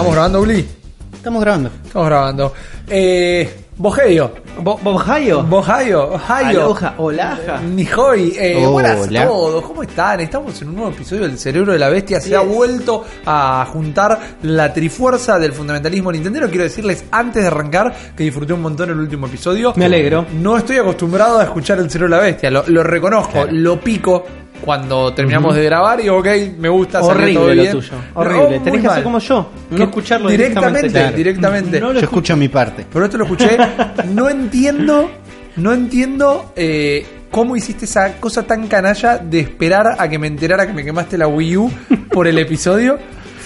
¿Estamos grabando, Uli? Estamos grabando. Estamos grabando. Eh, Bojeio. ¿Bojayo? Bojayo. Ohayo. Aloha, olaja. Nihoy. Eh, Hola. buenas a todos. ¿Cómo están? Estamos en un nuevo episodio del Cerebro de la Bestia. Se ha vuelto a juntar la trifuerza del fundamentalismo nintendero. Quiero decirles antes de arrancar que disfruté un montón el último episodio. Me alegro. No estoy acostumbrado a escuchar el Cerebro de la Bestia. Lo, lo reconozco. Claro. Lo pico cuando terminamos de grabar y ok, me gusta. todo Horrible lo bien. tuyo. Horrible. Tenés que mal. hacer como yo. No escucharlo directamente. directamente. Claro. Directamente. No Yo escucho mi parte. Pero esto lo escuché. No entiendo, no entiendo eh, cómo hiciste esa cosa tan canalla de esperar a que me enterara que me quemaste la Wii U por el episodio.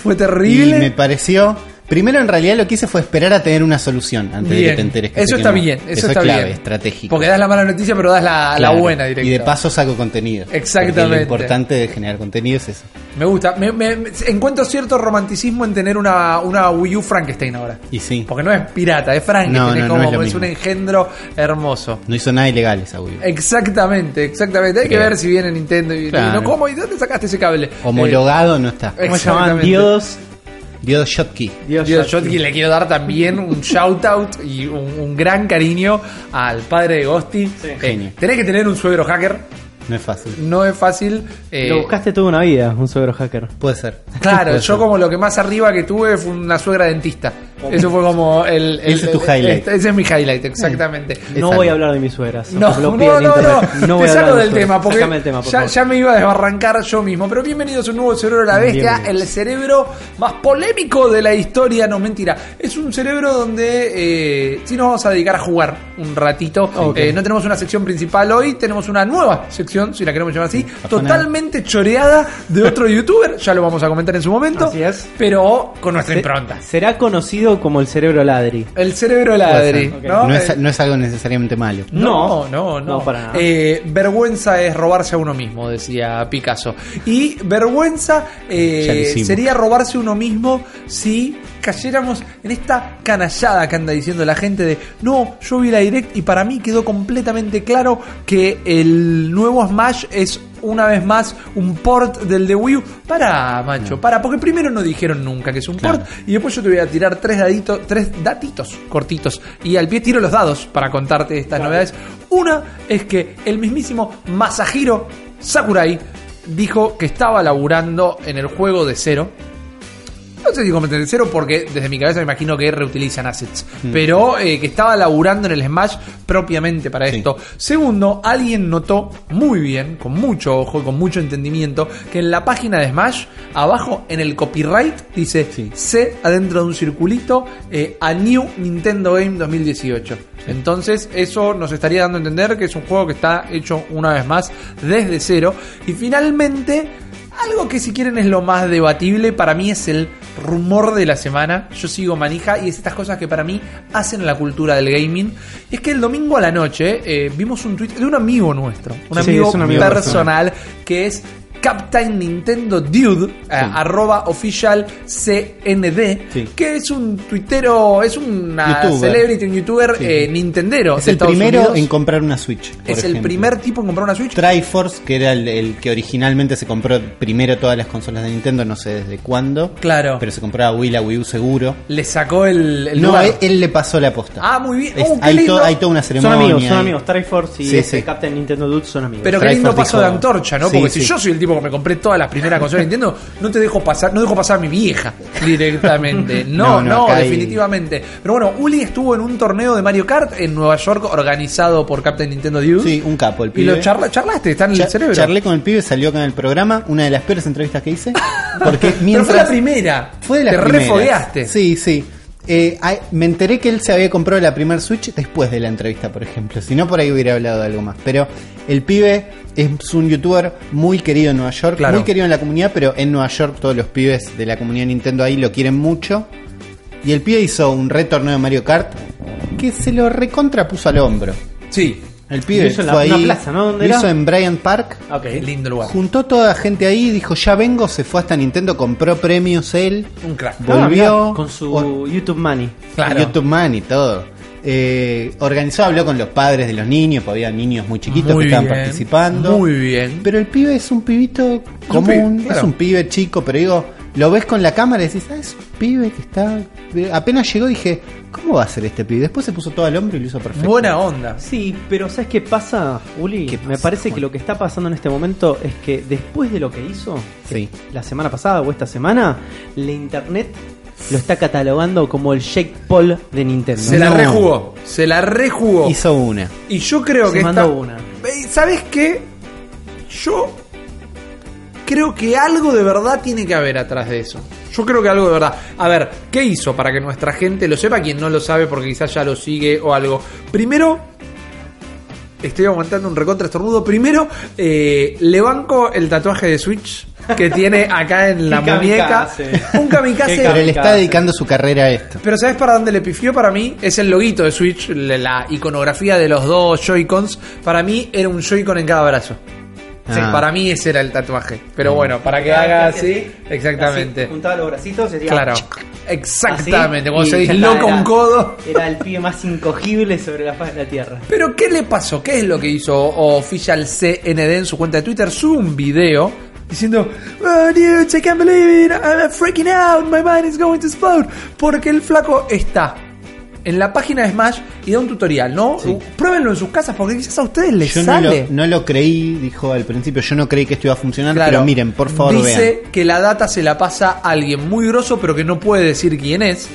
Fue Y terrible. me pareció. Primero, en realidad, lo que hice fue esperar a tener una solución antes de que te enteres. Que eso está quemó. bien, eso, es está clave, bien. estratégico. Porque das la mala noticia, pero das la, buena directa. Y de paso saco contenido. Exactamente. Lo importante de generar contenido es eso. Me gusta. Me, me- me- encuentro cierto romanticismo en tener una, una Wii U Frankenstein ahora. Y sí, Porque no es pirata, es Frankenstein. No, no, es no como es lo es mismo. un engendro hermoso. no hizo nada ilegal esa Wii. U. Exactamente, exactamente. Hay que ver si viene Nintendo y, Claro. y no, ¿cómo? ¿Y dónde sacaste ese cable? Homologado no está. ¿Cómo se llaman? Exactamente. Dios. Shotkey. Dios. Yo le quiero dar también un shout out y un, un gran cariño al padre de Gosti. Eh, Genio. tenés que tener un suegro hacker, No es fácil. no es fácil. eh, Lo buscaste toda una vida, un suegro hacker. Puede ser. Claro, Puede yo ser. como lo que más arriba que tuve fue una suegra dentista. Eso fue como el... el- Ese es tu highlight. Ese es mi highlight, exactamente. No voy a hablar de mis suegras. No, no, no, no, te voy hablar de del tema porque Sácame el tema, por ya, favor. ya me iba a desbarrancar yo mismo. Pero bienvenidos a un nuevo cerebro de la bestia, el cerebro más polémico de la historia. No, mentira. Es un cerebro donde eh, sí nos vamos a dedicar a jugar un ratito. Eh, no tenemos una sección principal hoy, tenemos una nueva sección, si la queremos llamar así, totalmente choreada de otro youtuber. Ya lo vamos a comentar en su momento. Así es. Pero con nuestra Se- impronta. Será conocido como el cerebro ladri. El cerebro ladri. ¿no? No Eh, es, no es algo necesariamente malo. no, no, no. No, para nada. Eh, vergüenza es robarse a uno mismo, decía Picasso. Y vergüenza eh, sería robarse a uno mismo si cayéramos en esta canallada que anda diciendo la gente de no, yo vi la direct y para mí quedó completamente claro que el nuevo Smash es una vez más un port del de Wii U. Para, macho, para, porque primero no dijeron nunca que es un Claro. port y después yo te voy a tirar tres daditos, tres datitos cortitos y al pie tiro los dados para contarte estas novedades. Una es que el mismísimo Masahiro Sakurai dijo que estaba laburando en el juego de cero. No sé si de cero porque desde mi cabeza me imagino que reutilizan assets. Pero eh, que estaba laburando en el Smash propiamente para Sí. esto. Segundo, alguien notó muy bien, con mucho ojo y con mucho entendimiento, que en la página de Smash, abajo en el copyright, dice Sí. C adentro de un circulito, eh, a New Nintendo Game 2018. Entonces, eso nos estaría dando a entender que es un juego que está hecho una vez más desde cero. Y finalmente, algo que si quieren es lo más debatible, para mí es el rumor de la semana. Yo sigo manija y es estas cosas que para mí hacen la cultura del gaming. Es que el domingo a la noche eh, vimos un tweet de un amigo nuestro, un Sí, amigo, es un amigo personal, que es Captain Nintendo Dude, eh, arroba official CND, Sí. que es un tuitero, es una Youtuber. celebrity, un youtuber Sí. eh, nintendero. Es de el Estados primero Unidos. en comprar una Switch. por Es el primer tipo en comprar una Switch. Triforce, que era el, el que originalmente se compró primero todas las consolas de Nintendo, no sé desde cuándo. Claro. Pero se compró a Wii, la Wii U seguro. Le sacó el, el no, lugar. él, él le pasó la posta. Ah, muy bien. Es- Oh, qué hay, to- hay toda una Son ceremonia. amigos, son amigos. Triforce y Sí, este sí. Captain Nintendo Dude son amigos. Pero qué Triforce lindo paso dijo- de antorcha, ¿no? Sí, Porque si sí. yo soy el tipo que me compré todas las primeras consolas de Nintendo, no te dejo pasar, no dejo pasar a mi vieja directamente. No, No, hay- definitivamente. Pero bueno, Uli estuvo en un torneo de Mario Kart en Nueva York organizado por Captain Nintendo Dude. Sí, un capo el Y pibe. lo charla, charlaste, está en el cerebro. Charlé con el pibe, salió acá en el programa, una de las peores entrevistas que hice. Porque Pero mientras. fue la primera. Fue de las Te primeras. refogueaste. Sí, sí. Eh, me enteré que él se había comprado la primer Switch después de la entrevista, por ejemplo. Si no, por ahí hubiera hablado de algo más. Pero el pibe es un youtuber muy querido en Nueva York, Claro. muy querido en la comunidad, pero en Nueva York todos los pibes de la comunidad Nintendo ahí lo quieren mucho. Y el pibe hizo un retorneo de Mario Kart que se lo recontrapuso al hombro. Sí. El pibe Lo hizo en la- fue ahí, una plaza, ¿no? ¿Dónde lo era? hizo en Bryant Park. Ok. Lindo lugar. Juntó toda la gente ahí, dijo ya vengo, se fue hasta Nintendo, compró premios él, Un crack. volvió Ah, con su o- YouTube Money. Claro. YouTube Man y todo. eh, organizó, habló con los padres de los niños, porque había niños muy chiquitos Muy que estaban bien, participando. Muy bien. Pero el pibe es un pibito común, pibe, claro. es un pibe chico, pero digo, lo ves con la cámara y decís, ah, es un pibe que está... Apenas llegó dije, ¿cómo va a ser este pibe? Después se puso todo al hombro y lo hizo perfecto. Buena onda. Sí, pero ¿sabes qué pasa, Uli? ¿Qué Me pasa, parece que lo que está pasando en este momento es que después de lo que hizo Sí. la semana pasada o esta semana, la internet lo está catalogando como el Jake Paul de Nintendo. Se la No. rejugó. Se la rejugó. Hizo una. Y yo creo Se que mandó esta- una. Eh, ¿Sabes qué? Yo creo que algo de verdad tiene que haber atrás de eso. Yo creo que algo de verdad. A ver, ¿qué hizo para que nuestra gente lo sepa? Quien no lo sabe porque quizás ya lo sigue o algo. Primero, estoy aguantando un recontra estornudo. Primero, eh, le banco el tatuaje de Switch que tiene acá en la Qué muñeca. kamikaze. Un kamikaze. Pero él está dedicando su carrera a esto. Pero ¿sabes para dónde le pifió para mí? Es el loguito de Switch, la iconografía de los dos Joy-Cons. Para mí era un Joy-Con en cada brazo. Sí, Ah. para mí ese era el tatuaje. Pero Mm. bueno, para que haga así, exactamente. Así, juntaba los bracitos y decía, Claro, exactamente. y Cuando se disloca un codo. Era el pibe más incogible sobre la faz de la tierra. Pero ¿qué le pasó? ¿Qué es lo que hizo Official CND en su cuenta de Twitter? Sube un video diciendo Oh dudes, I can't believe it, I'm freaking out, my mind is going to explode. Porque el flaco está en la página de Smash y da un tutorial, ¿no? Sí. Pruébenlo en sus casas porque quizás a ustedes les Yo no sale. lo, no lo creí, dijo al principio, yo no creí que esto iba a funcionar, Claro. pero miren, por favor Dice vean. que la data se la pasa a alguien muy grosso, pero que no puede decir quién es.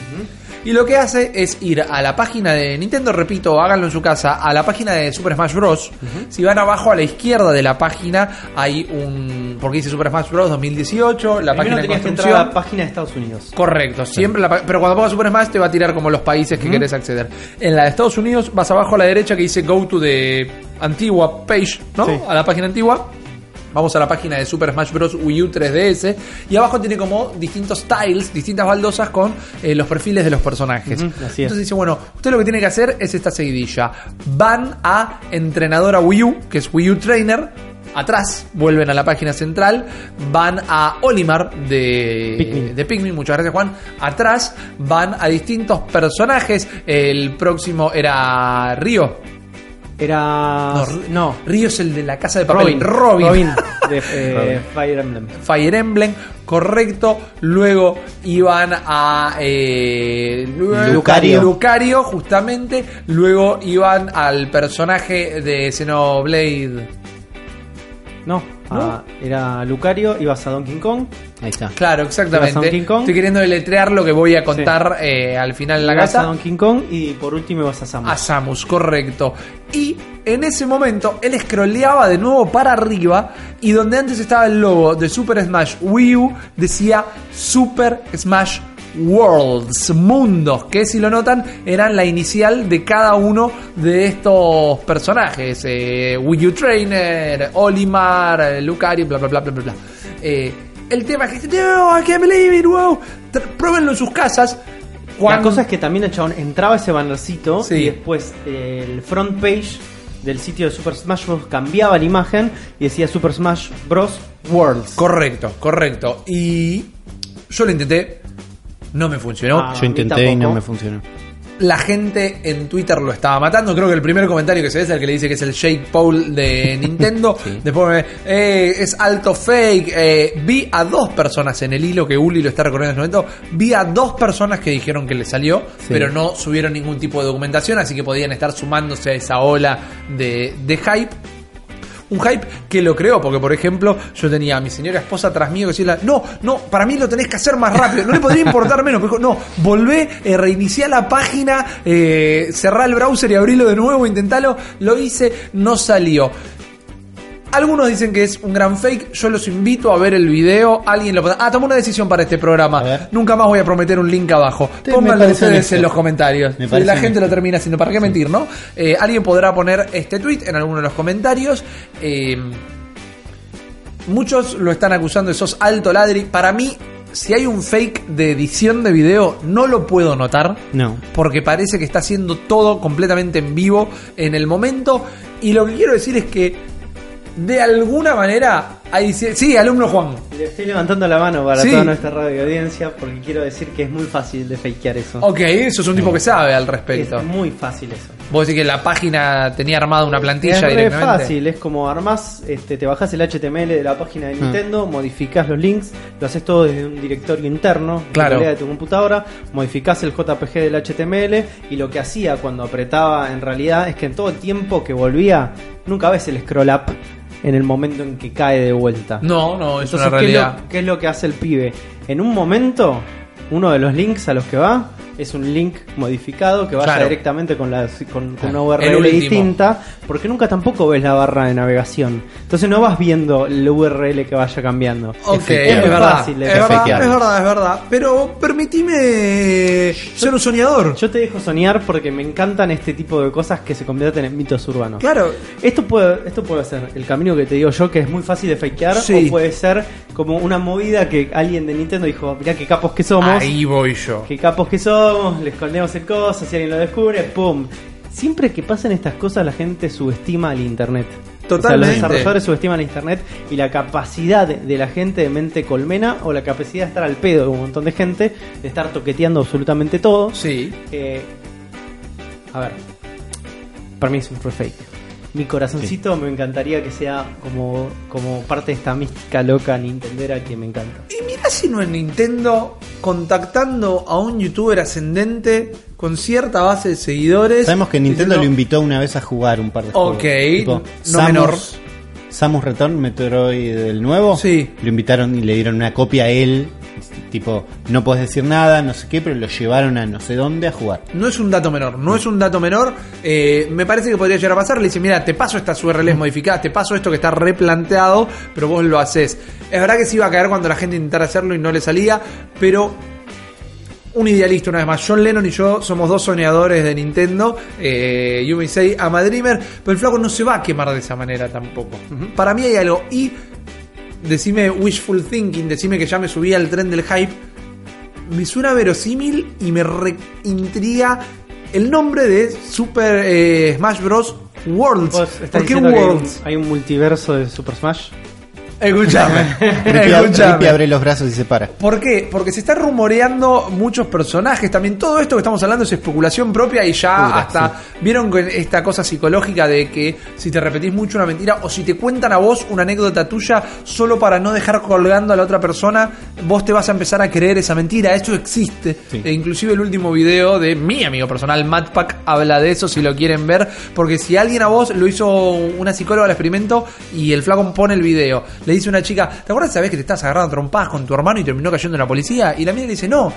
Y lo que hace es ir a la página de Nintendo, repito, háganlo en su casa, a la página de Super Smash Bros. Si van abajo a la izquierda de la página, hay un. Porque dice Super Smash Bros. 2018, la Primero página de que construcción. a la página de Estados Unidos. Correcto, siempre la pero cuando pongas Super Smash te va a tirar como los países que querés acceder. En la de Estados Unidos vas abajo a la derecha que dice Go to the antigua page, ¿no? Sí. A la página antigua. Vamos a la página de Super Smash Bros. Wii U 3DS y abajo tiene como distintos tiles, distintas baldosas con eh, los perfiles de los personajes. Así es. Entonces dice, bueno, usted lo que tiene que hacer es esta seguidilla. Van a entrenadora Wii U, que es Wii U Trainer, atrás, vuelven a la página central, van a Olimar de Pikmin. de Pikmin, muchas gracias Juan, atrás van a distintos personajes, el próximo era Río, Era. No, No, Río es el de la casa de papel, Robin. Robin. de eh, Fire Emblem. Fire Emblem, correcto. Luego iban a eh, Lucario. Lucario, justamente. Luego iban al personaje de Xenoblade. No, ah, era Lucario, ibas a Donkey Kong. Ahí está. Claro, Ibas a exactamente. Donkey Kong. Estoy queriendo deletrear lo que voy a contar eh, al final en la ibas a casa. Donkey Kong y por último ibas a Samus. A Samus, correcto. Y en ese momento él scrolleaba de nuevo para arriba y donde antes estaba el logo de Super Smash Wii U decía Super Smash Worlds, mundos, que si lo notan eran la inicial de cada uno de estos personajes. eh, Wii U Trainer, Olimar, eh, Lucario, bla bla bla bla bla. bla. Eh, el tema es que no, I can't believe it, wow. Pruébenlo en sus casas. La Cuando- cosa es que también el chabón entraba ese bannercito Sí. y después eh, el front page del sitio de Super Smash Bros. cambiaba la imagen y decía Super Smash Bros. Worlds. Correcto, correcto. Y yo lo intenté, no me funcionó. Ah, Yo intenté y no me funcionó. La gente en Twitter lo estaba matando. Creo que el primer comentario que se ve es el que le dice que es el Jake Paul de Nintendo. Sí. Después me eh, es alto fake. Eh, vi a dos personas en el hilo que Uli lo está recorriendo en este momento. Vi a dos personas que dijeron que le salió, Sí. pero no subieron ningún tipo de documentación, así que podían estar sumándose a esa ola de, de hype. Un hype que lo creó, porque por ejemplo, yo tenía a mi señora esposa atrás mío que decía, no, no, para mí lo tenés que hacer más rápido, no le podría importar menos, pero no, volvé, eh, reiniciá la página, eh, cerrá el browser y abrilo de nuevo, intentalo, lo hice, no salió. Algunos dicen que es un gran fake. Yo los invito a ver el video. Alguien lo Ah, tomé una decisión para este programa. Nunca más voy a prometer un link abajo. Te- Pónganlo ustedes en los comentarios. Me la gente lo termina haciendo. ¿Para qué mentir, no? Eh, alguien podrá poner este tweet en alguno de los comentarios. Eh, muchos lo están acusando de sos alto ladri. Para mí, si hay un fake de edición de video, no lo puedo notar No. porque parece que está haciendo todo completamente en vivo en el momento. Y lo que quiero decir es que de alguna manera, ahí sí, alumno Juan. Le estoy levantando la mano para Sí. toda nuestra radio audiencia porque quiero decir que es muy fácil de fakear eso. Ok, eso es un tipo que sabe al respecto. Es muy fácil eso. Vos decís que la página tenía armada una plantilla es re directamente. fácil, es como armás, este, te bajás el HTML de la página de Nintendo, modificás los links, lo haces todo desde un directorio interno Claro. de tu computadora, modificás el JPG del HTML y lo que hacía cuando apretaba en realidad es que en todo el tiempo que volvía, nunca ves el scroll up en el momento en que cae de vuelta. No, no, es Entonces, una ¿qué es, realidad. lo, qué es lo que hace el pibe? En un momento, uno de los links a los que va es un link modificado que vaya Claro. directamente con, la, con, con una URL distinta, porque nunca tampoco ves la barra de navegación. Entonces no vas viendo el URL que vaya cambiando. Ok, Efectivamente. es verdad, fácil de es verdad, fakear. es verdad, es verdad. Pero permitime ser un soñador. Yo te dejo soñar porque me encantan este tipo de cosas que se convierten en mitos urbanos. Claro, Esto puede, esto puede ser el camino que te digo yo, que es muy fácil de fakear, Sí. o puede ser como una movida que alguien de Nintendo dijo, mirá qué capos que somos. ahí voy yo. Qué capos que somos, le escondemos el coso, si alguien lo descubre, ¡pum! Siempre que pasan estas cosas la gente subestima al internet. O sea, Totalmente. los desarrolladores subestiman al internet y la capacidad de, la gente de mente colmena o la capacidad de estar al pedo de un montón de gente, de estar toqueteando absolutamente todo. Sí. Eh, a ver, para mí es un fake. Mi corazoncito me encantaría que sea como, como parte de esta mística loca nintendera que me encanta. Y mirá si no en Nintendo contactando a un youtuber ascendente con cierta base de seguidores. Sabemos que Nintendo diciendo, lo invitó una vez a jugar un par de Ok, juegos. no menor. Samus Return, Metroid del nuevo. Sí. Lo invitaron y le dieron una copia a él. Tipo, no puedes decir nada, no sé qué, pero lo llevaron a no sé dónde a jugar. No es un dato menor, no es un dato menor. Eh, me parece que podría llegar a pasar. Le dice, mira, te paso estas URLs modificadas, te paso esto que está replanteado, pero vos lo haces. Es verdad que se iba a caer cuando la gente intentara hacerlo y no le salía, pero un idealista una vez más. John Lennon y yo somos dos soñadores de Nintendo. Eh, you may say I'm a dreamer, pero el flaco no se va a quemar de esa manera tampoco. Para mí hay algo. Y decime wishful thinking, decime que ya me subí al tren del hype. Me suena verosímil y me intriga el nombre de Super eh, Smash Bros. Worlds. ¿Vos estás ¿Por qué hay un- Worlds? hay un multiverso de Super Smash? Escúchame. Rippy abre los brazos y se para. ¿Por qué? Porque se están rumoreando muchos personajes. También todo esto que estamos hablando es especulación propia y ya Pura, hasta vieron con esta cosa psicológica de que si te repetís mucho una mentira o si te cuentan a vos una anécdota tuya solo para no dejar colgando a la otra persona, vos te vas a empezar a creer esa mentira. Eso existe. Sí. E inclusive el último video de mi amigo personal, Mattpack, habla de eso si lo quieren ver. Porque si alguien a vos lo hizo una psicóloga al experimento y el flaco pone el video, le dice una chica, ¿te acuerdas esa vez que te estás agarrando a trompadas con tu hermano y terminó cayendo en la policía? Y la mina le dice, no.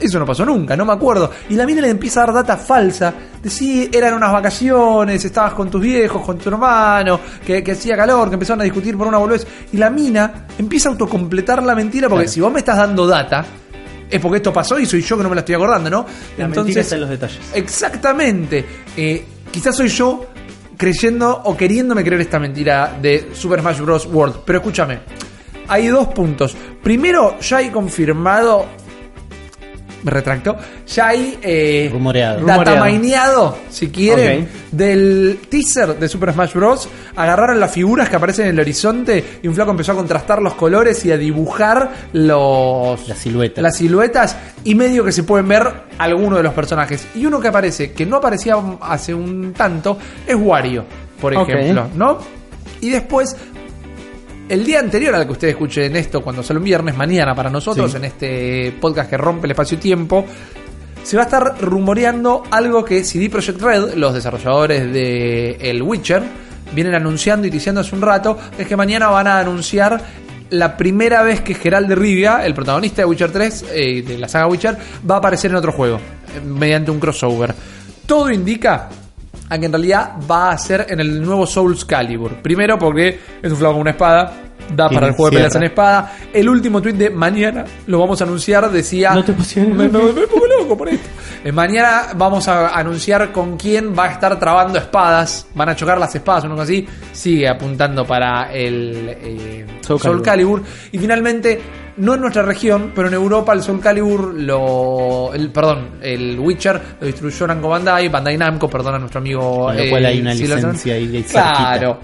Eso no pasó nunca, no me acuerdo. Y la mina le empieza a dar data falsa. De si eran unas vacaciones, estabas con tus viejos, con tu hermano, que, que hacía calor, que empezaron a discutir por una boludez. Y la mina empieza a autocompletar la mentira porque Claro. si vos me estás dando data, es porque esto pasó y soy yo que no me la estoy acordando, ¿no? La mentira está en los detalles. Exactamente. Eh, quizás soy yo creyendo o queriéndome creer esta mentira de Super Smash Bros. World. Pero escúchame, hay dos puntos. Primero, ya hay confirmado. Me retracto. Ya hay eh, Rumoreado. datamaineado, si quieren, del teaser de Super Smash Bros. Agarraron las figuras que aparecen en el horizonte y un flaco empezó a contrastar los colores y a dibujar los La silueta. las siluetas y medio que se pueden ver algunos de los personajes. Y uno que aparece, que no aparecía hace un tanto, es Wario, por ejemplo, ¿no? Y después, el día anterior al que ustedes escuchen esto, cuando sale un viernes, mañana para nosotros, Sí. en este podcast que rompe el espacio-tiempo, se va a estar rumoreando algo que CD Projekt Red, los desarrolladores de El Witcher, vienen anunciando y diciendo hace un rato, es que mañana van a anunciar la primera vez que Geralt de Rivia, el protagonista de Witcher 3, eh, de la saga Witcher, va a aparecer en otro juego, eh, mediante un crossover. Todo indica a que en realidad va a ser en el nuevo Souls Calibur. Primero porque es un flaco con una espada, da para el juego de peleas en espada. El último tweet de mañana, lo vamos a anunciar, decía... No te emociones. Me, me- me pongo loco por esto. Eh, mañana vamos a anunciar con quién va a estar trabando espadas. Van a chocar las espadas o algo así. Sigue apuntando para el eh, Soul Soul, Calibur. Y finalmente, no en nuestra región, pero en Europa el Soul Calibur lo. El, perdón, el Witcher lo distribuyó Namco Bandai, Bandai Namco, perdón a nuestro amigo. Con lo eh, cual hay una Silas- licencia ahí. Claro.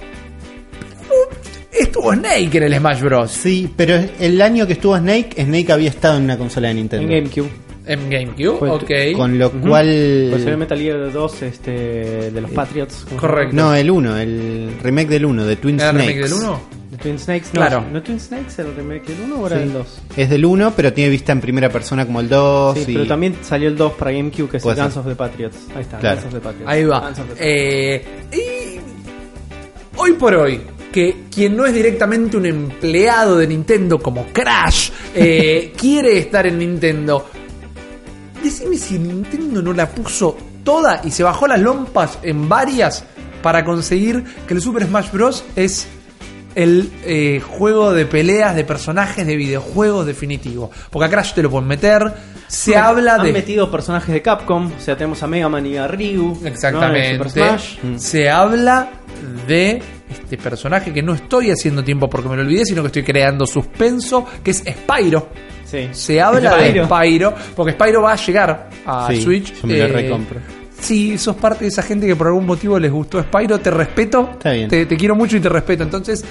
estuvo Snake en el Smash Bros. Sí, pero el año que estuvo Snake, Snake había estado en una consola de En Nintendo. GameCube. En GameCube, ok. Con lo cual. Pues salió Metal Gear 2 este, de los Patriots. ¿cómo se correcto. No, el 1, el remake del 1, de Twin ¿Era el Snakes. remake del 1? Twin Snakes? No, Claro. ¿No Twin Snakes era el remake del 1 o era Sí. el 2? Es del 1, pero tiene vista en primera persona como el 2. Sí, y- pero también salió el 2 para GameCube que es Guns ser. of the Patriots. Ahí está, Claro. Guns of the Patriots. Ahí va. Eh, y hoy por hoy, que quien no es directamente un empleado de Nintendo como Crash, eh, quiere estar en Nintendo, decime si Nintendo no la puso toda y se bajó las lompas en varias para conseguir que el Super Smash Bros. es el eh, juego de peleas de personajes de videojuegos definitivo. Porque a Crash te lo pueden meter. Se habla Han de. metido personajes de Capcom, o sea, tenemos a Mega Man y a Ryu. Exactamente. Smash. Se habla de este personaje que no estoy haciendo tiempo porque me lo olvidé, sino que estoy creando suspenso, que es Spyro. Sí. Se habla de Spyro. Spyro, porque Spyro va a llegar a Sí, Switch. yo me lo eh, recompro. Sí, sos parte de esa gente que por algún motivo les gustó Spyro, te respeto. Está bien. Te, te quiero mucho y te respeto. Entonces,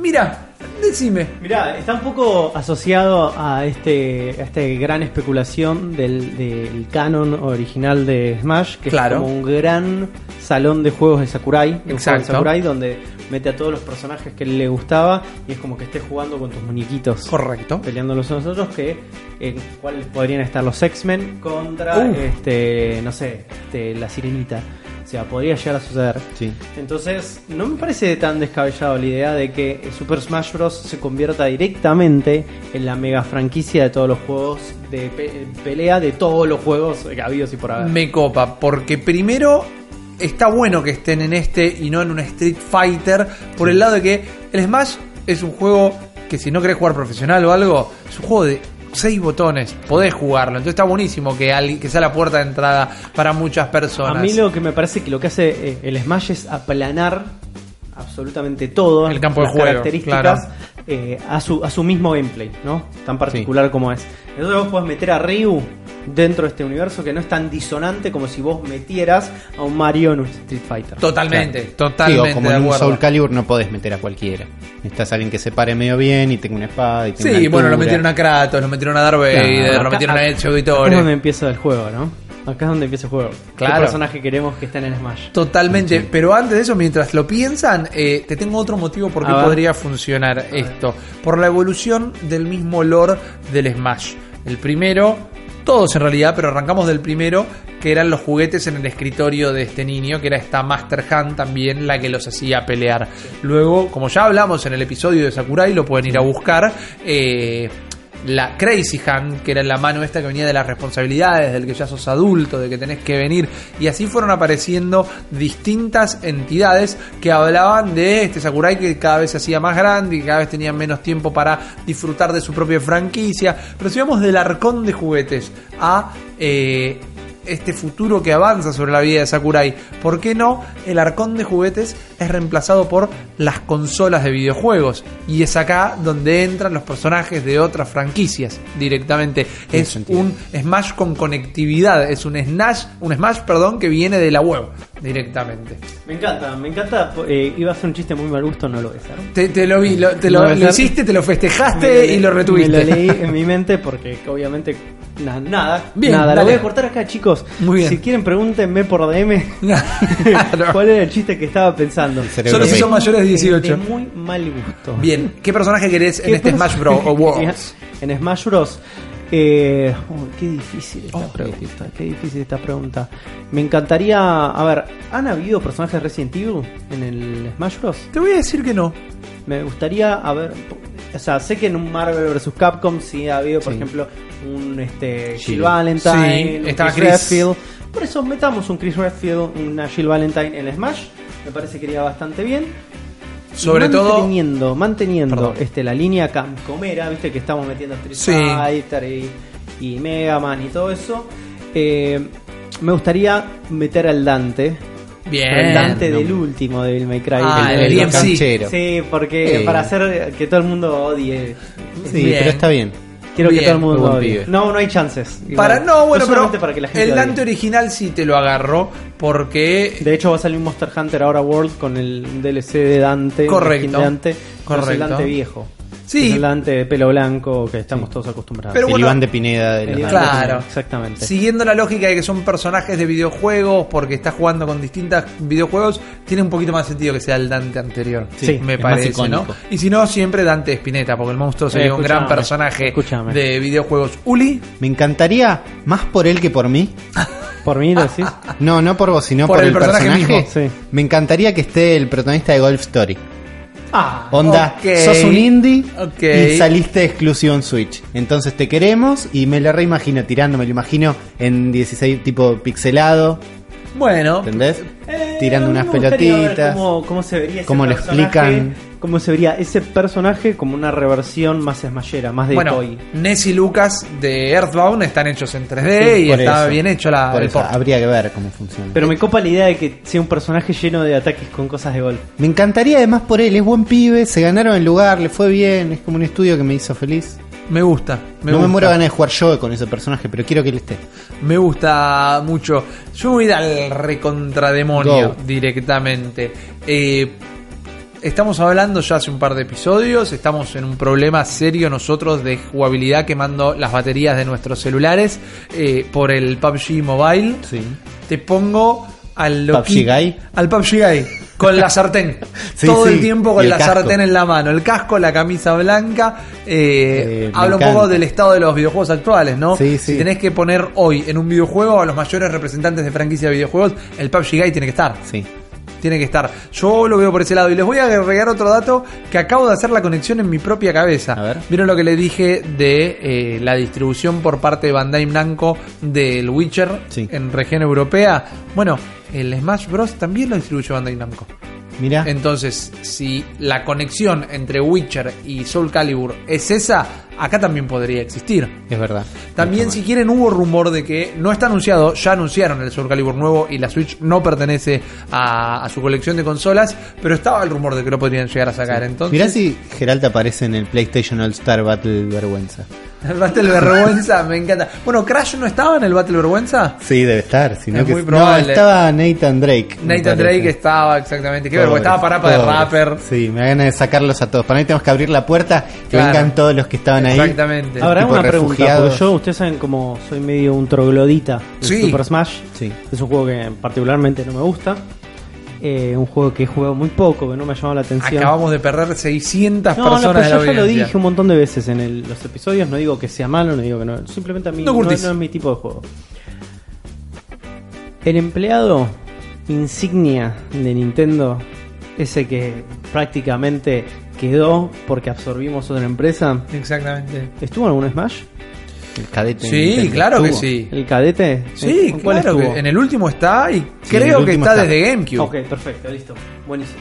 mira, decime. Mirá, está un poco asociado a este a este gran especulación del, del canon original de Smash, que Claro. es como un gran salón de juegos de Sakurai, un juego de Exacto. Sakurai donde mete a todos los personajes que le gustaba y es como que estés jugando con tus muñequitos. Correcto. Peleando los unos a los otros, que en cuáles podrían estar los X-Men contra Uf. este, no sé, este, la sirenita. O sea, podría llegar a suceder. Sí. Entonces, no me parece tan descabellado la idea de que Super Smash Bros. se convierta directamente en la mega franquicia de todos los juegos de pe- pelea, de todos los juegos habidos y por haber. Me copa, porque primero está bueno que estén en este y no en un Street Fighter, por el lado de que el Smash es un juego que si no querés jugar profesional o algo, es un juego de seis botones, podés jugarlo, entonces está buenísimo que, alguien- que sea la puerta de entrada para muchas personas. A mí lo que me parece que lo que hace eh, el Smash es aplanar absolutamente todo El campo de las juego, características claro. Eh, a su a su mismo gameplay, ¿no? Tan particular como es. Entonces vos podés meter a Ryu dentro de este universo que no es tan disonante como si vos metieras a un Mario en un Street Fighter. Totalmente, Sí, totalmente o como en un. Soul Calibur no podés meter a cualquiera. Necesitas a alguien que se pare medio bien y tenga una espada y tenga Sí, una bueno, lo metieron a Kratos, lo metieron a Darth Vader, Acá- lo metieron a Ezio Acá es donde empieza el juego, ¿no? Acá es donde empieza el juego. Claro. ¿Qué personaje queremos que esté en el Smash? Totalmente, pero antes de eso, mientras lo piensan, eh, te tengo otro motivo por qué podría funcionar esto. Por la evolución del mismo lore del Smash. El primero, todos en realidad, pero arrancamos del primero, que eran los juguetes en el escritorio de este niño, que era esta Master Hand también la que los hacía pelear. Luego, como ya hablamos en el episodio de Sakurai, lo pueden ir a buscar. eh, la Crazy Hand, que era la mano esta que venía de las responsabilidades, del que ya sos adulto, de que tenés que venir. Y así fueron apareciendo distintas entidades que hablaban de este Sakurai que cada vez se hacía más grande y cada vez tenían menos tiempo para disfrutar de su propia franquicia. Pero si vamos del arcón de juguetes a eh, este futuro que avanza sobre la vida de Sakurai, ¿por qué no el arcón de juguetes es reemplazado por las consolas de videojuegos? Y es acá donde entran los personajes de otras franquicias directamente. Es sentido. un Smash con conectividad, es un Smash, un Smash, perdón, que viene de la web directamente. Me encanta, me encanta. eh, iba a ser un chiste muy mal gusto, no lo es. ¿no? Te, te lo vi, lo- te lo, hiciste, te lo festejaste lo y lo retuviste. Me lo leí en mi mente porque obviamente na- nada, Bien, nada. Lo dale. voy a cortar acá, chicos. Muy bien. Si quieren pregúntenme por DM cuál era el chiste que estaba pensando. Solo si son mayores de De 18. muy mal gusto. Bien, ¿qué personaje querés en ¿Qué este? Smash Bros. o Worlds? En Smash Bros. Eh, qué difícil esta Oh, pregunta. Qué difícil esta pregunta. Me encantaría. A ver, ¿han habido personajes de Resident Evil en el Smash Bros? Te voy a decir que no. Me gustaría a ver. O sea, sé que en un Marvel vs. Capcom sí ha habido, por Sí. ejemplo, un este, Jill Jill. Valentine, Sí, un estaba Chris, Chris. Redfield. Por eso metamos un Chris Redfield, una Jill Valentine en el Smash. Me parece que iría bastante bien. Y Sobre todo. manteniendo, manteniendo Perdón. este, la línea Camcomera, viste que estamos metiendo Street Sí. Fighter y, y Mega Man y todo eso. Eh, me gustaría meter al Dante. Bien. pero el Dante no. del último de Devil May Cry. Ah, El- el el- DMC. canchero. Sí, porque Sí. para hacer que todo el mundo odie. Sí, Bien. pero está bien. Quiero Bien, que todo el mundo buen pibe. No, no hay chances. Igual. Para, no, bueno, pero para que la gente el odie. Dante original sí te lo agarró porque De hecho va a salir un Monster Hunter ahora World con el DLC de Dante, el Correcto. skin de Dante, pero es el Correcto. Dante viejo. Sí. Es el Dante de pelo blanco que estamos todos acostumbrados. Pero el bueno, Iván de Pineda de El Iván. Claro. Exactamente. siguiendo la lógica de que son personajes de videojuegos porque está jugando con distintos videojuegos, tiene un poquito más sentido que sea el Dante anterior. Sí, me es más parece, ¿no? Y si no, siempre Dante Spinetta, porque el monstruo sería Eh, un gran personaje de videojuegos. Uli, Me encantaría, más por él que por mí. Por mí lo decís. No, no por vos, sino Por por, el el, personaje personaje. mismo, sí. Me encantaría que esté el protagonista de Golf Story. Ah, Onda, sos un indie y saliste exclusivo en Switch. Entonces te queremos y me lo reimagino tirando, me lo imagino en 16 tipo pixelado, bueno, ¿entendés? Eh, Tirando unas pelotitas. Cómo, cómo se vería ese Cómo lo explican. Cómo se vería ese personaje como una reversión más smashera, más de bueno, toy. Ness y Lucas de Earthbound están hechos en 3D Sí, y está eso. bien hecho la, Por eso, habría que ver cómo funciona. Pero me copa la idea de que sea un personaje lleno de ataques con cosas de golf. Me encantaría además por él, es buen pibe, se ganaron el lugar, le fue bien, es como un estudio que me hizo feliz. Me gusta. Me no gusta. me muero ganas de jugar yo con ese personaje, pero quiero que él esté. Me gusta mucho. Yo voy a ir al recontrademonio directamente. Eh, estamos hablando ya hace un par de episodios. Estamos en un problema serio nosotros de jugabilidad quemando las baterías de nuestros celulares eh, por el PUBG Mobile. Sí. Te pongo al loqui- PUBG Guy. Al PUBG Guy. Con la sartén. Sí, Todo sí, el tiempo con el la casco. sartén en la mano. El casco, la camisa blanca. Eh, Eh, habla un poco del estado de los videojuegos actuales, ¿no? Sí. Si tenés que poner hoy en un videojuego a los mayores representantes de franquicia de videojuegos, el PUBG Guy tiene que estar. Sí. Tiene que estar. Yo lo veo por ese lado. Y les voy a agregar otro dato que acabo de hacer la conexión en mi propia cabeza. A ver. ¿Vieron lo que le dije de eh, la distribución por parte de Bandai Namco del Witcher Sí. en región europea? Bueno, el Smash Bros. también lo distribuye Bandai Namco. Mira, Entonces, si la conexión entre Witcher y Soul Calibur es esa, acá también podría existir. es verdad. También, si quieren, hubo rumor de que no está anunciado, ya anunciaron el Soul Calibur nuevo y la Switch no pertenece a, a su colección de consolas, pero estaba el rumor de que lo podrían llegar a sacar. Entonces, Mirá si Geralt aparece en el PlayStation All Star Battle Vergüenza. El Battle Vergüenza me encanta. Bueno, Crash no estaba en el Battle Vergüenza. Sí, debe estar. Si no Es que muy no, probable. estaba Nathan Drake. Nathan. Drake estaba exactamente. Qué ver, porque Pobres, estaba parapa de rapper. Sí, me ganas de sacarlos a todos. Para mí tenemos que abrir la puerta, que Claro. vengan todos los que estaban ahí. Exactamente. Ahora una pregunta, porque yo, ustedes saben como soy medio un troglodita de Sí. Super Smash. Sí. Es un juego que particularmente no me gusta. Eh, un juego que he jugado muy poco, que no me ha llamado la atención. Acabamos de perder 600 no, no, personas pero de la yo ya lo audiencia. dije un montón de veces en el- los episodios. No digo que sea malo, no digo que no. Simplemente a mí No no, curtís. no es mi tipo de juego. El empleado insignia de Nintendo, ese que prácticamente quedó porque absorbimos otra empresa, Exactamente. ¿estuvo en algún Smash? El cadete. de Sí, claro que sí. ¿El cadete? Sí, ¿En cuál claro estuvo? que en el último está y Sí, creo que está, está. desde GameCube. Ok, perfecto, listo. Buenísimo.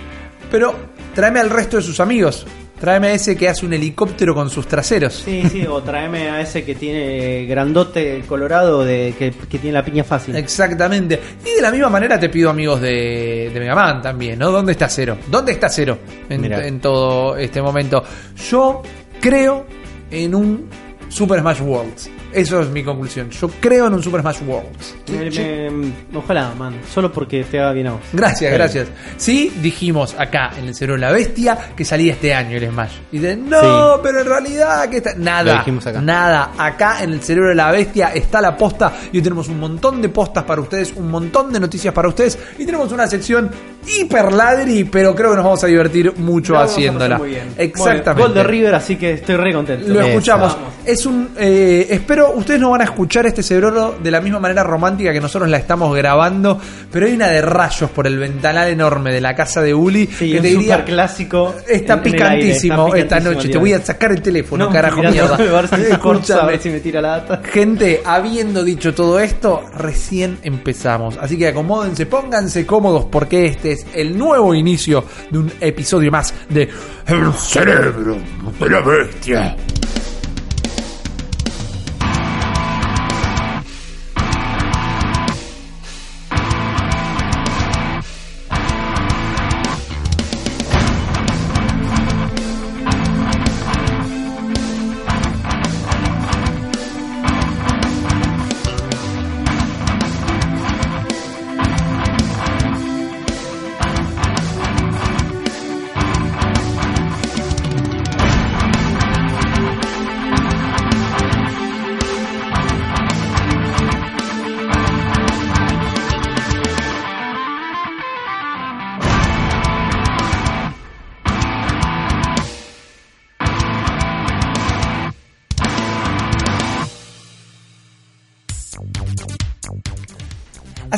Pero tráeme al resto de sus amigos. Tráeme a ese que hace un helicóptero con sus traseros. Sí, sí, o tráeme a ese que tiene grandote colorado de que, que tiene la piña fácil. Exactamente. Y de la misma manera te pido amigos de, de Mega Man también, ¿no? ¿Dónde está Cero? ¿Dónde está Cero en todo este momento? Yo creo en un Super Smash Worlds. Eso es mi conclusión. Yo creo en un Super Smash Worlds. Me- me- ojalá, man. Solo porque te haga bien a vos. Gracias, gracias. Sí, dijimos acá en el Cero de la Bestia que salía este año el Smash. Y de no, Sí. pero en realidad que está. Nada. Lo dijimos acá. Nada. Acá en el Cerebro de la Bestia está la posta. Y hoy tenemos un montón de postas para ustedes, un montón de noticias para ustedes. Y tenemos una sección hiper ladri, pero creo que nos vamos a divertir mucho pasar haciéndola. muy bien. Exactamente. Gol de River, así que estoy re contento. Lo escuchamos. Vamos. Es un. eh, espero, ustedes no van a escuchar este cerebro de la misma manera romántica que nosotros la estamos grabando, pero hay una de rayos por el ventanal enorme de la casa de Uli Sí, que un te diría. super clásico. Está picantísimo esta noche. Te voy a sacar el teléfono, No, carajo mirá, mierda. a ver si a ver si me tira la data. Gente, habiendo dicho todo esto, recién empezamos. Así que acomódense, pónganse cómodos porque este es el nuevo inicio de un episodio más de El cerebro de la bestia.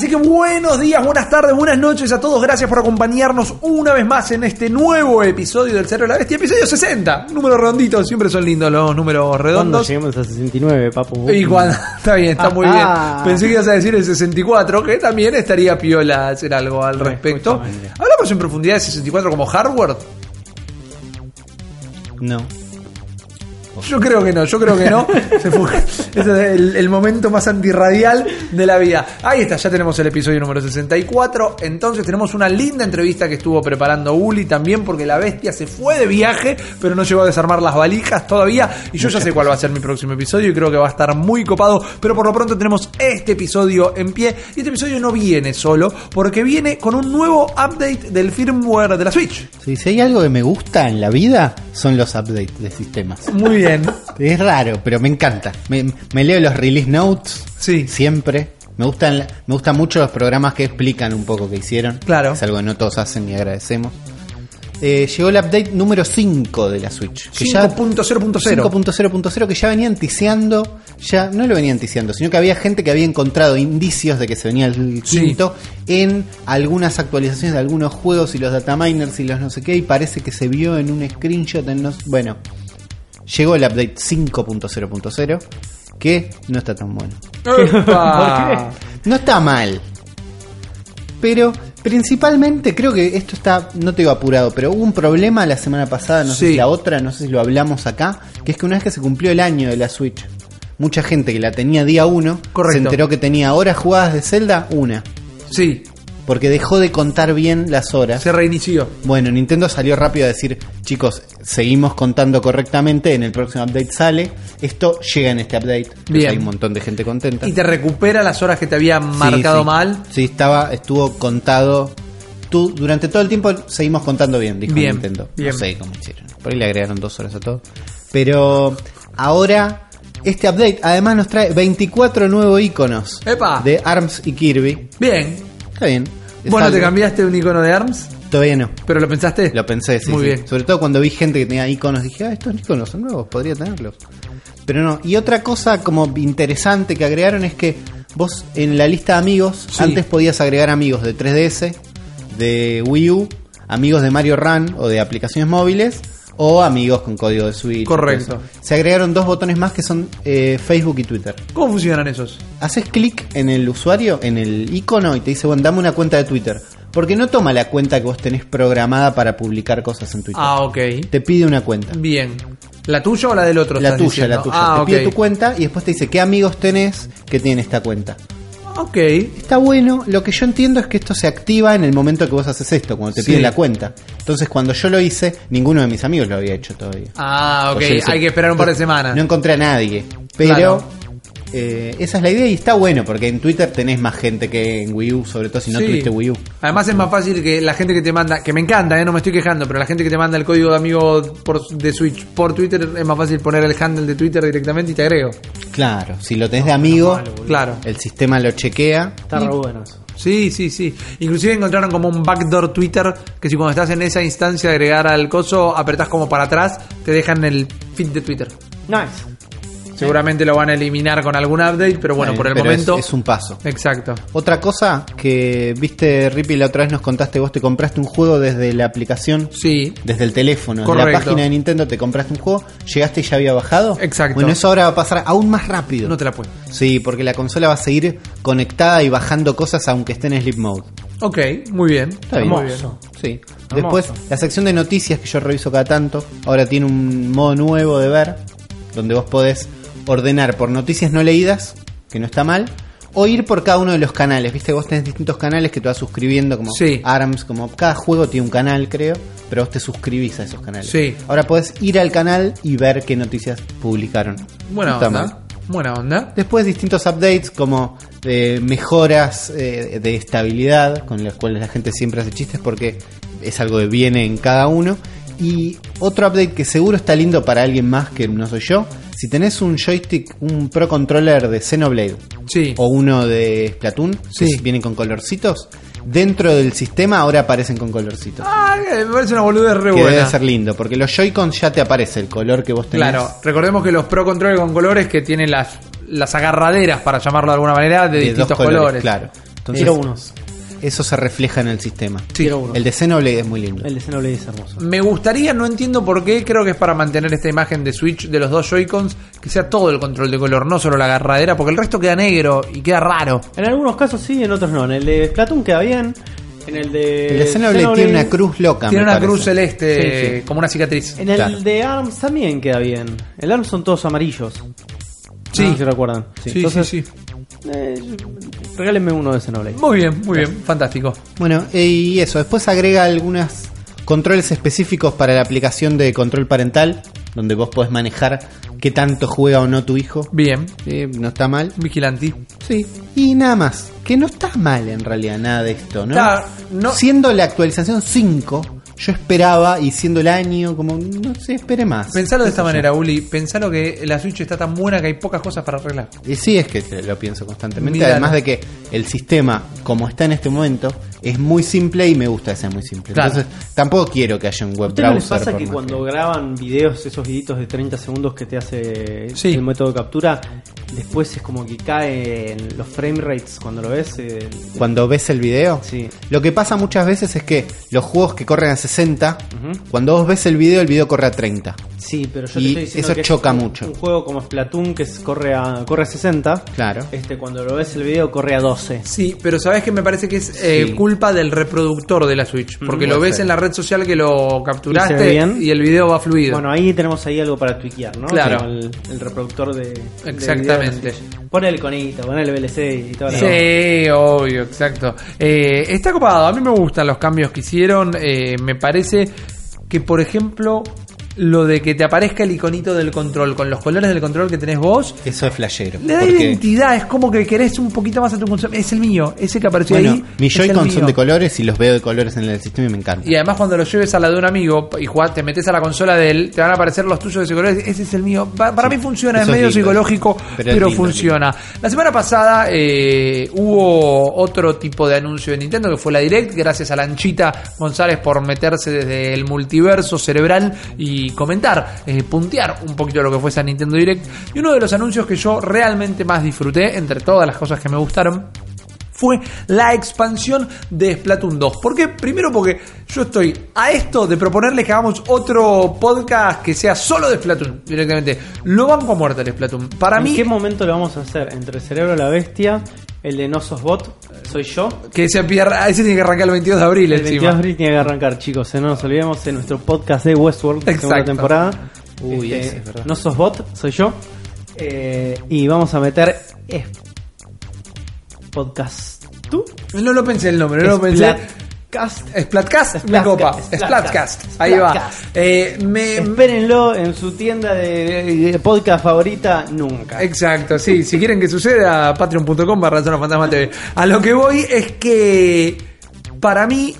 Así que buenos días, buenas tardes, buenas noches a todos. Gracias por acompañarnos una vez más en este nuevo episodio del Cero de la Bestia, episodio 60. Número redondito, siempre son lindos los números Cuando redondos. lleguemos a 69, papu. Y cuando, está bien, está muy bien. Ah. Pensé que ibas a decir el 64, que también estaría piola hacer algo al respecto. Hablamos en profundidad de 64 como hardware. No. Yo creo que no, yo creo que no. Se fue. Ese es el, el momento más antirradial de la vida. Ahí está, ya tenemos el episodio número 64. Entonces tenemos una linda entrevista que estuvo preparando Uli también, porque la bestia se fue de viaje, pero no llegó a desarmar las valijas todavía. Y yo ya sé cuál va a ser mi próximo episodio y creo que va a estar muy copado. Pero por lo pronto tenemos este episodio en pie. Y este episodio no viene solo, porque viene con un nuevo update del firmware de la Switch. Sí, si hay algo que me gusta en la vida, son los updates de sistemas. Muy bien. Es raro, pero me encanta. Me, me leo los release notes Sí. siempre. Me gustan, me gustan mucho los programas que explican un poco qué hicieron. Claro. Es algo que no todos hacen y agradecemos. Eh, llegó el update número 5 de la Switch. Que ya 5.0.0. 5.0.0 que ya venían ticiando, ya no lo venían ticiando, sino que había gente que había encontrado indicios de que se venía el Sí. quinto en algunas actualizaciones de algunos juegos y los dataminers y los no sé qué, y parece que se vio en un screenshot en no- bueno, llegó el update 5.0.0 que no está tan bueno. No está mal. Pero principalmente creo que esto está, no te digo apurado, pero hubo un problema la semana pasada, no sé si la otra, no sé si lo hablamos acá, que es que una vez que se cumplió el año de la Switch, mucha gente que la tenía día 1 se enteró que tenía horas jugadas de Zelda, una. Sí, Porque dejó de contar bien las horas. se reinició. Bueno, Nintendo salió rápido a decir, chicos, seguimos contando correctamente, en el próximo update sale, esto llega en este update, Bien. hay un montón de gente contenta. Y te recupera las horas que te habían Sí, marcado sí. mal. Sí, estaba, estuvo contado. Tú, durante todo el tiempo seguimos contando bien, dijo Bien, Nintendo. bien. No sé cómo hicieron. Por ahí le agregaron dos horas a todo. Pero ahora, este update además nos trae 24 nuevos iconos ¡Epa! de ARMS y Kirby. Bien. Está bien. Bueno, ¿te cambiaste un icono de ARMS? Todavía no. ¿Pero lo pensaste? Lo pensé, sí. Muy sí. bien. Sobre todo cuando vi gente que tenía iconos, dije, ah, estos iconos son nuevos, podría tenerlos. Pero no. Y otra cosa como interesante que agregaron es que vos en la lista de amigos, Sí. antes podías agregar amigos de 3DS, de Wii U, amigos de Mario Run o de aplicaciones móviles, o amigos con código de Switch. Correcto. Se agregaron dos botones más que son eh, Facebook y Twitter. ¿Cómo funcionan esos? Haces clic en el usuario, en el icono, y te dice, bueno, dame una cuenta de Twitter. Porque no toma la cuenta que vos tenés programada para publicar cosas en Twitter. Ah, ok. Te pide una cuenta. Bien. ¿La tuya o la del otro? La tuya, diciendo? la tuya. Ah, te pide tu cuenta y después te dice qué amigos tenés que tienen esta cuenta. Ok. Está bueno, lo que yo entiendo es que esto se activa en el momento que vos haces esto, cuando te Sí. piden la cuenta. Entonces cuando yo lo hice, ninguno de mis amigos lo había hecho todavía. Ah, ok. O sea, hice- Hay que esperar un par de semanas. No encontré a nadie. Pero Claro. Eh, esa es la idea y está bueno porque en Twitter tenés más gente que en Wii U, sobre todo si no Sí. tuviste Wii U. Además es más fácil que la gente que te manda, que me encanta, eh, no me estoy quejando, pero la gente que te manda el código de amigo por, de Switch por Twitter es más fácil poner el handle de Twitter directamente y te agrego. Claro, si lo tenés de amigo, malo. Claro. el sistema lo chequea. Está y- re bueno eso. Sí, sí, sí. Inclusive encontraron como un backdoor Twitter que si cuando estás en esa instancia de agregar al coso, apretás como para atrás, te dejan el feed de Twitter. Nice. Seguramente lo van a eliminar con algún update, pero bueno, por el es- momento... es un paso. Exacto. Otra cosa que viste, Rippy, la otra vez nos contaste, vos te compraste un juego desde la aplicación, Sí. desde el teléfono, desde la Correcto. página de Nintendo, te compraste un juego, llegaste y ya había bajado. Exacto. Bueno, eso ahora va a pasar aún más rápido. No te la puedo. Sí, porque la consola va a seguir conectada y bajando cosas aunque esté en sleep mode. Ok, muy bien. Está bien. Muy bien. Hermoso. Sí. Hermoso. Después, la sección de noticias que yo reviso cada tanto, ahora tiene un modo nuevo de ver, donde vos podés ordenar por noticias no leídas, que no está mal, o ir por cada uno de los canales. Viste, vos tenés distintos canales que te vas suscribiendo, como Sí. ARMS, como cada juego tiene un canal, creo, pero vos te suscribís a esos canales. Sí. Ahora podés ir al canal y ver qué noticias publicaron. Buena No onda. mal. Buena onda. Después distintos updates como eh, mejoras eh, de estabilidad con las cuales la gente siempre hace chistes porque es algo que viene en cada uno. Y otro update que seguro está lindo para alguien más que no soy yo. Si tenés un joystick, un Pro Controller de Xenoblade Sí. o uno de Splatoon, que Sí. vienen con colorcitos, dentro del sistema ahora aparecen con colorcitos. Ah, que me parece una boludez re que buena. debe ser lindo, porque los Joy-Cons ya te aparece el color que vos tenés. Claro, recordemos que los Pro Controller con colores que tienen las, las agarraderas, para llamarlo de alguna manera, de, distintos colores, colores. Claro. Entonces, Quiero unos. Eso se refleja en el sistema. Sí. El de Xenoblade es muy lindo. El de Xenoblade es hermoso. Me gustaría, no entiendo por qué, creo que es para mantener esta imagen de Switch de los dos Joy-Cons, que sea todo el control de color, no solo la agarradera, porque el resto queda negro y queda raro. En algunos casos sí, en otros no. En el de Splatoon queda bien. En el de. El de Xenoblade tiene una cruz loca. Tiene me una parece. cruz celeste, Sí, sí. como una cicatriz. En el Claro. de ARMS también queda bien. El ARMS son todos amarillos. Sí. No si recuerdan. Sí, Entonces, sí, sí. Eh, regálenme uno de Xenoblade. Muy bien, muy bien, fantástico. Bueno, eh, y eso, después agrega algunos controles específicos para la aplicación de control parental, donde vos podés manejar qué tanto juega o no tu hijo. Bien, Eh, no está mal. vigilanti. Sí. Y nada más, que no está mal en realidad nada de esto, ¿no? Claro, no- Siendo la actualización 5, yo esperaba, y siendo el año, como, no sé, espere más. Pensalo de esta manera, Uli. Pensalo que la Switch está tan buena que hay pocas cosas para arreglar. Y sí, es que lo pienso constantemente. Además de que el sistema, como está en este momento, es muy simple y me gusta que sea muy simple. Claro. Entonces, tampoco quiero que haya un web ¿Ustedes no les browser. pasa que cuando graban videos, esos videitos de 30 segundos que te hace Sí. el método de captura, después es como que caen los frame rates cuando lo ves? eh, Cuando ves el video, sí. lo que pasa muchas veces es que los juegos que corren a 60, Ujú. cuando vos ves el video, el video corre a 30. Sí, pero yo Y te estoy diciendo eso que es choca un- mucho. Un juego como Splatoon que corre a corre a 60. Claro. Este cuando lo ves el video corre a 12. Sí, pero sabes que me parece que es eh, Sí. culpa del reproductor de la Switch. Porque Mm, lo puede ves ser. en la red social que lo ¿Y capturaste y el video va fluido. Bueno, ahí tenemos ahí algo para tweakear, ¿no? Claro. Como El, el reproductor de. Exactamente. de. Pon el iconito, pon el VLC y todo Sí, obvio, exacto. Eh, está copado, a mí me gustan los cambios que hicieron. eh, me parece que, por ejemplo, lo de que te aparezca el iconito del control con los colores del control que tenés vos, Eso es flashero. le da porque, identidad. Es como que querés un poquito más a tu consola. Es el mío, ese que apareció bueno, ahí. el Joy-Con son de colores y los veo de colores en el sistema y me encanta. Y además cuando lo lleves a la de un amigo y jugás, te metes a la consola de él, te van a aparecer los tuyos de ese color. Ese es el mío. Pa- Para Sí, mí funciona, es medio lindo, psicológico, pero pero, es lindo, funciona. La semana pasada eh, hubo otro tipo de anuncio de Nintendo que fue la Direct, gracias a Lanchita González por meterse desde el multiverso cerebral y comentar, eh, puntear un poquito lo que fue esa Nintendo Direct. Y uno de los anuncios que yo realmente más disfruté, entre todas las cosas que me gustaron, fue la expansión de Splatoon 2. ¿Por qué? Primero porque yo estoy a esto de proponerles que hagamos otro podcast que sea solo de Splatoon directamente. Lo banco a muerte el Splatoon. Para ¿En mí, qué momento lo vamos a hacer? ¿Entre el cerebro de la bestia? ¿El de No sos bot? ¿Soy yo? que ese, ese tiene que arrancar el 22 de abril El 22 de abril tiene que arrancar, chicos. No nos olvidemos en nuestro podcast de Westworld, segunda Exacto. temporada. Uy, Este, ese es verdad. No sos bot, soy yo. Eh, y vamos a meter podcast. ¿Tú? No lo pensé el nombre, no lo pensé. Splatcast. Splatcast, me copa. Splatcast, Splatcast, ahí va. Eh, me, Espérenlo en su tienda de, de podcast favorita nunca. Exacto, sí. Si quieren que suceda, patreon.com barra Zona Fantasma TV. A lo que voy es que para mí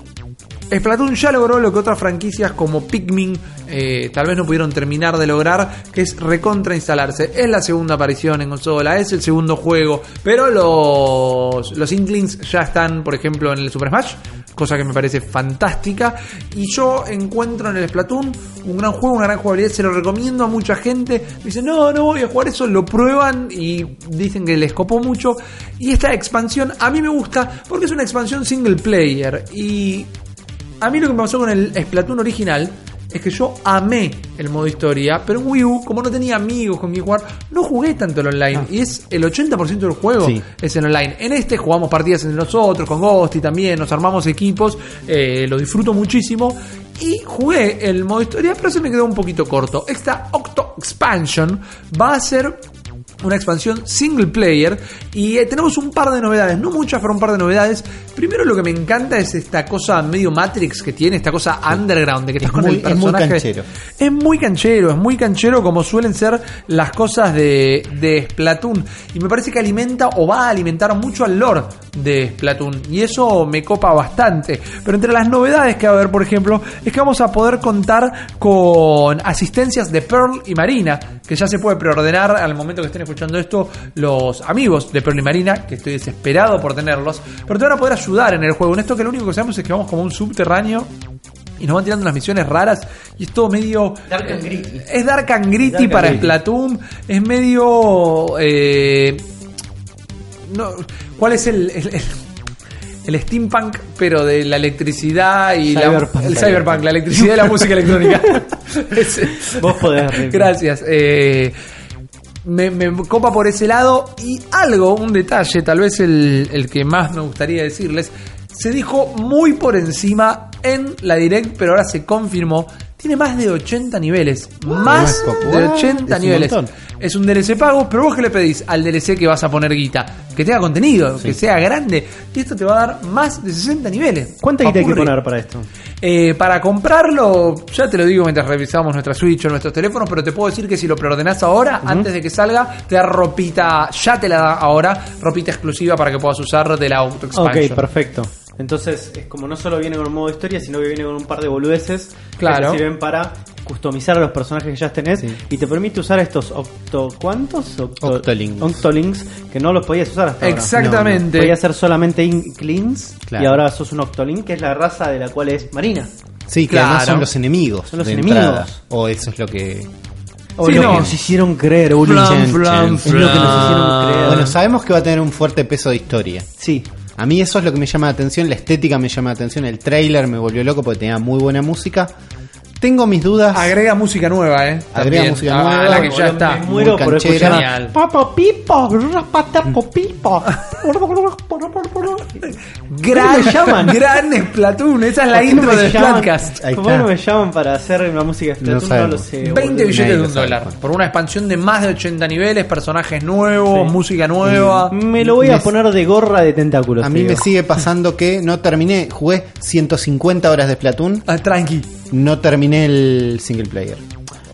Splatoon ya logró lo que otras franquicias como Pikmin eh, tal vez no pudieron terminar de lograr, que es recontra instalarse. Es la segunda aparición en consola, es el segundo juego, pero los, los Inklings ya están, por ejemplo, en el Super Smash, cosa que me parece fantástica. Y yo encuentro en el Splatoon un gran juego, una gran jugabilidad, se lo recomiendo a mucha gente. Dicen, no, no voy a jugar eso, lo prueban y dicen que les copó mucho. Y esta expansión a mí me gusta porque es una expansión single player. Y a mí lo que me pasó con el Splatoon original es que yo amé el modo historia, pero en Wii U, como no tenía amigos con quien jugar, no jugué tanto el online. Y es el 80% del juego Sí. es en online. En este jugamos partidas entre nosotros, con Ghosty también, nos armamos equipos, eh, lo disfruto muchísimo. Y jugué el modo historia, pero se me quedó un poquito corto. Esta Octo Expansion va a ser una expansión single player y eh, tenemos un par de novedades, no muchas, pero un par de novedades. Primero lo que me encanta es esta cosa medio Matrix que tiene, esta cosa underground de que Es estás con el es muy personaje. canchero. Es muy canchero, es muy canchero como suelen ser las cosas de, de Splatoon. Y me parece que alimenta o va a alimentar mucho al lore de Splatoon. Y eso me copa bastante. Pero entre las novedades que va a haber, por ejemplo, es que vamos a poder contar con asistencias de Pearl y Marina. Que ya se puede preordenar al momento que estén escuchando esto los amigos de Pearl y Marina. Que estoy desesperado por tenerlos. Pero te van a poder ayudar en el juego. En esto que lo único que sabemos es que vamos como un subterráneo y nos van tirando unas misiones raras y es todo medio Dark and gritty. es dark and gritty Dark and para gritty. Splatoon es medio eh, no, ¿cuál es el, el, el- el steampunk pero de la electricidad y la- Cyberpunk. el cyberpunk la electricidad y la música electrónica. Vos podés. Gracias. eh, me, me copa por ese lado y algo, un detalle, tal vez el, el que más me gustaría decirles, se dijo muy por encima en la direct, pero ahora se confirmó. Tiene más de 80 niveles. Más de What? 80 Es un niveles. montón. Es un DLC pago, pero vos que le pedís al DLC que vas a poner guita, que tenga contenido, que sea grande, y esto te va a dar más de 60 niveles. ¿Cuánta guita hay que poner para esto? Eh, para comprarlo, ya te lo digo mientras revisamos nuestra Switch o nuestros teléfonos, pero te puedo decir que si lo preordenás ahora, antes de que salga, te da ropita, ya te la da ahora, ropita exclusiva para que puedas usar de la Auto Expansion. Ok, perfecto. Entonces, es como no solo viene con un modo historia, sino que viene con un par de boludeces Claro. que sirven para customizar a los personajes que ya tenés Sí. y te permite usar estos octo ¿cuántos? Octo- Octolinks. Octolinks que no los podías usar hasta ahora. Exactamente. Podías ser solamente Inklings Claro. y ahora sos un Octolink que es la raza de la cual es Marina. Sí, que Claro. además son los enemigos. Son los de enemigos. entrada. O eso es lo que. O Sí, lo no. que nos hicieron creer. Flan, flan. Es lo que nos hicieron creer. Bueno, sabemos que va a tener un fuerte peso de historia. Sí. A mí eso es lo que me llama la atención, la estética me llama la atención, el trailer me volvió loco porque tenía muy buena música. Tengo mis dudas. Agrega música nueva, eh. Agrega También. música Ah, nueva. la que ya Boludo, está. Me muero por canchera. escuchar. Papa pipo, rapatapo pipo. Gran, ¿Cómo llaman? gran Splatoon. Esa es la ¿Por qué no intro me de llaman? Splatcast. Ahí ¿Por qué está. no me llaman para hacer una música de No Splatoon? No, sabemos. lo sé. 20 boludo. billetes de un dólar. Por una expansión de más de 80 niveles, personajes nuevos, Sí. música nueva. Me lo voy a Me- poner de gorra de tentáculos. A mí me sigue pasando que no terminé, jugué 150 horas de Splatoon, Ah, tranqui. No terminé el single player.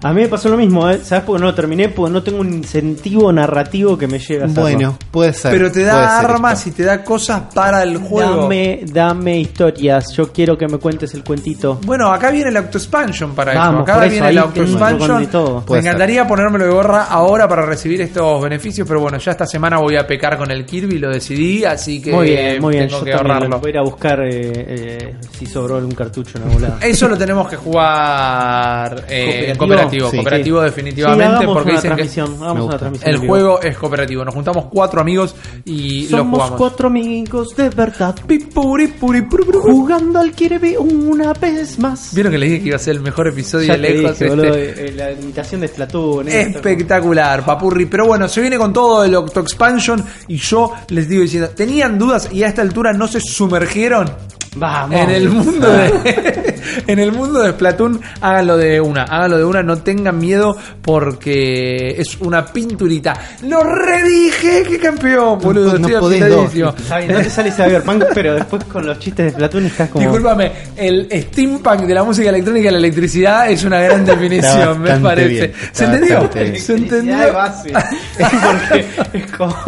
A mí me pasó lo mismo, ¿eh? ¿Sabes por qué no lo terminé? Porque no tengo un incentivo narrativo que me llegue a hacerlo. Bueno, puede ser. Pero te da armas y te da cosas para el juego. Dame, dame historias. Yo quiero que me cuentes el cuentito. Bueno, acá viene el Auto Expansion para Vamos, eso. Acá eso, viene el Auto tengo Expansion. con de todo. Me Puede ser. encantaría ponérmelo de gorra ahora para recibir estos beneficios, pero bueno, ya esta semana voy a pecar con el Kirby, lo decidí, así que muy bien, muy bien. tengo Yo que ahorrarlo. voy a ir a buscar eh, eh, si sobró algún cartucho en la volada. Eso lo tenemos que jugar eh, en ¿Cooperativo? Cooperativo. Sí. Cooperativo Sí, definitivamente hagamos porque una dicen que transmisión. Hagamos Me una transmisión. el juego es cooperativo. Nos juntamos cuatro amigos y lo Somos jugamos. cuatro amigos de verdad. Pipuri, puri, puru. Jugando al Kirby una vez más. Vieron que les dije que iba a ser el mejor episodio Ya de lejos. dije, este? boludo, eh, la imitación de Splatoon. esto. Espectacular, papurri. Pero bueno, se viene con todo el Octo Expansion y yo les digo diciendo, ¿tenían dudas y a esta altura no se sumergieron? Vamos. En el mundo de en el mundo de Splatoon, háganlo de una, háganlo de una, no tengan miedo porque es una pinturita. Lo redije, qué campeón, boludo, no estoy podés. Está bien, no te sale Cyberpunk, pero después con los chistes de Splatoon estás como. Discúlpame, el steampunk de la música electrónica y la electricidad es una gran definición, me parece. bien, ¿Se entendió? ¿Se entendió? de base. Porque es como.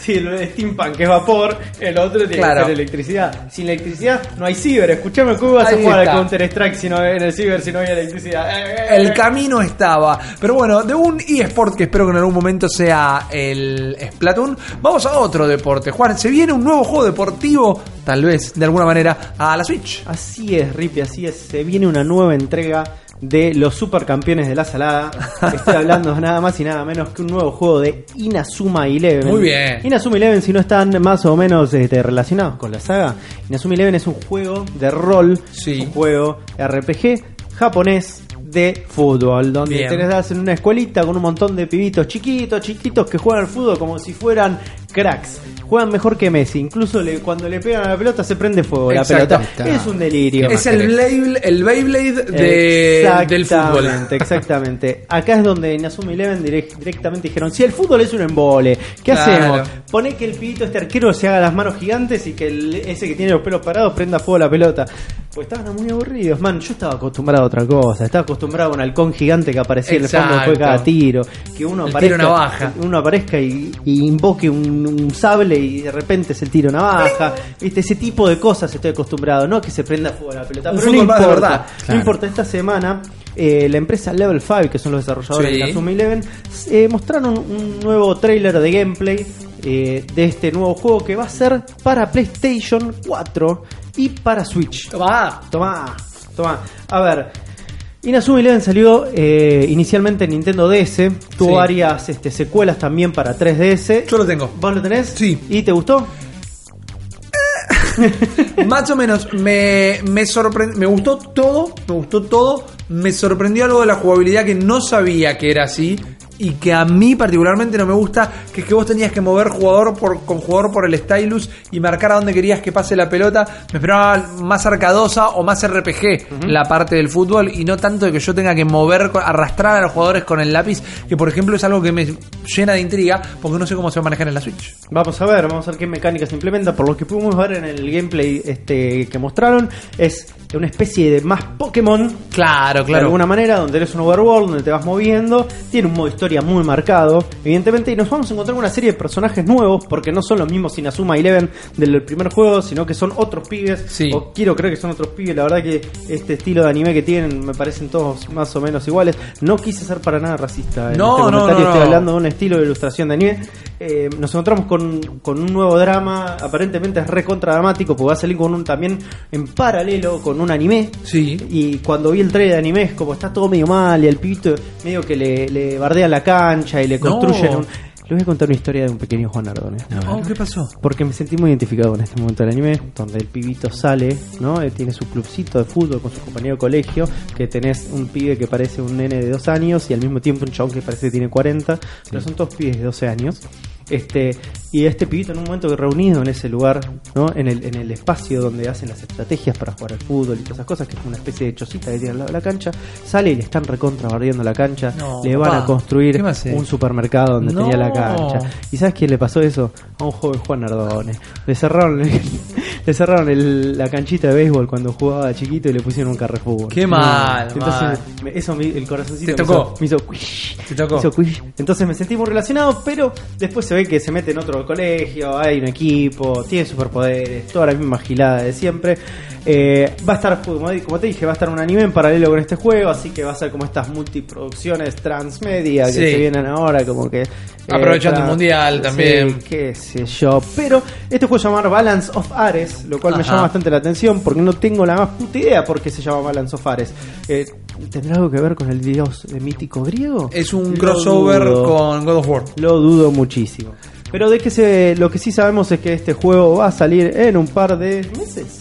Sí, el steampunk es vapor, el otro tiene Claro. que ser electricidad. Sin electricidad no hay ciber. Escuchame, ¿cómo vas a al Counter Strike si no en el ciber si no hay electricidad? Eh, eh, El eh. camino estaba. Pero bueno, de un eSport que espero que en algún momento sea el Splatoon, vamos a otro deporte. Juan, se viene un nuevo juego deportivo, tal vez, de alguna manera, a la Switch. Así es, Rippy, así es. Se viene una nueva entrega de los supercampeones de la salada. Estoy hablando nada más y nada menos que un nuevo juego de Inazuma Eleven. Muy bien. Inazuma Eleven, si no están más o menos este, relacionados con la saga, Inazuma Eleven es un juego de rol, Sí. un juego RPG japonés de fútbol, donde Bien. tenés en una escuelita con un montón de pibitos chiquitos, chiquitos que juegan al fútbol como si fueran cracks. Juegan mejor que Messi, incluso le- cuando le pegan a la pelota se prende fuego la pelota. Es un delirio. Es el Blade, el Beyblade de- del fútbol. Exactamente. Acá es donde Inazuma Eleven direct- directamente dijeron, si el fútbol es un embole, ¿qué Claro. hacemos? Poné que el pibito este arquero se haga las manos gigantes y que el- ese que tiene los pelos parados prenda fuego a la pelota. Pues estaban muy aburridos, man. Yo estaba acostumbrado a otra cosa. Estaba acostumbrado a un halcón gigante que aparecía en el fondo después de cada tiro. Que uno El aparezca, tiro navaja. uno aparezca y, y invoque un, un sable y de repente se tiro navaja. Viste, ese tipo de cosas estoy acostumbrado. No que se prenda fuego a la pelota. Un pero no de importa. No importa, esta semana eh, la empresa Level 5, que son los desarrolladores Sí. de Inazuma Eleven, eh, mostraron un nuevo trailer de gameplay eh, de este nuevo juego que va a ser para PlayStation 4 y para Switch. Va. Tomá. Toma, a ver. Inazuma Eleven salió eh, inicialmente en Nintendo DS, tuvo Sí. varias este, secuelas también para 3DS. Yo lo tengo. ¿Vos lo tenés? Sí. ¿Y te gustó? Más o menos, me, me sorprendió, me gustó todo, me gustó todo, me sorprendió algo de la jugabilidad que no sabía que era así y que a mí particularmente no me gusta, que es que vos tenías que mover jugador por, con jugador por el stylus y marcar a dónde querías que pase la pelota. Me esperaba más arcadosa o más RPG la parte del fútbol y no tanto de que yo tenga que mover, arrastrar a los jugadores con el lápiz, que por ejemplo es algo que me llena de intriga porque no sé cómo se va a manejar en la Switch. Vamos a ver, vamos a ver qué mecánicas se implementa. Por lo que pudimos ver en el gameplay este, que mostraron, es una especie de más Pokémon Claro, de alguna manera, donde eres un overworld, donde te vas moviendo, tiene un modo historia muy marcado, evidentemente, y nos vamos a encontrar con una serie de personajes nuevos, porque no son los mismos Inazuma Eleven del primer juego, sino que son otros pibes, Sí. o quiero creer que son otros pibes, la verdad que este estilo de anime que tienen me parecen todos más o menos iguales, no quise ser para nada racista en No, este no, comentario, no, estoy no. hablando de un estilo de ilustración de anime, Eh, nos encontramos con, con un nuevo drama, aparentemente es recontra dramático, porque va a salir con un también en paralelo con un anime, Sí. y cuando vi el trailer de anime es como está todo medio mal y al pibito medio que le, le bardean la cancha y le No. construyen un... Les voy a contar una historia de un pequeño Juan Ardone. Oh, ¿Qué pasó? Porque me sentí muy identificado con este momento del anime, donde el pibito sale, ¿no? Él tiene su clubcito de fútbol con su compañero de colegio, que tenés un pibe que parece un nene de dos años y al mismo tiempo un chabón que parece que tiene 40, pero son todos pibes de 12 años. Este, y este pibito en un momento que reunido en ese lugar, ¿no? En el, en el espacio donde hacen las estrategias para jugar al fútbol y todas esas cosas, que es una especie de chocita que tiene al lado de la cancha, sale y le están recontra bardeando la cancha, No, le van papá, a construir un supermercado donde No. tenía la cancha. ¿Y sabes quién le pasó eso? A un joven Juan Ardone. Le cerraron, le cerraron el- la canchita de béisbol cuando jugaba chiquito y le pusieron un carrefútbol. Qué mal, Entonces, mal. me- eso me- el corazoncito Te me tocó. hizo- me hizo, quish, Te tocó. me hizo. Entonces me sentí muy relacionado, pero después se ve que se mete en otro colegio, hay un equipo, tiene superpoderes, toda la misma gilada de siempre. Eh, va a estar, como, te dije, va a estar un anime en paralelo con este juego, así que va a ser como estas multiproducciones transmedia que Sí. se vienen ahora, como que... eh, Aprovechando el mundial también. Sí, qué sé yo. Pero este juego se llama Balance of Ares, lo cual me llama bastante la atención porque no tengo la más puta idea por qué se llama Balance of Ares. Eh, ¿Tendrá algo que ver con el dios mítico griego? Es un Lo crossover dudo. con God of War. Lo dudo muchísimo. Pero de que se, lo que sí sabemos es que este juego va a salir en un par de meses.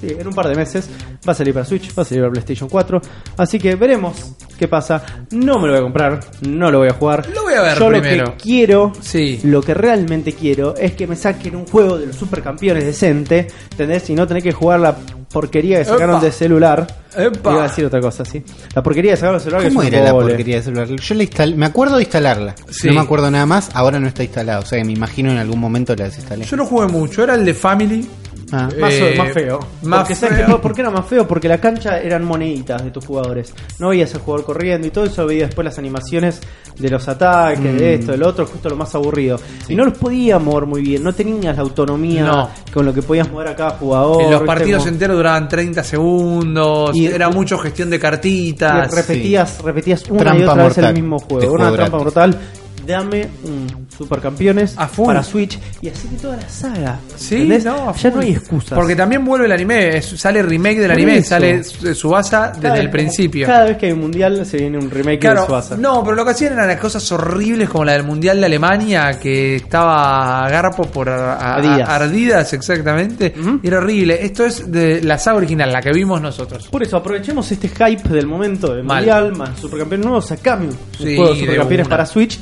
Sí, en un par de meses va a salir para Switch, va a salir para PlayStation 4. Así que veremos qué pasa. No me lo voy a comprar, no lo voy a jugar. Lo voy a ver Yo primero. lo que quiero, Sí. lo que realmente quiero es que me saquen un juego de los supercampeones decente, ¿entendés? Y no tener que jugar la porquería que sacaron Epa. de celular. Epa. Iba a decir otra cosa, sí. La porquería que sacaron de celular ¿Cómo era la porquería de celular? Yo la instalé, me acuerdo de instalarla. Sí. No me acuerdo nada más, ahora no está instalada. O sea que me imagino en algún momento la desinstalé. Yo no jugué mucho, era el de Family. Ah. Más, Eh, más feo. más Porque, ¿sabes feo. qué? ¿Por qué era más feo? Porque la cancha eran moneditas de tus jugadores. No veías al jugador corriendo y todo eso veía después las animaciones de los ataques, Mm. de esto, del otro, justo lo más aburrido. Y no los podías mover muy bien, no tenías la autonomía No. con lo que podías mover a cada jugador. En los partidos Como- enteros duraban 30 segundos. Y- era mucho gestión de y cartitas. repetías, repetías una Trampa y otra vez el mismo juego. juego Una trampa gratis. mortal. Dame un supercampeones A full. para Switch y así que toda la saga. Sí, no, ya no hay excusas. Porque también vuelve el anime, es- sale remake del Por anime, eso. sale su- Subasa desde Cada el vez- principio. Cada vez que hay un mundial se viene un remake de Claro, Suasa. no, pero lo que hacían eran las cosas horribles como la del Mundial de Alemania, que estaba a Garpo por a- a- Ardidas. ardidas, exactamente. Ujú. Era horrible. Esto es de la saga original, la que vimos nosotros. Por eso aprovechemos este hype del momento del Mal. mundial, más supercampeones nuevos, sacame un Sí, juego de de supercampeones una. para Switch.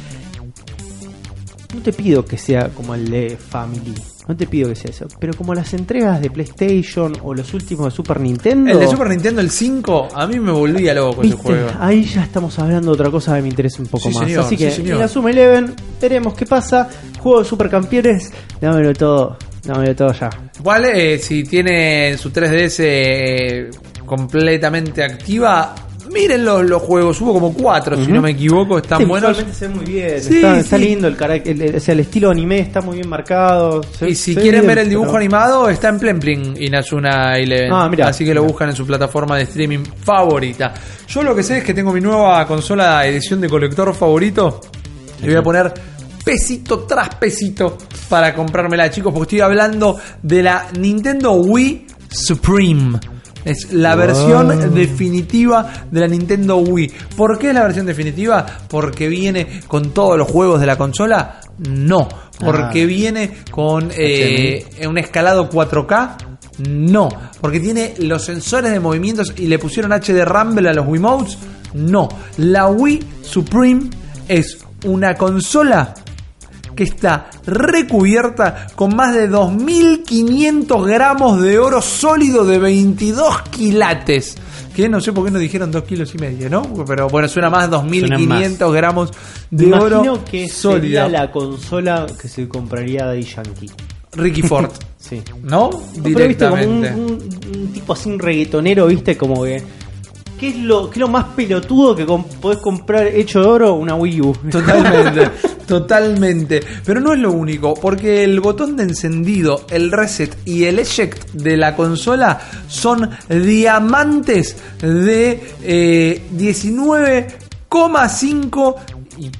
No te pido que sea como el de Family, no te pido que sea eso, pero como las entregas de PlayStation o los últimos de Super Nintendo. El de Super Nintendo, el 5, a mí me volvía loco ese juego. Ahí ya estamos hablando de otra cosa que me interesa un poco Sí, más. señor, Así que sí, en la Suma Eleven veremos qué pasa. Juego de supercampeones, dámelo todo, dámelo todo ya. Igual, eh, si tiene su 3DS eh, completamente activa, miren los, los juegos. Hubo como cuatro, si no me equivoco, están Este buenos. se ve muy bien, Sí, está, está sí. lindo el, el- o sea, el estilo anime está muy bien marcado. se- Y si quieren bien, ver el dibujo pero- animado, está en Plemplin Inazuna Eleven. Ah, mirá. Así que lo buscan en su plataforma de streaming favorita. Yo lo que sé es que tengo mi nueva consola edición de colector favorito. Le voy a poner pesito tras pesito para comprármela, chicos, porque estoy hablando de la Nintendo Wii Supreme. Es la versión definitiva de la Nintendo Wii. ¿Por qué es la versión definitiva? ¿Porque viene con todos los juegos de la consola? No. ¿Porque Ah. viene con eh, un escalado 4K? No. ¿Porque tiene los sensores de movimientos y le pusieron HD Rumble a los Wiimotes? No. La Wii Supreme es una consola que está recubierta con más de 2.500 gramos de oro sólido de 22 quilates. Que no sé por qué no dijeron 2 kilos y medio, ¿no? Pero bueno, suena más 2.500 gramos de Me oro imagino que sólido. sería la consola que se compraría de Yankee. Ricky Ford, Sí. ¿no? No, pero viste como un, Directamente. un- un tipo así, un reggaetonero, viste, como que. ¿Qué es lo, qué es lo más pelotudo que com- podés comprar hecho de oro? Una Wii U. Totalmente, totalmente. Pero no es lo único, porque el botón de encendido, el reset y el eject de la consola son diamantes de eh, 19,5 y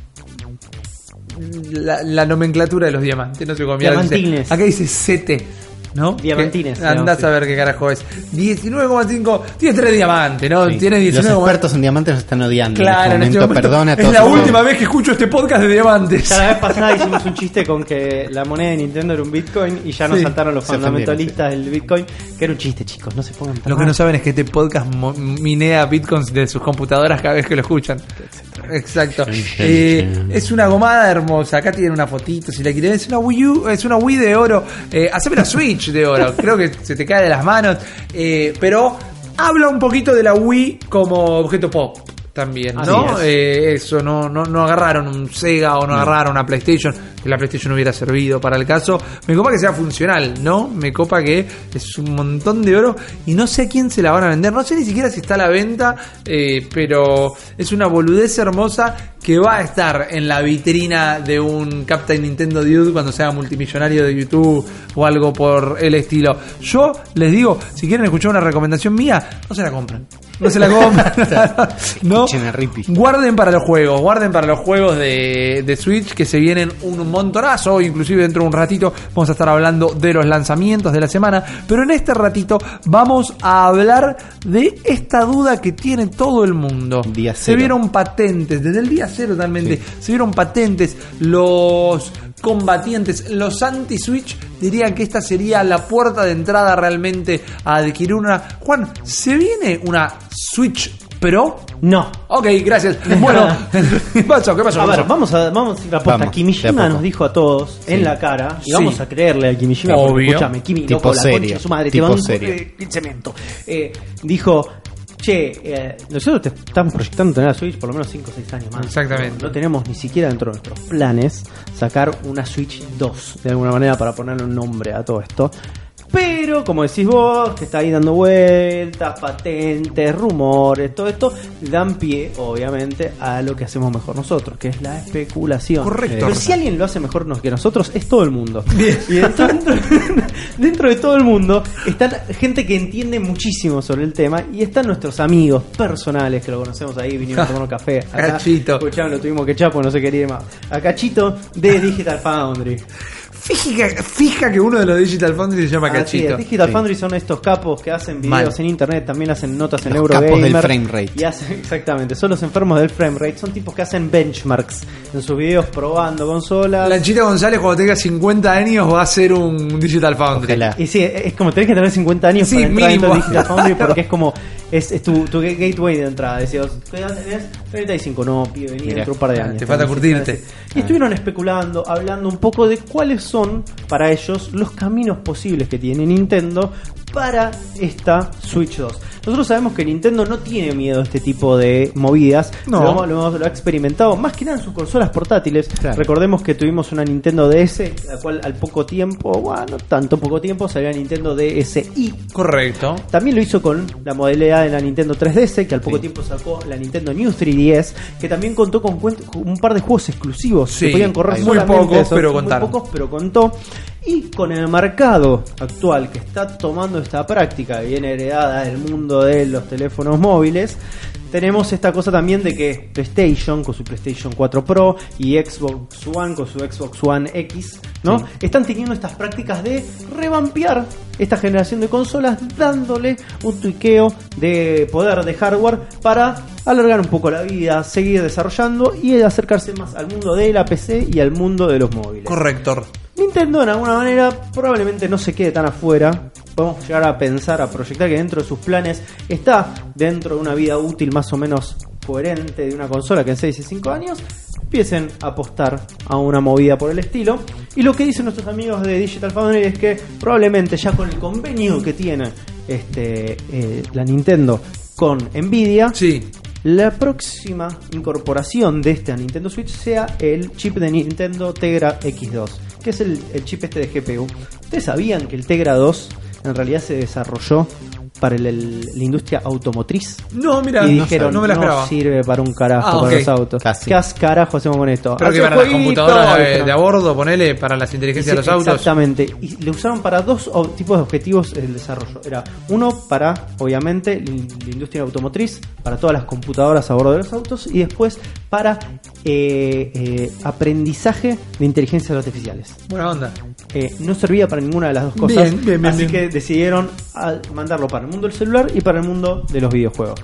la, la nomenclatura de los diamantes, no sé cómo mierda dice. Diamantines. Acá dice CT. ¿No? Diamantines, Que- Andás sí. a ver qué carajo es. 19,5. Tiene tres diamantes, ¿no? Sí. Tiene Los 19. expertos en diamantes nos están odiando. Claro, en en este este momento perdona a es la última vez que escucho este podcast de diamantes. Ya la vez pasada hicimos un chiste con que la moneda de Nintendo era un Bitcoin y ya nos Sí. saltaron los Se fundamentalistas del Bitcoin, que era un chiste, chicos, no se pongan tan Lo que mal. no saben es que este podcast mo- minea bitcoins de sus computadoras cada vez que lo escuchan. Exacto. Eh, es una gomada hermosa. Acá tienen una fotito. Si la quieren, es una Wii U, es una Wii de oro. Eh, haceme una Switch de oro. Creo que se te cae de las manos. Eh, pero habla un poquito de la Wii como objeto pop. También, ¿no? Es. Eh, eso, no, no, no agarraron un Sega o no agarraron una PlayStation, que la PlayStation hubiera servido para el caso. Me copa que sea funcional, ¿no? Me copa que es un montón de oro y no sé a quién se la van a vender. No sé ni siquiera si está a la venta, eh, pero es una boludez hermosa que va a estar en la vitrina de un Captain Nintendo Dude cuando sea multimillonario de YouTube o algo por el estilo. Yo les digo, si quieren escuchar una recomendación mía, no se la compran. No se la compran. no. Guarden para los juegos, guarden para los juegos de, de Switch que se vienen un montonazo, inclusive dentro de un ratito vamos a estar hablando de los lanzamientos de la semana, pero en este ratito vamos a hablar de esta duda que tiene todo el mundo. Día se vieron patentes, desde el día cero totalmente, Sí. se vieron patentes, los combatientes, los anti-Switch dirían que esta sería la puerta de entrada realmente a adquirir una... Juan, ¿se viene una Switch Pro? No. Ok, gracias. Bueno, ¿qué pasó? ¿Qué pasó? A ¿Qué ver, vamos a, vamos a ir a posta. Vamos, Kimishima nos dijo a todos en la cara, y Sí. vamos a creerle a Kimishima, Obvio. porque escúchame, Kimi, Tipo loco, la serio, concha de su madre, tipo te van serio. eh, cemento. Eh, dijo, che, eh, nosotros te estamos proyectando tener la Switch por lo menos 5 o 6 años más. Exactamente. No, no tenemos ni siquiera dentro de nuestros planes sacar una Switch 2, de alguna manera, para ponerle un nombre a todo esto. Pero, como decís vos, que está ahí dando vueltas, patentes, rumores, todo esto, dan pie, obviamente, a lo que hacemos mejor nosotros, que es la especulación. Correcto. Pero si alguien lo hace mejor que nosotros, es todo el mundo. Y dentro, de todo el mundo están gente que entiende muchísimo sobre el tema y están nuestros amigos personales que lo conocemos ahí, vinieron a tomar un café. Acá, Cachito. Escucharon, lo tuvimos que echar porque no se quería más. A Cachito de Digital Foundry. Fija, fija que uno de los Digital Foundry se llama Así Cachito. es, Digital Sí. Foundry son estos capos que hacen videos Mal. en internet, también hacen notas en Los Eurogamer. capos del frame rate. Y hacen, exactamente, son los enfermos del frame rate. Son tipos que hacen benchmarks en sus videos probando consolas. Lanchita González cuando tenga 50 años va a ser un Digital Foundry. Ojalá. Y sí, es como tenés que tener 50 años Sí, para entrar de Digital Foundry porque es como, es, es tu, tu gateway de entrada. Decías, ¿qué edad tenés? 35, no, pibe, vení dentro de un par de Ah, años. te falta curtirte. Y estuvieron especulando, hablando un poco de cuáles son para ellos los caminos posibles que tiene Nintendo para esta Switch 2. Nosotros sabemos que Nintendo no tiene miedo a este tipo de movidas. No. Lo, ha experimentado más que nada en sus consolas portátiles. Claro. Recordemos que tuvimos una Nintendo DS, la cual al poco tiempo, bueno, no tanto poco tiempo, salió la Nintendo DSi. Correcto. También lo hizo con la modalidad de la Nintendo 3DS, que al poco Sí. tiempo sacó la Nintendo New 3DS, que también contó con un par de juegos exclusivos Sí, que podían correr muy solamente pocos, esos, pero muy contaron. pocos, pero contó. Y con el mercado actual que está tomando esta práctica, viene heredada del mundo de los teléfonos móviles, tenemos esta cosa también de que PlayStation con su PlayStation 4 Pro y Xbox One con su Xbox One X, ¿no? Sí. Están teniendo estas prácticas de revampear esta generación de consolas dándole un tuiqueo de poder de hardware para alargar un poco la vida, seguir desarrollando y acercarse más al mundo de la PC y al mundo de los móviles. Correcto. Nintendo, en alguna manera, probablemente no se quede tan afuera. Podemos llegar a pensar, a proyectar que dentro de sus planes está dentro de una vida útil más o menos coherente de una consola que en 6 y 5 años empiecen a apostar a una movida por el estilo. Y lo que dicen nuestros amigos de Digital Foundry es que probablemente ya con el convenio que tiene este, eh, la Nintendo con Nvidia, Sí. La próxima incorporación de este a Nintendo Switch sea el chip de Nintendo Tegra X2, que es el, chip este de GPU. ¿Ustedes sabían que el Tegra 2 en realidad se desarrolló para el- el- la industria automotriz? No, mira, y no, dijeron, no me la esperaba. sirve para un carajo Ah, para los autos. Casi. ¿Qué as- carajo hacemos con esto? Pero que para las computadoras de, dijeron. de a bordo, ponele, para las inteligencias de los autos. Exactamente. Y le usaron para dos tipos de objetivos el desarrollo. Era uno para, obviamente, la industria automotriz, para todas las computadoras a bordo de los autos, y después para eh, eh, aprendizaje de inteligencias artificiales. Buena onda. Eh, no servía para ninguna de las dos cosas, Bien, bien, bien, así bien. que decidieron a- mandarlo para el mundo del celular y para el mundo de los videojuegos.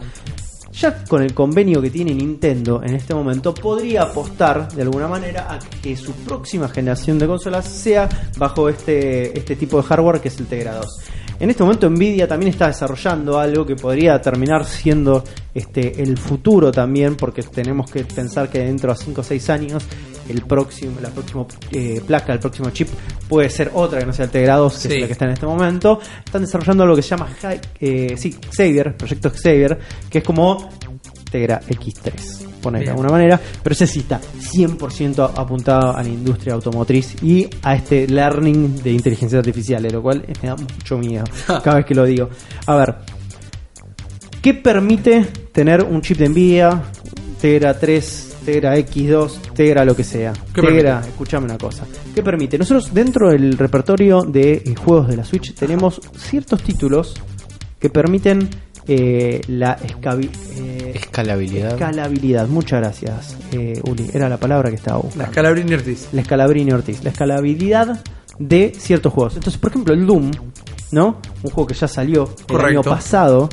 Ya con el convenio que tiene Nintendo en este momento, podría apostar de alguna manera a que su próxima generación de consolas sea bajo este, este tipo de hardware que es el Tegra 2. En este momento Nvidia también está desarrollando algo que podría terminar siendo este, el futuro también, porque tenemos que pensar que dentro de 5 o 6 años el próximo, la próxima eh, placa, el próximo chip puede ser otra que no sea el Tegra 2, que Sí. es la que está en este momento. Están desarrollando algo que se llama eh, sí, Xavier, proyecto Xavier, que es como Tegra X3, poner de alguna manera, pero ese sí está 100% apuntado a la industria automotriz y a este learning de inteligencia artificial, lo cual me da mucho miedo cada vez que lo digo. A ver, ¿qué permite tener un chip de Nvidia, Tegra 3, Tegra X2, Tegra lo que sea? ¿Qué Tegra, escúchame una cosa. ¿Qué permite? Nosotros dentro del repertorio de eh, juegos de la Switch tenemos ciertos títulos que permiten eh, la escabi- eh, Escalabilidad. escalabilidad. Muchas gracias, eh, Uli. Era la palabra que estaba La buscando. Scalabrini Ortiz. La escalabrini Ortiz. La escalabilidad de ciertos juegos. Entonces, por ejemplo, el Doom, ¿no? Un juego que ya salió el año pasado.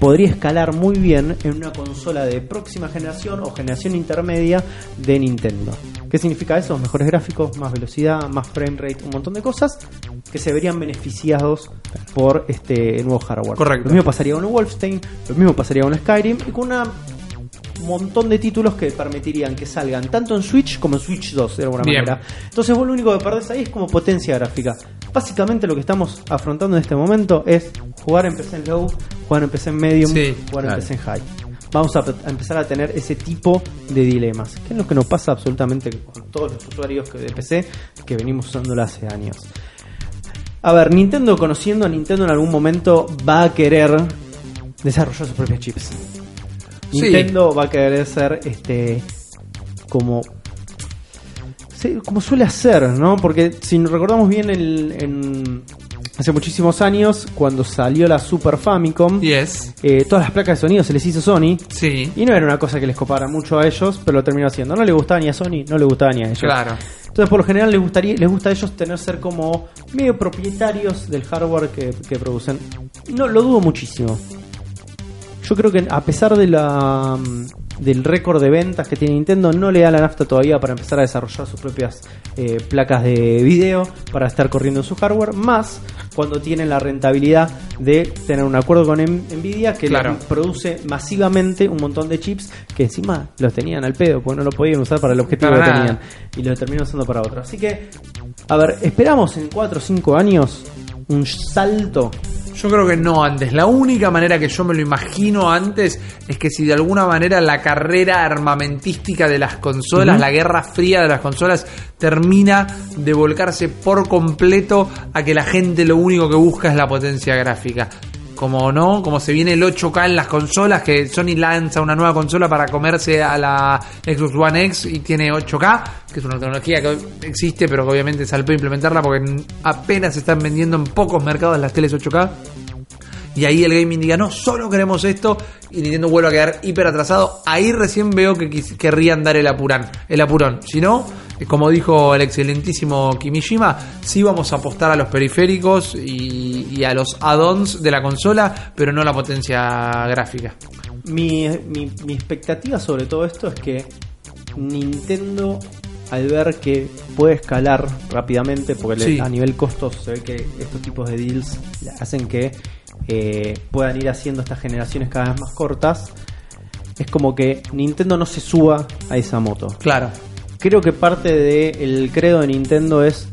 Podría escalar muy bien en una consola de próxima generación o generación intermedia de Nintendo. ¿Qué significa eso? Mejores gráficos, más velocidad, más frame rate, un montón de cosas que se verían beneficiados por este nuevo hardware. Correcto. Lo mismo pasaría con un Wolfenstein, lo mismo pasaría con un Skyrim y con una montón de títulos que permitirían que salgan tanto en Switch como en Switch 2 de alguna Bien. manera. Entonces vos lo único que perdés ahí es como potencia gráfica. Básicamente lo que estamos afrontando en este momento es jugar en PC en low, jugar en PC en medium, Sí, jugar en. PC en high. Vamos a, a empezar a tener ese tipo de dilemas, que es lo que nos pasa absolutamente con todos los usuarios de PC que venimos usándolo hace años. A ver, Nintendo conociendo a Nintendo en algún momento va a querer desarrollar sus propios chips. Sí. Nintendo va a querer ser este como como suele hacer, ¿no? Porque si nos recordamos bien el- en hace muchísimos años cuando salió la Super Famicom, Yes. eh, todas las placas de sonido se les hizo Sony Sí. y no era una cosa que les copara mucho a ellos, pero lo terminó haciendo. No le gustaba ni a Sony, no le gustaba ni a ellos. Claro. Entonces, por lo general, les, gustaría, les gusta a ellos tener ser como medio propietarios del hardware que, que producen. No, lo dudo muchísimo. Yo creo que a pesar de la del récord de ventas que tiene Nintendo, no le da la nafta todavía para empezar a desarrollar sus propias eh, placas de video para estar corriendo en su hardware, más cuando tienen la rentabilidad de tener un acuerdo con Nvidia que Claro. les produce masivamente un montón de chips que encima los tenían al pedo, porque no lo podían usar para el objetivo Para que nada. tenían y lo terminó usando para otro. Así que, a ver, esperamos en 4 o 5 años un salto. Yo creo que no antes. La única manera que yo me lo imagino antes es que si de alguna manera la carrera armamentística de las consolas, la guerra fría de las consolas, termina de volcarse por completo a que la gente lo único que busca es la potencia gráfica. Como no, como se viene el 8K en las consolas, que Sony lanza una nueva consola para comerse a la Xbox One X y tiene 8K, que es una tecnología que existe, pero que obviamente salpó implementarla porque apenas se están vendiendo en pocos mercados las teles 8K. y ahí el gaming diga, no, solo queremos esto y Nintendo vuelva a quedar hiper atrasado, ahí recién veo que querrían dar el apurón, el apurón. Si no, como dijo el excelentísimo Kimishima, sí vamos a apostar a los periféricos y, y a los add-ons de la consola, pero no la potencia gráfica. Mi, mi, mi expectativa sobre todo esto es que Nintendo, al ver que puede escalar rápidamente, porque le- a nivel costos se ve que estos tipos de deals hacen que eh, puedan ir haciendo estas generaciones cada vez más cortas, es como que Nintendo no se suba a esa moto. Claro. Creo que parte del credo de Nintendo es.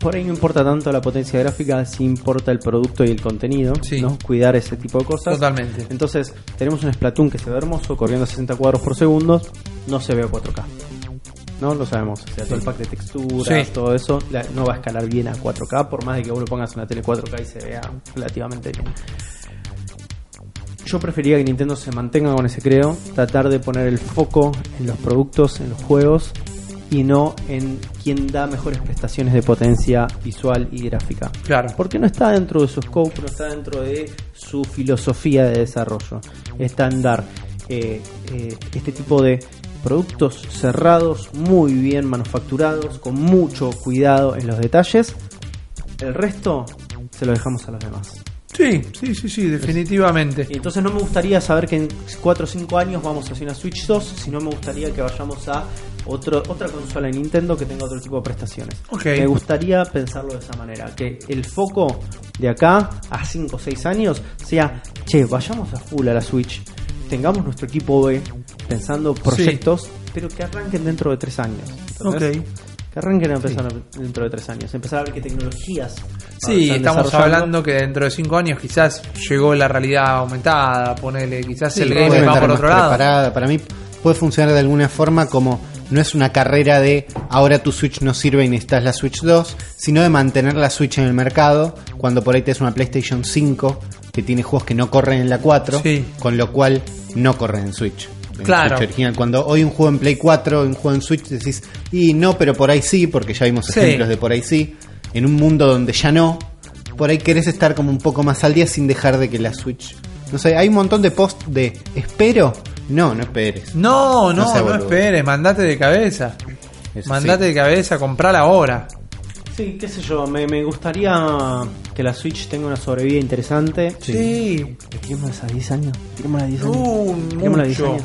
Por ahí no importa tanto la potencia gráfica, si importa el producto y el contenido, Sí. ¿no? Cuidar ese tipo de cosas. Totalmente. Entonces, tenemos un Splatoon que se ve hermoso, corriendo a 60 cuadros por segundo, no se ve a 4K. No lo sabemos. O sea, todo el pack de texturas, Sí. todo eso, no va a escalar bien a 4K, por más de que vos lo pongas una tele 4K y se vea relativamente bien. Yo preferiría que Nintendo se mantenga con ese creo, tratar de poner el foco en los productos, en los juegos y no en quién da mejores prestaciones de potencia visual y gráfica. Claro. Porque no está dentro de su scope, no está dentro de su filosofía de desarrollo. Está en dar eh, eh, este tipo de productos cerrados, muy bien manufacturados, con mucho cuidado en los detalles. El resto se lo dejamos a los demás. Sí, sí, sí, sí, definitivamente. Y entonces no me gustaría saber que en 4 o 5 años vamos hacia una Switch 2, sino me gustaría que vayamos a otro, otra consola de Nintendo que tenga otro tipo de prestaciones. Me gustaría pensarlo de esa manera, que el foco de acá a 5 o 6 años sea, che, vayamos a full a la Switch, tengamos nuestro equipo B pensando proyectos, pero que arranquen dentro de 3 años. ¿entendés? Ok. Que arranquen a empezar dentro de 3 años, empezar a ver qué tecnologías. Sí, estamos hablando que dentro de cinco años quizás llegó la realidad aumentada, ponele, quizás el Sí, game puede va por otro lado. preparada. Para mí puede funcionar de alguna forma como no es una carrera de ahora tu Switch no sirve y necesitas la Switch 2, sino de mantener la Switch en el mercado cuando por ahí tienes una PlayStation 5 que tiene juegos que no corren en la 4, Sí. con lo cual no corren en Switch. Claro. Switch original. Cuando hoy un juego en Play 4, un juego en Switch, decís, y no, pero por ahí sí, porque ya vimos Sí. ejemplos de por ahí sí. En un mundo donde ya no, por ahí querés estar como un poco más al día sin dejar de que la Switch. No sé, hay un montón de post de espero. No, no esperes. No, no, No no, esperes, mandate de cabeza. Eso mandate sí. de cabeza, comprala ahora. Sí, qué sé yo, me, me gustaría que la Switch tenga una sobrevida interesante. Sí. ¿Tirémosla a 10 años? ¿Tirémosla a 10 años? Uh, a 10 mucho. años.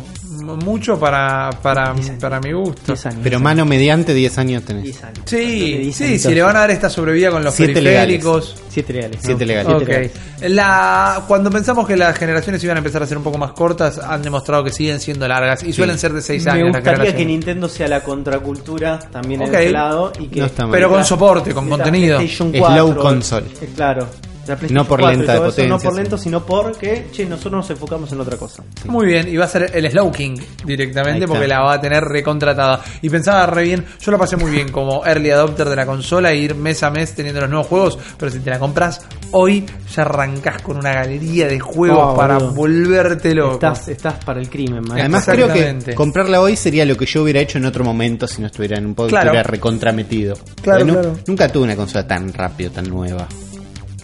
Mucho para, para, 10 años. para mi gusto. 10 años. Pero mano mediante 10 años tenés. 10 años. Sí, 10 sí, si le van a dar esta sobrevida con los Siete periféricos. 7 legales. Siete legales. Ok. Siete legales. La, cuando pensamos que las generaciones iban a empezar a ser un poco más cortas, han demostrado que siguen siendo largas y suelen ser de 6 años. Me gustaría que. Nintendo sea la contracultura también Ok. en ese lado. Y que No está mal. Pero con soporte, con contenido. 4, console. eh, claro. La PlayStation No por 4 y lenta de todo eso, No por sí. lento, sino porque, che, nosotros nos enfocamos en otra cosa. Muy bien, y va a ser el Slow King directamente porque la va a tener recontratada. Y pensaba re bien, yo la pasé muy bien como early adopter de la consola, e ir mes a mes teniendo los nuevos juegos, pero si te la compras hoy, ya arrancás con una galería de juegos Oh, para boludo. volverte loco. Estás, estás para el crimen, man. Además creo que comprarla hoy sería lo que yo hubiera hecho en otro momento si no estuviera en un poco Claro. estuviera recontrametido. Claro, claro. Nunca tuve una consola tan rápido, tan nueva.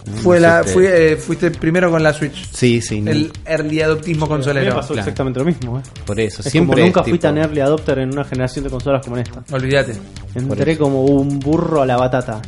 No, Fue no la, fui, eh, fuiste primero con la Switch. Sí, sí, no, El early adoptismo mí me consolero. pasó Claro. exactamente lo mismo, eh. por eso. Es Siempre como nunca es fui tipo- tan early adopter en una generación de consolas como en esta. Olvídate. Entré como un burro a la batata.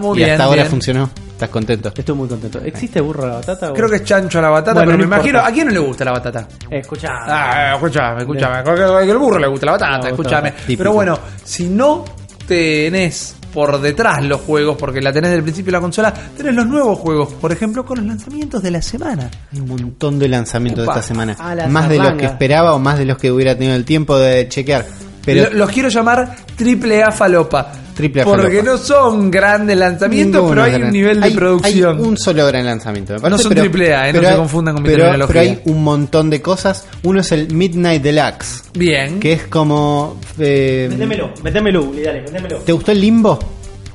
Muy y bien. hasta ahora bien. funcionó. ¿Estás contento? Estoy muy contento. ¿Existe burro a la batata? o- Creo que es chancho a la batata, Bueno, pero no me imagino. ¿A quién no le gusta la batata? Eh, escuchá. Ah, escúchame, escúchame. Que el burro le gusta la batata, No, gusta. Típico. Pero bueno, si no tenés por detrás los juegos, porque la tenés del principio de la consola, tenés los nuevos juegos, por ejemplo, con los lanzamientos de la semana. Hay un montón de lanzamientos de esta semana. Más de los que esperaba o más de los que hubiera tenido el tiempo de chequear. Pero Lo- los quiero llamar triple A falopa. Triple Porque falopa. no son grandes lanzamientos, ninguno pero hay un nivel de hay- producción. Hay un solo gran lanzamiento. me parece, No son pero- triple A, eh, no se confundan con mi pero- terminología. Pero hay un montón de cosas. Uno es el Midnight Deluxe. Bien. Que es como. eh, Métemelo, métemelo, Uli, dale, métemelo. ¿Te gustó el Limbo?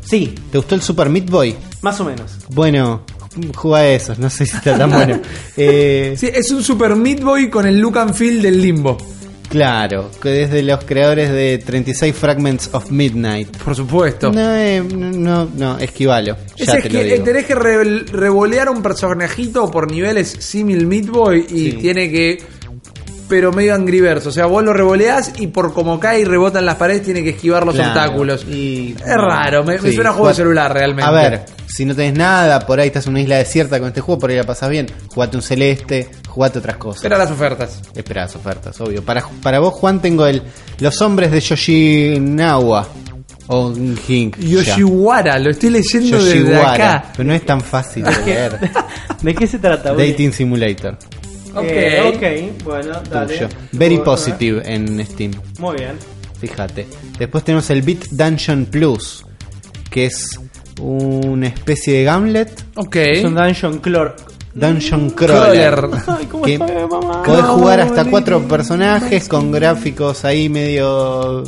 Sí, ¿Te gustó el Super Meat Boy? más o menos. Bueno, juega a esos, no sé si está tan bueno. Eh, Sí, es un Super Meat Boy con el look and feel del limbo. Claro, que desde los creadores de 36 Fragments of Midnight. Por supuesto. No, eh, no, no, esquivalo. Es Ya es te que lo digo. tenés que re- revolear un personajito por niveles símil Meat Boy y Sí. tiene que. Pero medio Angry Birds. O sea, vos lo revoleás y por como cae y rebota en las paredes, tiene que esquivar los Claro, obstáculos. y- Es raro, me, suena a juego de celular realmente. A ver, si no tenés nada, por ahí estás en una isla desierta con este juego, por ahí la pasas bien. Jugate un celeste, jugate otras cosas. Espera las ofertas. Espera las ofertas, obvio. Para, para vos, Juan, tengo el Los hombres de Yoshinawa. O Hink. Yoshiwara, lo estoy leyendo desde Yoshiwara. acá. Pero no es tan fácil de leer. ¿De qué se trata? Dating Simulator. Ok. Eh, ok, bueno, dale. Tuyo. Very positive en Steam. Muy bien. Fíjate. Después tenemos el Beat Dungeon Plus. Que es una especie de Gamlet. Ok. Es un dungeon clor. Dungeon Crawler. Crawler. Ay, ¿cómo que está mi mamá? podés No, jugar hasta cuatro personajes con gráficos ahí medio.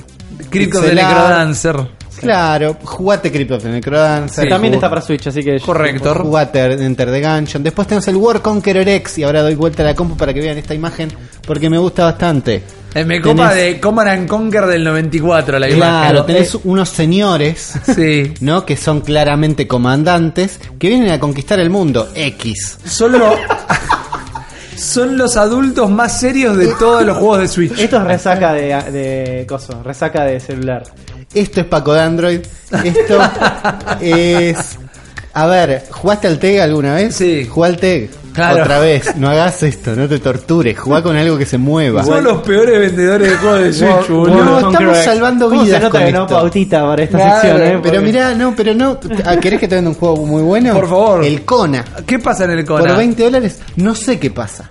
Crypt of the pixel art. Necrodancer. Claro, jugate Crypt of the Necrodancer. Sí, También está para Switch, así que. Correcto. Jugate Enter the Gungeon. Después tenemos el War Conqueror X. Y ahora doy vuelta a la compu para que vean esta imagen. Porque me gusta bastante. Eh, me copa de Command and Conquer del 94 la Claro, imagen. tenés unos señores. Sí. ¿no? Que son claramente comandantes que vienen a conquistar el mundo. X. Son los, son los adultos más serios de todos los juegos de Switch. Esto es resaca de, de coso, resaca de celular. Esto es Paco de Android. Esto es. A ver, ¿jugaste al TEG alguna vez? Sí. Jugá al TEG. Claro. Otra vez. No hagas esto, no te tortures. Jugá con algo que se mueva. Son los peores vendedores de juegos de Switch, boludo. No, estamos salvando ¿Cómo vidas Se nota con que no esto. pautita para esta Claro, sección, ¿eh? Pero mirá, no, pero no. Ah, ¿Querés que te venda un juego muy bueno? Por favor. El Kona. ¿Qué pasa en el Kona? Por 20 dólares, no sé qué pasa.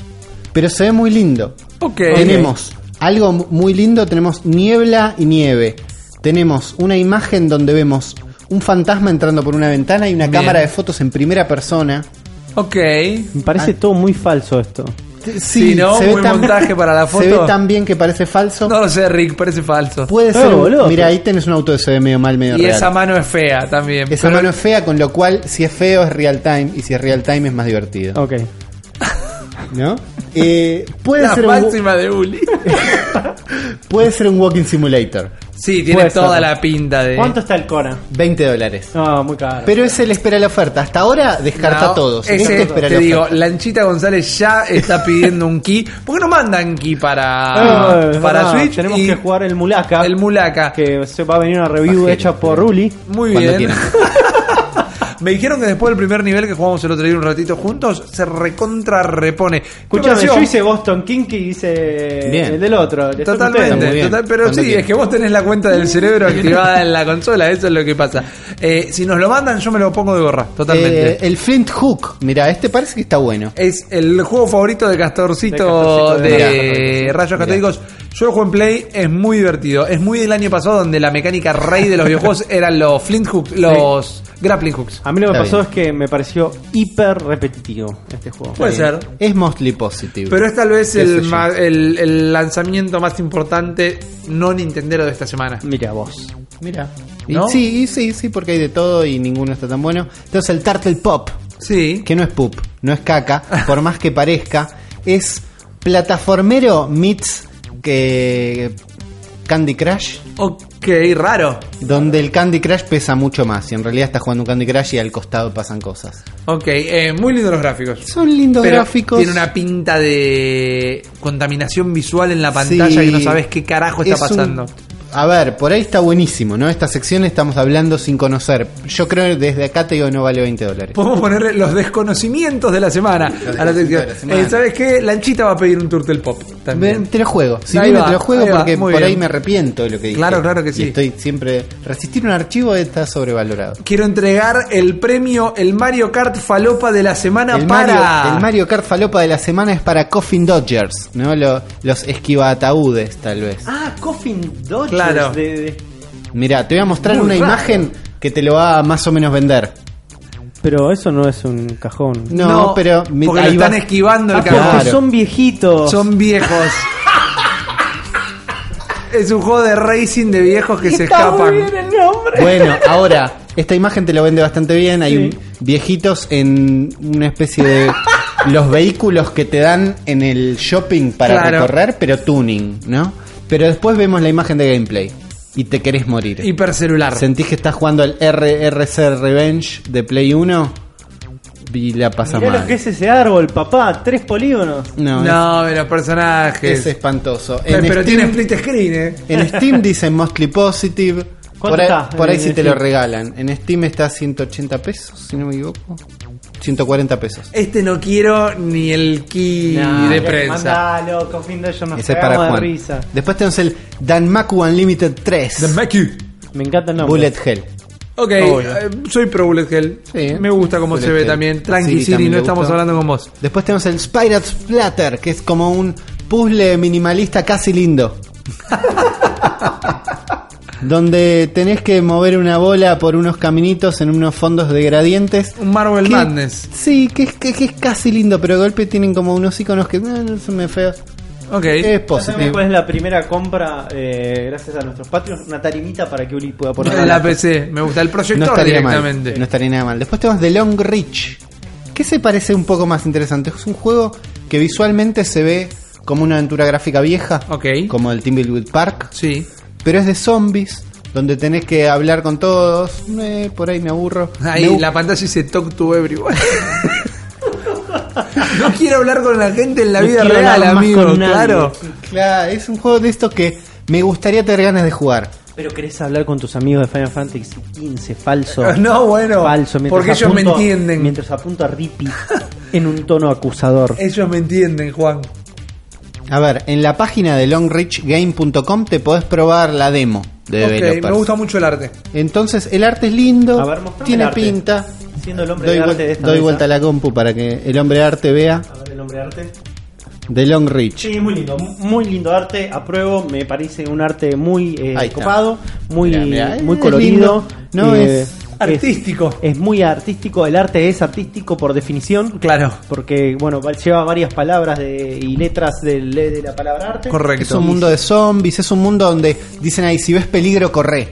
Pero se ve muy lindo. Ok. Tenemos algo mu- muy lindo, tenemos niebla y nieve. Tenemos una imagen donde vemos un fantasma entrando por una ventana y una Bien. cámara de fotos en primera persona. Ok. Me parece todo muy falso esto. Sí, ¿no? Muy montaje para la Se ve foto. tan bien que parece falso. No lo sé, Rick, parece falso. Puede Pero, ser. boludo, mira, ahí tenés un auto que se ve medio mal, medio Y real. esa mano es fea también. Esa Pero- mano es fea, con lo cual, si es feo, es real time. Y si es real time, es más divertido. Ok. ¿No? Eh, puede, La ser un, máxima de Uli. puede ser un walking simulator. Sí, tiene Puede toda ser. la pinta de. ¿Cuánto está el Cora? 20 dólares. No, muy caro. Pero es el espera la oferta. Hasta ahora descarta No, todos. ese, Este espera te la digo, oferta. Lanchita González ya está pidiendo un key. ¿Por qué no mandan key para, Eh, para Switch? Tenemos y que jugar el Mulaka. el Mulaka. Que se va a venir una review Pajero, hecha por Uli. Muy bien. Me dijeron que después del primer nivel que jugamos el otro día un ratito juntos, se recontra repone. ¿Qué Escuchame, yo hice Boston Kinky y hice Bien. el del otro. Totalmente, total- pero sí, es que vos tenés la cuenta del cerebro activada en la consola, eso es lo que pasa. Eh, si nos lo mandan, yo me lo pongo de gorra, totalmente. Eh, el Flint Hook. Mira, este parece que está bueno. Es el juego favorito de Castorcito De Castorcito de, de Rayos Mirá. Católicos. Yo lo juego en Play, es muy divertido. Es muy del año pasado donde la mecánica rey de los videojuegos eran los Flint Hooks, los grappling hooks. A mí lo que Está pasó bien. es que me pareció hiper repetitivo este juego. Puede ser. Es mostly positive. Pero es tal vez el, el, el lanzamiento más importante no Nintendero de esta semana. Mira vos. Mira. Y ¿No? sí, y sí, sí, porque hay de todo y ninguno está tan bueno. Entonces el Turtle Pop, Sí. que no es poop, no es caca, por más que parezca, es plataformero meets que Candy Crush, Ok, raro. donde el Candy Crush pesa mucho más y en realidad está jugando un Candy Crush y al costado pasan cosas. Ok, eh, muy lindos los gráficos. Son lindos Pero gráficos. Tiene una pinta de contaminación visual en la pantalla Sí. que no sabes qué carajo está Es un- pasando. A ver, por ahí está buenísimo, ¿no? Esta sección estamos hablando sin conocer. Yo creo que desde acá te digo no vale 20 dólares. Podemos ponerle los desconocimientos de la semana a la sección. la semana. Eh, ¿Sabes qué? Lanchita va a pedir un Turtle Pop también. Te lo juego. Si Ahí viene, va, te lo juego ahí porque por ahí bien. me arrepiento de lo que dije. Claro, claro que sí. Y estoy siempre. Resistir un archivo está sobrevalorado. Quiero entregar el premio, el Mario Kart Falopa de la semana El para. Mario, el Mario Kart Falopa de la semana es para Coffin Dodgers, ¿no? Lo- los esquiva ataúdes, tal vez. Ah, Coffin Dodgers. Claro. De- de- Mira, te voy a mostrar Muy una raro. imagen que te lo va a más o menos vender. Pero eso no es un cajón. No, pero mi- porque lo están va- esquivando el Ah, cajón. porque Claro. son viejitos. Son viejos. es un juego de racing de viejos que se Está escapan. muy bien el nombre. Bueno, ahora, esta imagen te lo vende bastante bien. Hay Sí. un- viejitos en una especie de los vehículos que te dan en el shopping para Claro. recorrer, pero tuning, ¿no? Pero después vemos la imagen de gameplay y te querés morir. Hipercelular. ¿Sentís que estás jugando al RRC Revenge de Play 1? Y la pasa Mirá mal. lo que es ese árbol, papá. Tres polígonos. No, No, de los es, personajes. es espantoso. En pero Steam- tiene split screen, eh. En Steam dice mostly positive. ¿Cuánto Por ahí, está por ahí en sí te lo regalan. En Steam está a 180 pesos, si no me equivoco. 140 pesos. Este no quiero ni el key Nah, de prensa. Mandalo, Coffin Dungeon nos Ese es para de Juan. risa. Después tenemos el Danmaku Unlimited 3. The Macu. Me encanta el nombre. Bullet Hell. Ok, eh, soy pro Bullet Hell. Sí. Me gusta cómo Bullet se ve Hell. también. Tranqui, Sí, Siri, no estamos hablando con vos. Después tenemos el Spirate Splatter, que es como un puzzle minimalista casi lindo. Donde tenés que mover una bola por unos caminitos en unos fondos de gradientes. Un Marvel Que- Madness. Sí, que es, que, que es casi lindo, pero de golpe tienen como unos iconos que no, no son muy feos. Ok. Es positivo. cuál es la primera compra eh, gracias a nuestros patrios? Una tarimita para que Uli pueda poner la PC. Me gusta el No proyector estaría directamente. mal. No estaría nada mal. Después tenemos The Long Reach. Que se parece un poco más interesante. Es un juego que visualmente se ve como una aventura gráfica vieja. Ok. Como el Timbleweed Park. Sí. Pero es de zombies. Donde tenés que hablar con todos. Eh, por ahí me aburro. Ahí Me la pantalla dice Talk to Everyone. no quiero hablar con la gente en la No vida real, amigo. Claro. Claro, es un juego de esto que me gustaría tener ganas de jugar. Pero querés hablar con tus amigos de Final Fantasy XV, falso. No, bueno. falso. mientras porque ellos me entienden. Mientras apunto a Rippy en un tono acusador. Ellos me entienden, Juan. A ver, en la página de longreachgame.com te podés probar la demo de Ok, Developers. me gusta mucho el arte. Entonces, el arte es lindo, A ver, mostrame tiene el arte. pinta. Siendo el hombre Doy, de vuel- arte de esta doy mesa. vuelta a la compu para que el hombre de arte vea A ver el hombre de arte. The Long Reach. Sí, muy lindo, muy lindo arte, apruebo, me parece un arte muy eh, Ahí está. copado, muy, Mirá, mirá, muy es colorido, lindo. No, eh, es artístico. Es, muy artístico, el arte es artístico por definición, Claro. porque bueno, va- lleva varias palabras de, y letras del- de, la palabra arte. Correcto. Es un mundo de zombies, es un mundo donde dicen ahí, si ves peligro, corre.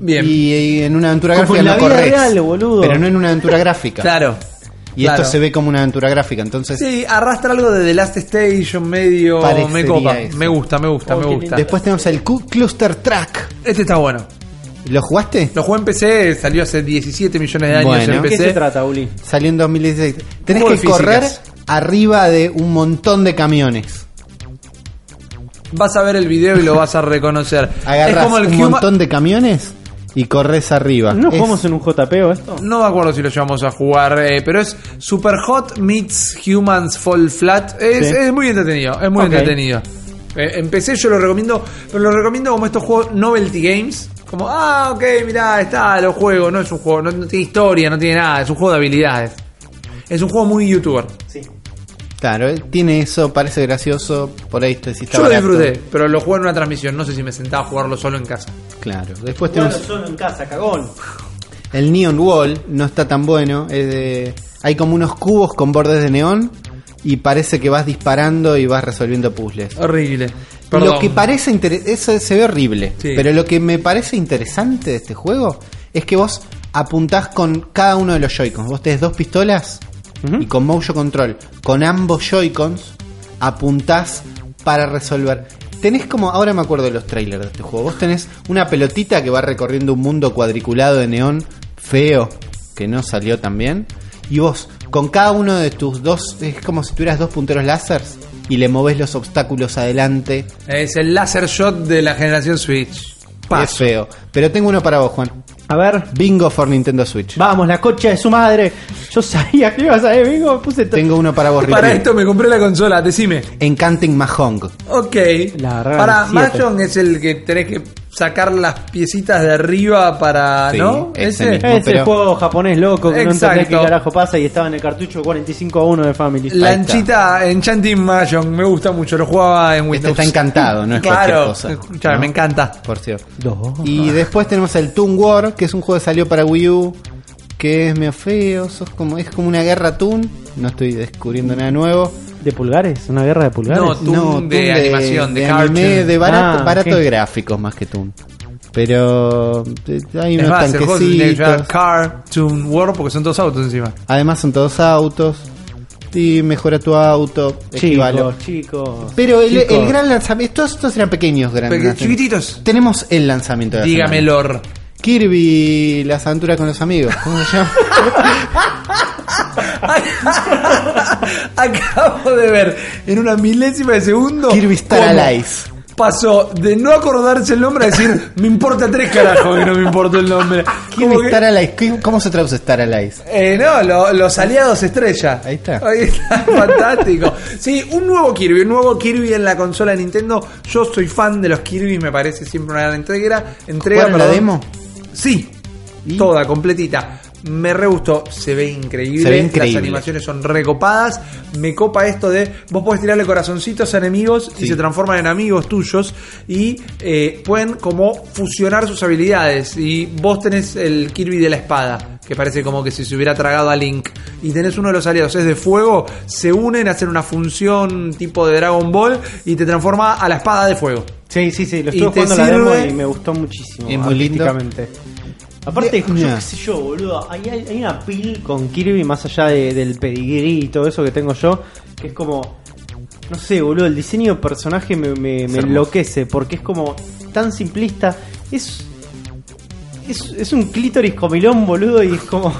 Bien. Y, y en una aventura Como gráfica en la no vida corres. real, boludo. Pero no en una aventura gráfica. Claro. Y Claro. esto se ve como una aventura gráfica, entonces... Sí, arrastra algo de The Last Station, medio. Me copa. eso. Me gusta, me gusta, Oh, me gusta. Después tenemos el Cluster Track. Este está bueno. ¿Lo jugaste? Lo jugué en PC, salió hace 17 millones de años Bueno. en ¿De qué PC. se trata, Uli? Salió en 2016. Tenés que correr físicas. arriba de un montón de camiones. Vas a ver el video y lo vas a reconocer. Agarras es como el un Huma- montón de camiones y corres arriba. ¿No Es- jugamos en un JPO esto? No me acuerdo si lo llevamos a jugar, eh, pero es Super Hot Meets Humans Fall Flat. Es, Sí. es muy entretenido, es muy entretenido. Eh, empecé, yo lo recomiendo, pero lo recomiendo como estos juegos novelty games. Como, ah, ok, mirá, está, lo juego. No es un juego, no, no tiene historia, no tiene nada, es un juego de habilidades. Es un juego muy youtuber. Sí. Claro, tiene eso, parece gracioso. Por ahí te si está Yo lo disfruté, pero lo jugué en una transmisión. No sé si me sentaba a jugarlo solo en casa. Claro. Después tenemos solo en casa, cagón. el Neon Wall. No está tan bueno. es de- hay como unos cubos con bordes de neón. Y parece que vas disparando y vas resolviendo puzzles. Horrible. Perdón. Lo que parece inter- eso se ve horrible. Sí. Pero lo que me parece interesante de este juego es que vos apuntás con cada uno de los Joy-Cons. Vos tenés dos pistolas y con Motion Control, con ambos Joy-Cons, apuntás para resolver. Tenés como, ahora me acuerdo de los trailers de este juego. Vos tenés una pelotita que va recorriendo un mundo cuadriculado de neón feo, que no salió tan bien. Y vos, con cada uno de tus dos, es como si tuvieras dos punteros láseres y le movés los obstáculos adelante. Es el laser shot de la generación Switch. Es Paso. feo. Pero tengo uno para vos, Juan. A ver, Bingo for Nintendo Switch. vamos, la cocha de su madre. Yo sabía que ibas a ver, vengo, puse to- Tengo uno para vos, Para esto me compré la consola, decime. Encanting Mahong. Ok. La para. Mahjong es el que tenés que sacar las piecitas de arriba para. Sí, ¿No? ese Ese. mismo. Ese pero- juego japonés loco que no Exacto. entendés qué carajo pasa y estaba en el cartucho 45 a 1 de Family. La Ahí está. anchita Enchanting Mahjong me gusta mucho, lo jugaba en Este Windows. está encantado, no es claro, cualquier cosa. escuchame, ¿no? me encanta. Por cierto. Y después tenemos el Toon War, que es un juego que salió para Wii U, que es medio feo, sos como, es como una guerra Toon. No estoy descubriendo nada nuevo. ¿De pulgares? ¿Una guerra de pulgares? No, Toon de animación, de anime, cartoon. de barato, Ah, barato de gráficos más que Toon. Pero eh, hay unos más, tanquecitos. Cartoon World porque son todos autos encima. Además son todos autos. y mejora tu auto. Chicos, chicos. Pero el, chicos. el gran lanzamiento, todos estos eran pequeños grandes Peque- chiquititos. Tenemos el lanzamiento de la Dígame, semana. Lord. Kirby, las aventuras con los amigos. ¿Cómo se llama? Acabo de ver en una milésima de segundo. Kirby Star Allies. Pasó de no acordarse el nombre a decir, me importa tres carajos que no me importa el nombre. Kirby que- Star Allies. ¿Qué- ¿Cómo se traduce Star Allies? Eh, no, lo- los aliados estrella. Ahí está. Ahí está, fantástico. Sí, un nuevo Kirby, un nuevo Kirby en la consola de Nintendo. Yo soy fan de los Kirby, me parece siempre una gran entrega. entrega ¿Jugaron la demo? Sí, ¿Y? toda, completita. Me re gustó, se ve increíble, Se ve increíble. las animaciones son recopadas, me copa esto de vos podés tirarle corazoncitos a enemigos y se transforman en amigos tuyos y eh, pueden como fusionar sus habilidades y vos tenés el Kirby de la espada, que parece como que si se hubiera tragado a Link y tenés uno de los aliados, es de fuego, se unen, hacen una función tipo de Dragon Ball y te transforma a la espada de fuego. Sí, sí, sí, lo estuve jugando la demo y me gustó muchísimo. Es muy lindo. Aparte, yo qué sé yo, boludo, hay, una pil con Kirby más allá de- del pedigrí y todo eso que tengo yo, que es como, no sé, boludo, el diseño de personaje me, me, me enloquece, porque es como tan simplista, es, es, es un clítoris comilón, boludo, y es como,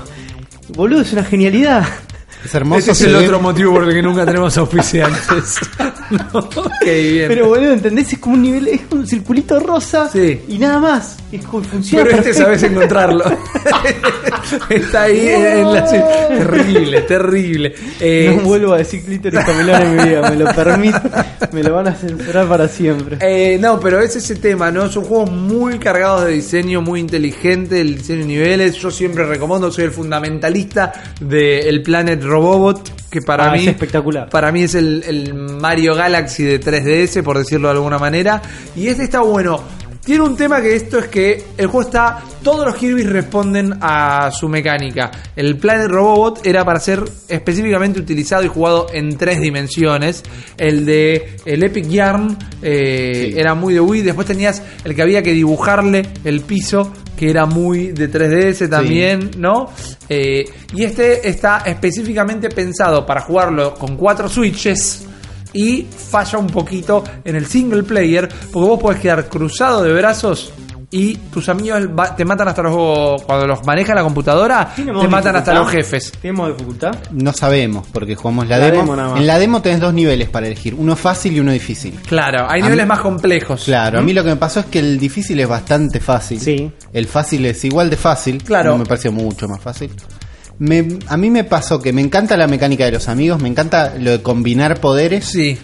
boludo, es una genialidad. Es hermoso. Ese es el ve- otro motivo por el que nunca tenemos auspiciantes. no, qué bien. Pero boludo, ¿entendés? Es como un nivel, es un circulito rosa Sí. y nada más. Es como funciona Pero este sabes encontrarlo. Está ahí en la. Terrible, terrible. Eh, no vuelvo a decir clítoris comilón en mi vida, me lo permito, me lo van a censurar para siempre. eh, no, pero es ese tema, ¿no? Son juegos muy cargados de diseño, muy inteligente, el diseño de niveles. Yo siempre recomiendo, soy el fundamentalista del Planet Robobot, que para Ah, mí es espectacular. Para mí es el, el Mario Galaxy de 3DS, por decirlo de alguna manera. Y este está bueno. Tiene un tema que esto es que el juego está. Todos los Kirby responden a su mecánica. El Planet Robobot era para ser específicamente utilizado y jugado en tres dimensiones. El de el Epic Yarn eh, Sí. era muy de Wii. Después tenías el que había que dibujarle el piso, que era muy de 3DS también, ¿no? Eh, y este está específicamente pensado para jugarlo con cuatro switches y falla un poquito en el single player porque vos podés quedar cruzado de brazos y tus amigos te matan hasta los cuando los maneja la computadora te ¿Tiene modo matan hasta los jefes ¿Tenemos dificultad? No sabemos porque jugamos la, La demo. En la demo tenés dos niveles para elegir, uno fácil y uno difícil. claro hay A niveles mí- más complejos Claro, a mí lo que me pasó es que el difícil es bastante fácil. Sí. El fácil es igual de fácil. Claro. No me pareció mucho más fácil. Me- a mí me pasó que me encanta la mecánica de los amigos, me encanta lo de combinar poderes. sí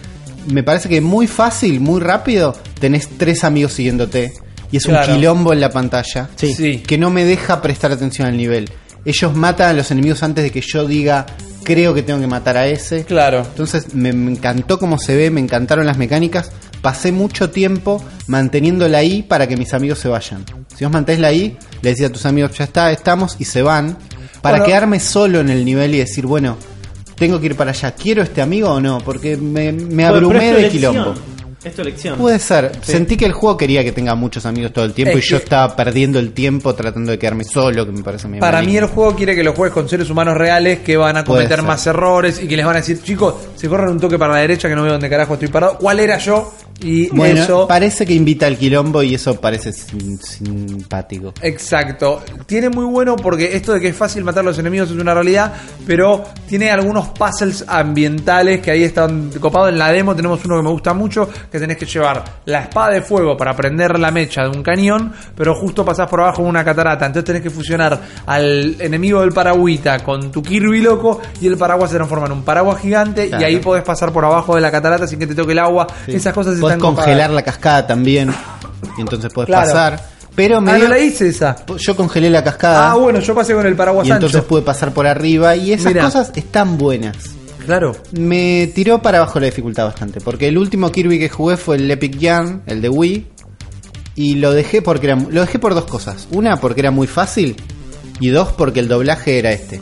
Me parece que muy fácil, muy rápido, tenés tres amigos siguiéndote. Y es Claro. un quilombo en la pantalla. Sí. sí Que no me deja prestar atención al nivel. Ellos matan a los enemigos antes de que yo diga, creo que tengo que matar a ese. claro Entonces me, me encantó cómo se ve, me encantaron las mecánicas. Pasé mucho tiempo manteniendo la I para que mis amigos se vayan. Si vos mantenés la I, le decís a tus amigos, ya está, estamos, y se van. Para Bueno. quedarme solo en el nivel y decir, bueno, tengo que ir para allá. ¿Quiero este amigo o no? Porque me, me abrumé de elección. quilombo. Es tu elección. Puede ser. Sí. Sentí que el juego quería que tenga muchos amigos todo el tiempo Es y yo estaba perdiendo el tiempo tratando de quedarme solo, que me parece medio Para mí el juego quiere que lo juegues con seres humanos reales que van a cometer más errores y que les van a decir, chicos, se corren un toque para la derecha que no veo dónde carajo estoy parado. ¿Cuál era yo? Y Bueno, eso... parece que invita al quilombo y eso parece sim- simpático. Exacto. Tiene muy bueno porque esto de que es fácil matar a los enemigos es una realidad, pero tiene algunos puzzles ambientales que ahí están copados. En la demo tenemos uno que me gusta mucho, que tenés que llevar la espada de fuego para prender la mecha de un cañón, pero justo pasás por abajo una catarata. Entonces tenés que fusionar al enemigo del paragüita con tu Kirby loco y el paraguas se transforma en un paraguas gigante Claro. y ahí podés pasar por abajo de la catarata sin que te toque el agua. Esas cosas Podés congelar copadas. la cascada también. Y entonces podés Claro. pasar. Pero me Ah, dio- no la hice esa. yo congelé la cascada. Ah, bueno, yo pasé con el paraguas y entonces ancho. pude pasar por arriba. Y esas Mirá. cosas están buenas. Claro. Me tiró para abajo la dificultad bastante. Porque el último Kirby que jugué fue el Epic Yarn, el de Wii. Y lo dejé porque era, lo dejé por dos cosas. Una, porque era muy fácil. Y dos, porque el doblaje era este.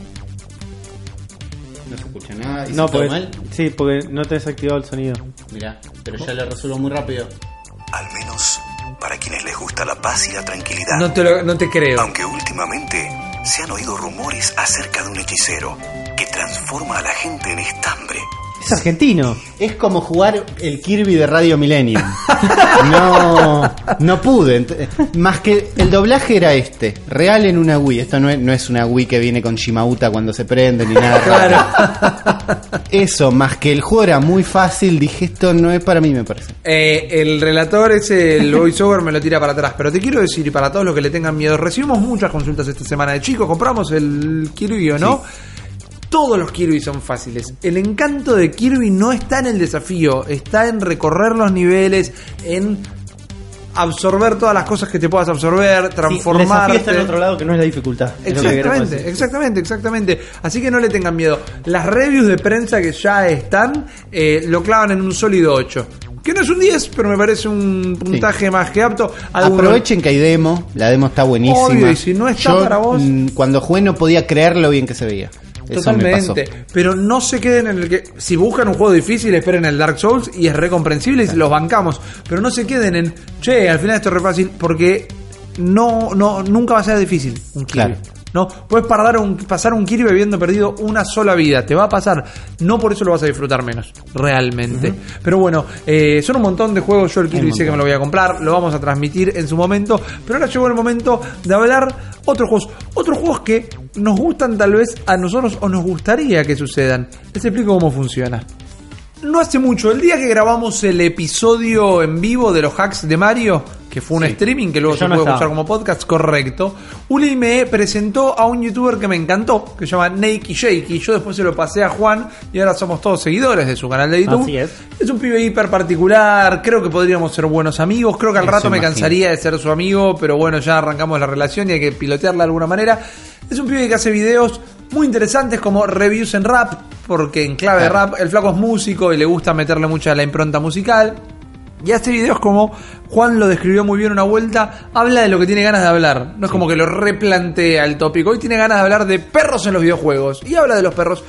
No se escucha nada. ¿Hice No, todo porque, mal? sí, porque no te has activado el sonido. Mirá, pero ya lo resuelvo muy rápido. Al menos para quienes les gusta la paz y la tranquilidad. No te, lo- no te creo. Aunque últimamente se han oído rumores acerca de un hechicero que transforma a la gente en estambre. Es argentino. Es como jugar el Kirby de Radio Millennium. No, no pude. Más que el doblaje era este, real en una Wii. Esto no es, no es una Wii que viene con Shimauta cuando se prende ni nada. raro. Eso, más que el juego era muy fácil, dije esto no es para mí, me parece. Eh, el relator es el voiceover, me lo tira para atrás. Pero te quiero decir, y para todos los que le tengan miedo, recibimos muchas consultas esta semana de chicos, compramos el Kirby o no. Todos los Kirby son fáciles. El encanto de Kirby no está en el desafío, está en recorrer los niveles, en absorber todas las cosas que te puedas absorber, Sí, el otro lado que no es la dificultad. que Exactamente, exactamente, exactamente. Así que no le tengan miedo. Las reviews de prensa que ya están eh, lo clavan en un sólido 8. Que no es un 10, pero me parece un puntaje más que apto. Algunos- Aprovechen que hay demo, la demo está buenísima. Obvio, y si no está Yo, para vos- mm, Cuando jugué no podía creer lo bien que se veía. Totalmente. Pero no se queden en el que. Si buscan un juego difícil, esperen el Dark Souls y es recomprensible y los bancamos. Pero no se queden en. Che, al final esto es re fácil. Porque no, no, nunca va a ser difícil un Kirby. Claro. No, puedes pasar un, pasar un Kirby habiendo perdido una sola vida. Te va a pasar. No por eso lo vas a disfrutar menos. Realmente. Pero bueno, eh, son un montón de juegos. Yo el Kirby sé que me lo voy a comprar. Lo vamos a transmitir en su momento. Pero ahora llegó el momento de hablar otros juegos. Otros juegos que nos gustan tal vez a nosotros o nos gustaría que sucedan. Les explico cómo funciona. No hace mucho, el día que grabamos el episodio en vivo de los hacks de Mario, que fue un streaming que luego se no puede estaba. escuchar como podcast, correcto. Uli me presentó a un youtuber que me encantó, que se llama Nakey Shakey. Yo después se lo pasé a Juan y ahora somos todos seguidores de su canal de YouTube. Así es. Es un pibe hiper particular, creo que podríamos ser buenos amigos, creo que al Eso rato me imagino. cansaría de ser su amigo, pero bueno, ya arrancamos la relación y hay que pilotearla de alguna manera. Es un pibe que hace videos muy interesantes como reviews en rap, porque en clave de rap el flaco es músico y le gusta meterle mucha la impronta musical. Y hace videos como Juan lo describió muy bien una vuelta, habla de lo que tiene ganas de hablar. No es como que lo replantea el tópico. Hoy tiene ganas de hablar de perros en los videojuegos. Y habla de los perros.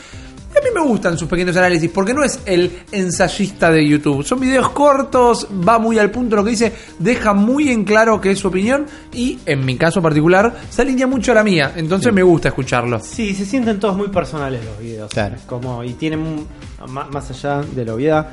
Y a mí me gustan sus pequeños análisis, porque no es el ensayista de YouTube. Son videos cortos, va muy al punto lo que dice, deja muy en claro que es su opinión y, en mi caso particular, se alinea mucho a la mía. Entonces me gusta escucharlo. Sí, se sienten todos muy personales los videos. Claro. Como, y tienen, más allá de la obviedad,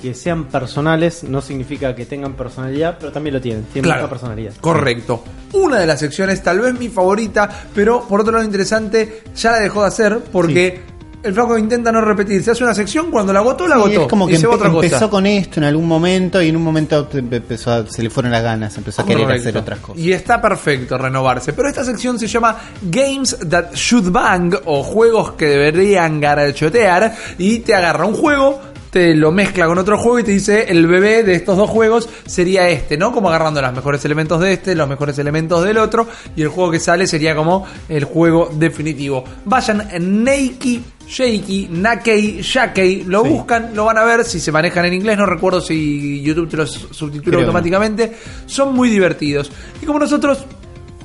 que sean personales no significa que tengan personalidad, pero también lo tienen. Tienen Claro. mucha personalidad. Correcto. Una de las secciones, tal vez mi favorita, pero por otro lado interesante, ya la dejó de hacer porque el flaco intenta no repetir. Se hace una sección, cuando la agotó, la Sí, agotó. es como que a empe- otra empezó cosa. con esto en algún momento y en un momento empezó a- se le fueron las ganas, empezó a querer hacer otras cosas. Y está perfecto renovarse. Pero esta sección se llama Games That Should Bang o juegos que deberían garachotear. Y te agarra un juego, te lo mezcla con otro juego y te dice el bebé de estos dos juegos sería este, ¿no? Como agarrando los mejores elementos de este, los mejores elementos del otro. Y el juego que sale sería como el juego definitivo. Vayan en Nakey. Shaky, Nakey, Shakey, lo Sí. buscan, lo van a ver si se manejan en inglés, no recuerdo si YouTube te los subtitula no. automáticamente, son muy divertidos. Y como nosotros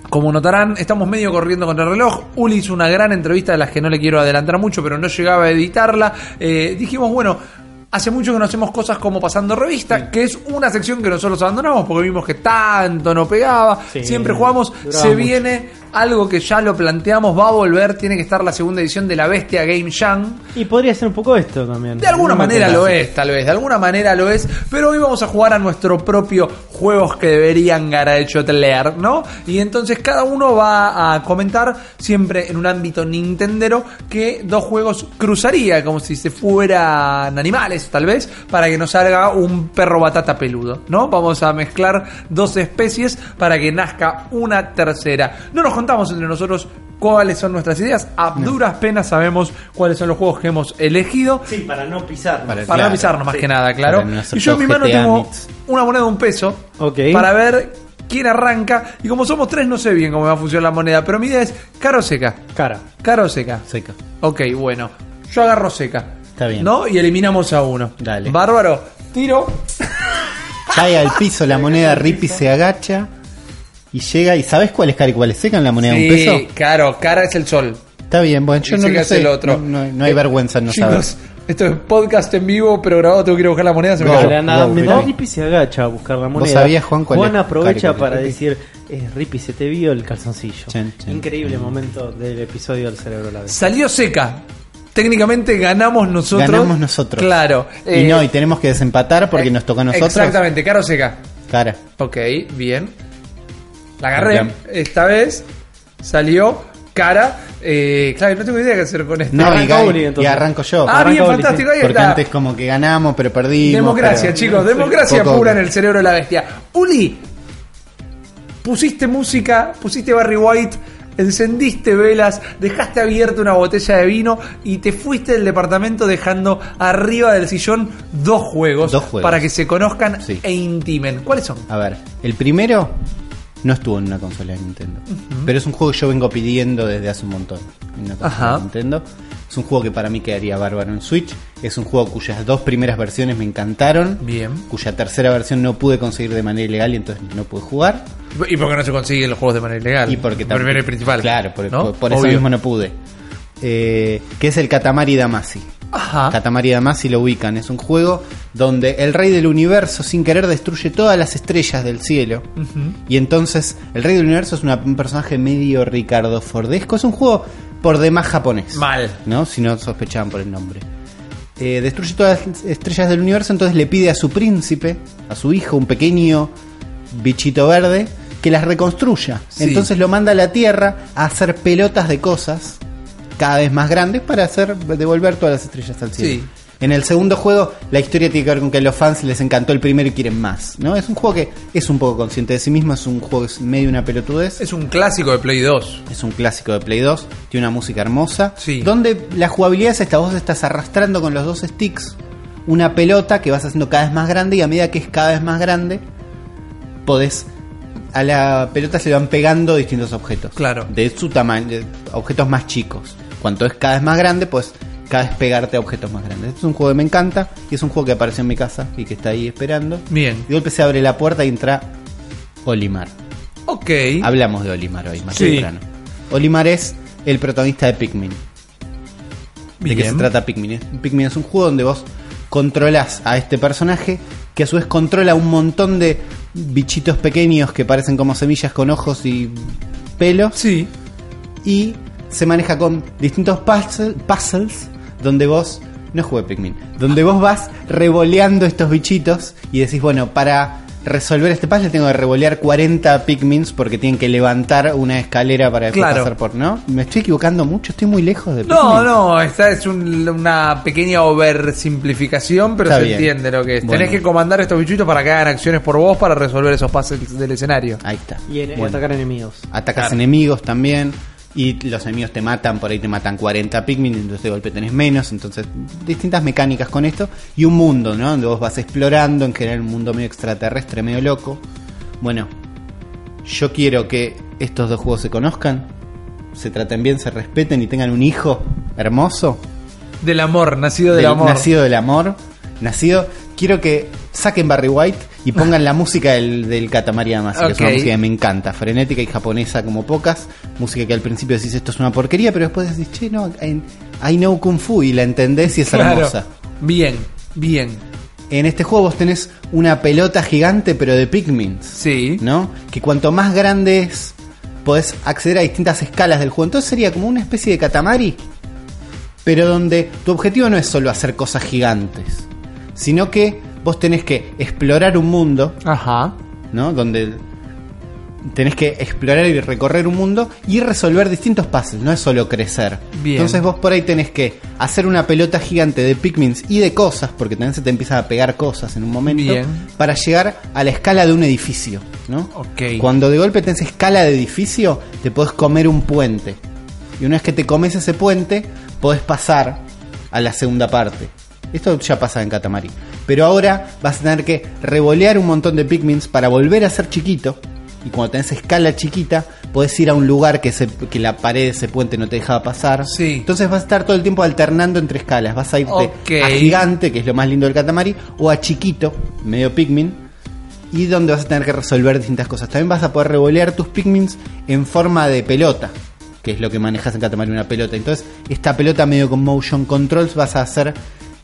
como notarán, estamos medio corriendo contra el reloj. Uli hizo una gran entrevista de las que no le quiero adelantar mucho, pero no llegaba a editarla. Eh, dijimos, bueno, hace mucho que no hacemos cosas como pasando revista, que es una sección que nosotros abandonamos porque vimos que tanto no pegaba. Sí, Siempre jugamos, se mucho. viene algo que ya lo planteamos, va a volver, tiene que estar la segunda edición de la Bestia Game Jam. Y podría ser un poco esto también. De alguna No manera lo es, tal vez, de alguna manera lo es, pero hoy vamos a jugar a nuestro propio juegos que deberían garachotelear, ¿no? Y entonces cada uno va a comentar siempre en un ámbito nintendero que dos juegos cruzaría, como si se fueran animales, tal vez, para que nos salga un perro batata peludo, ¿no? Vamos a mezclar dos especies para que nazca una tercera. No nos contamos entre nosotros cuáles son nuestras ideas, a duras penas sabemos cuáles son los juegos que hemos elegido. Sí, para no pisar. Para- Para Claro, no pisarnos más sí. que nada, claro. Y yo en mi mano GTA tengo una moneda de un peso Ok. para ver quién arranca. Y como somos tres, no sé bien cómo va a funcionar la moneda, pero mi idea es caro o seca. Cara. Caro o seca. Seca. Ok, bueno. Yo agarro seca. Está bien. ¿No? Y eliminamos a uno. Dale. Bárbaro. Tiro. Cae al piso la moneda, Rippy se agacha y llega. ¿Y sabes cuál es cara y cuál es seca en la moneda de un Sí, peso? claro. Cara es el sol. Está bien, bueno, yo Y no lo sé. el otro. No, no- no hay Eh, vergüenza en no Chicos, saber. esto es podcast en vivo, pero grabado. Tengo que ir a buscar la moneda. Se me cayó. Anda, Go, mientras Rippy. Rippy se agacha a buscar la moneda. sabías, Juan, cuál Juan es? aprovecha Cari, para Rippy. decir: eh, Rippy, se te vio el calzoncillo. Increíble momento del episodio del cerebro la vez. Salió seca. Técnicamente ganamos nosotros. Ganamos nosotros. Claro. y eh, no, y tenemos que desempatar porque eh, nos toca a nosotros. Exactamente, caro seca. Cara. Ok, bien. La agarré. Bien. Esta vez salió cara. Eh, claro, no tengo idea qué hacer con esto. No, y, Arranca Gai- Uli, entonces. y arranco yo. ah, bien, Uli, fantástico. Ahí porque está. antes como que ganamos, pero perdimos. Democracia, pero- chicos, democracia Poco- pura en el cerebro de la bestia. Uli, pusiste música, pusiste Barry White, encendiste velas, dejaste abierta una botella de vino y te fuiste del departamento dejando arriba del sillón dos juegos, Dos juegos. para que se conozcan Sí. e intimen. ¿Cuáles son? A ver, el primero no estuvo en una consola de Nintendo. Pero es un juego que yo vengo pidiendo desde hace un montón. En una consola Ajá. de Nintendo. Es un juego que para mí quedaría bárbaro en Switch. Es un juego cuyas dos primeras versiones me encantaron. Bien. Cuya tercera versión no pude conseguir de manera ilegal y entonces no pude jugar. ¿Y por qué no se consiguen los juegos de manera ilegal? Y porque Primero y principal. Claro, por, ¿no? por- por eso mismo no pude. Eh, que es el Katamari Damacy. Ajá. Katamari Damacy lo ubican. Es un juego donde el rey del universo, sin querer, destruye todas las estrellas del cielo. Y entonces, el rey del universo es una- un personaje medio Ricardo Fordesco. Es un juego por demás japonés. Mal. ¿No? Si no sospechaban por el nombre. Eh, destruye todas las estrellas del universo, entonces le pide a su príncipe, a su hijo, un pequeño bichito verde, que las reconstruya. Sí. Entonces lo manda a la Tierra a hacer pelotas de cosas cada vez más grandes para hacer devolver todas las estrellas al cielo. Sí. En el segundo juego, la historia tiene que ver con que a los fans les encantó el primero y quieren más. ¿no? Es un juego que es un poco consciente de sí mismo, es un juego que es medio una pelotudez. Es un clásico de Play 2. Es un clásico de Play 2, tiene una música hermosa. Sí. Donde la jugabilidad es esta: vos estás arrastrando con los dos sticks una pelota que vas haciendo cada vez más grande y a medida que es cada vez más grande, podés. A la pelota se le van pegando distintos objetos. Claro. De su tamaño, objetos más chicos. Cuanto es cada vez más grande, pues cada vez pegarte a objetos más grandes. Este es un juego que me encanta y es un juego que apareció en mi casa y que está ahí esperando. Bien. De golpe se abre la puerta y entra Olimar. Ok. Hablamos de Olimar hoy, más Sí. temprano. Olimar es el protagonista de Pikmin. ¿De qué se trata Pikmin? Pikmin es un juego donde vos controlás a este personaje que a su vez controla un montón de bichitos pequeños que parecen como semillas con ojos y pelos Sí. y se maneja con distintos puzzle- puzzles donde vos no jugué Pikmin, donde vos vas revoleando estos bichitos y decís, bueno, para resolver este puzzle tengo que revolear 40 Pikmins porque tienen que levantar una escalera para después Claro. pasar por, ¿no? Me estoy equivocando mucho, estoy muy lejos de No, Pikmin. no, esta es un- una pequeña oversimplificación, pero Está se bien. entiende lo que es. Bueno. Tenés que comandar estos bichitos para que hagan acciones por vos para resolver esos pases del escenario. Ahí está. Y en- Bueno. atacar enemigos. Atacas Claro. enemigos también. Y los enemigos te matan, por ahí te matan 40 Pikmin, entonces de golpe tenés menos. Entonces, distintas mecánicas con esto. Y un mundo, ¿no? Donde vos vas explorando, en general un mundo medio extraterrestre, medio loco. Bueno, yo quiero que estos dos juegos se conozcan, se traten bien, se respeten y tengan un hijo hermoso. Del amor, nacido del, del- amor. Nacido del amor. Nacido. Quiero que saquen Barry White y pongan la música del, del Katamari Damacy, que es una música que me encanta, frenética y japonesa como pocas. Música que al principio decís esto es una porquería, pero después decís, che, no, I, I know Kung Fu y la entendés y es Claro. hermosa. Bien, bien. En este juego vos tenés una pelota gigante, pero de Pikmins. Sí. ¿no? Que cuanto más grande es, podés acceder a distintas escalas del juego. Entonces sería como una especie de Katamari, pero donde tu objetivo no es solo hacer cosas gigantes, sino que vos tenés que explorar un mundo, Ajá. ¿no? Donde tenés que explorar y recorrer un mundo y resolver distintos puzzles, no es solo crecer. Bien. Entonces vos por ahí tenés que hacer una pelota gigante de Pikmins y de cosas, porque también se te empiezan a pegar cosas en un momento, Bien. para llegar a la escala de un edificio, ¿no? Ok. Cuando de golpe tenés escala de edificio, te podés comer un puente. Y una vez que te comes ese puente, podés pasar a la segunda parte. Esto ya pasa en Katamari. Pero ahora vas a tener que revolear un montón de Pikmins para volver a ser chiquito. Y cuando tenés escala chiquita, podés ir a un lugar que, se- que la pared de ese puente no te dejaba pasar. Sí. Entonces vas a estar todo el tiempo alternando entre escalas. Vas a irte a gigante, que es lo más lindo del Katamari, o a chiquito, medio Pikmin, y donde vas a tener que resolver distintas cosas. También vas a poder revolear tus Pikmins en forma de pelota, que es lo que manejas en Katamari, una pelota. Entonces, esta pelota medio con motion controls vas a hacer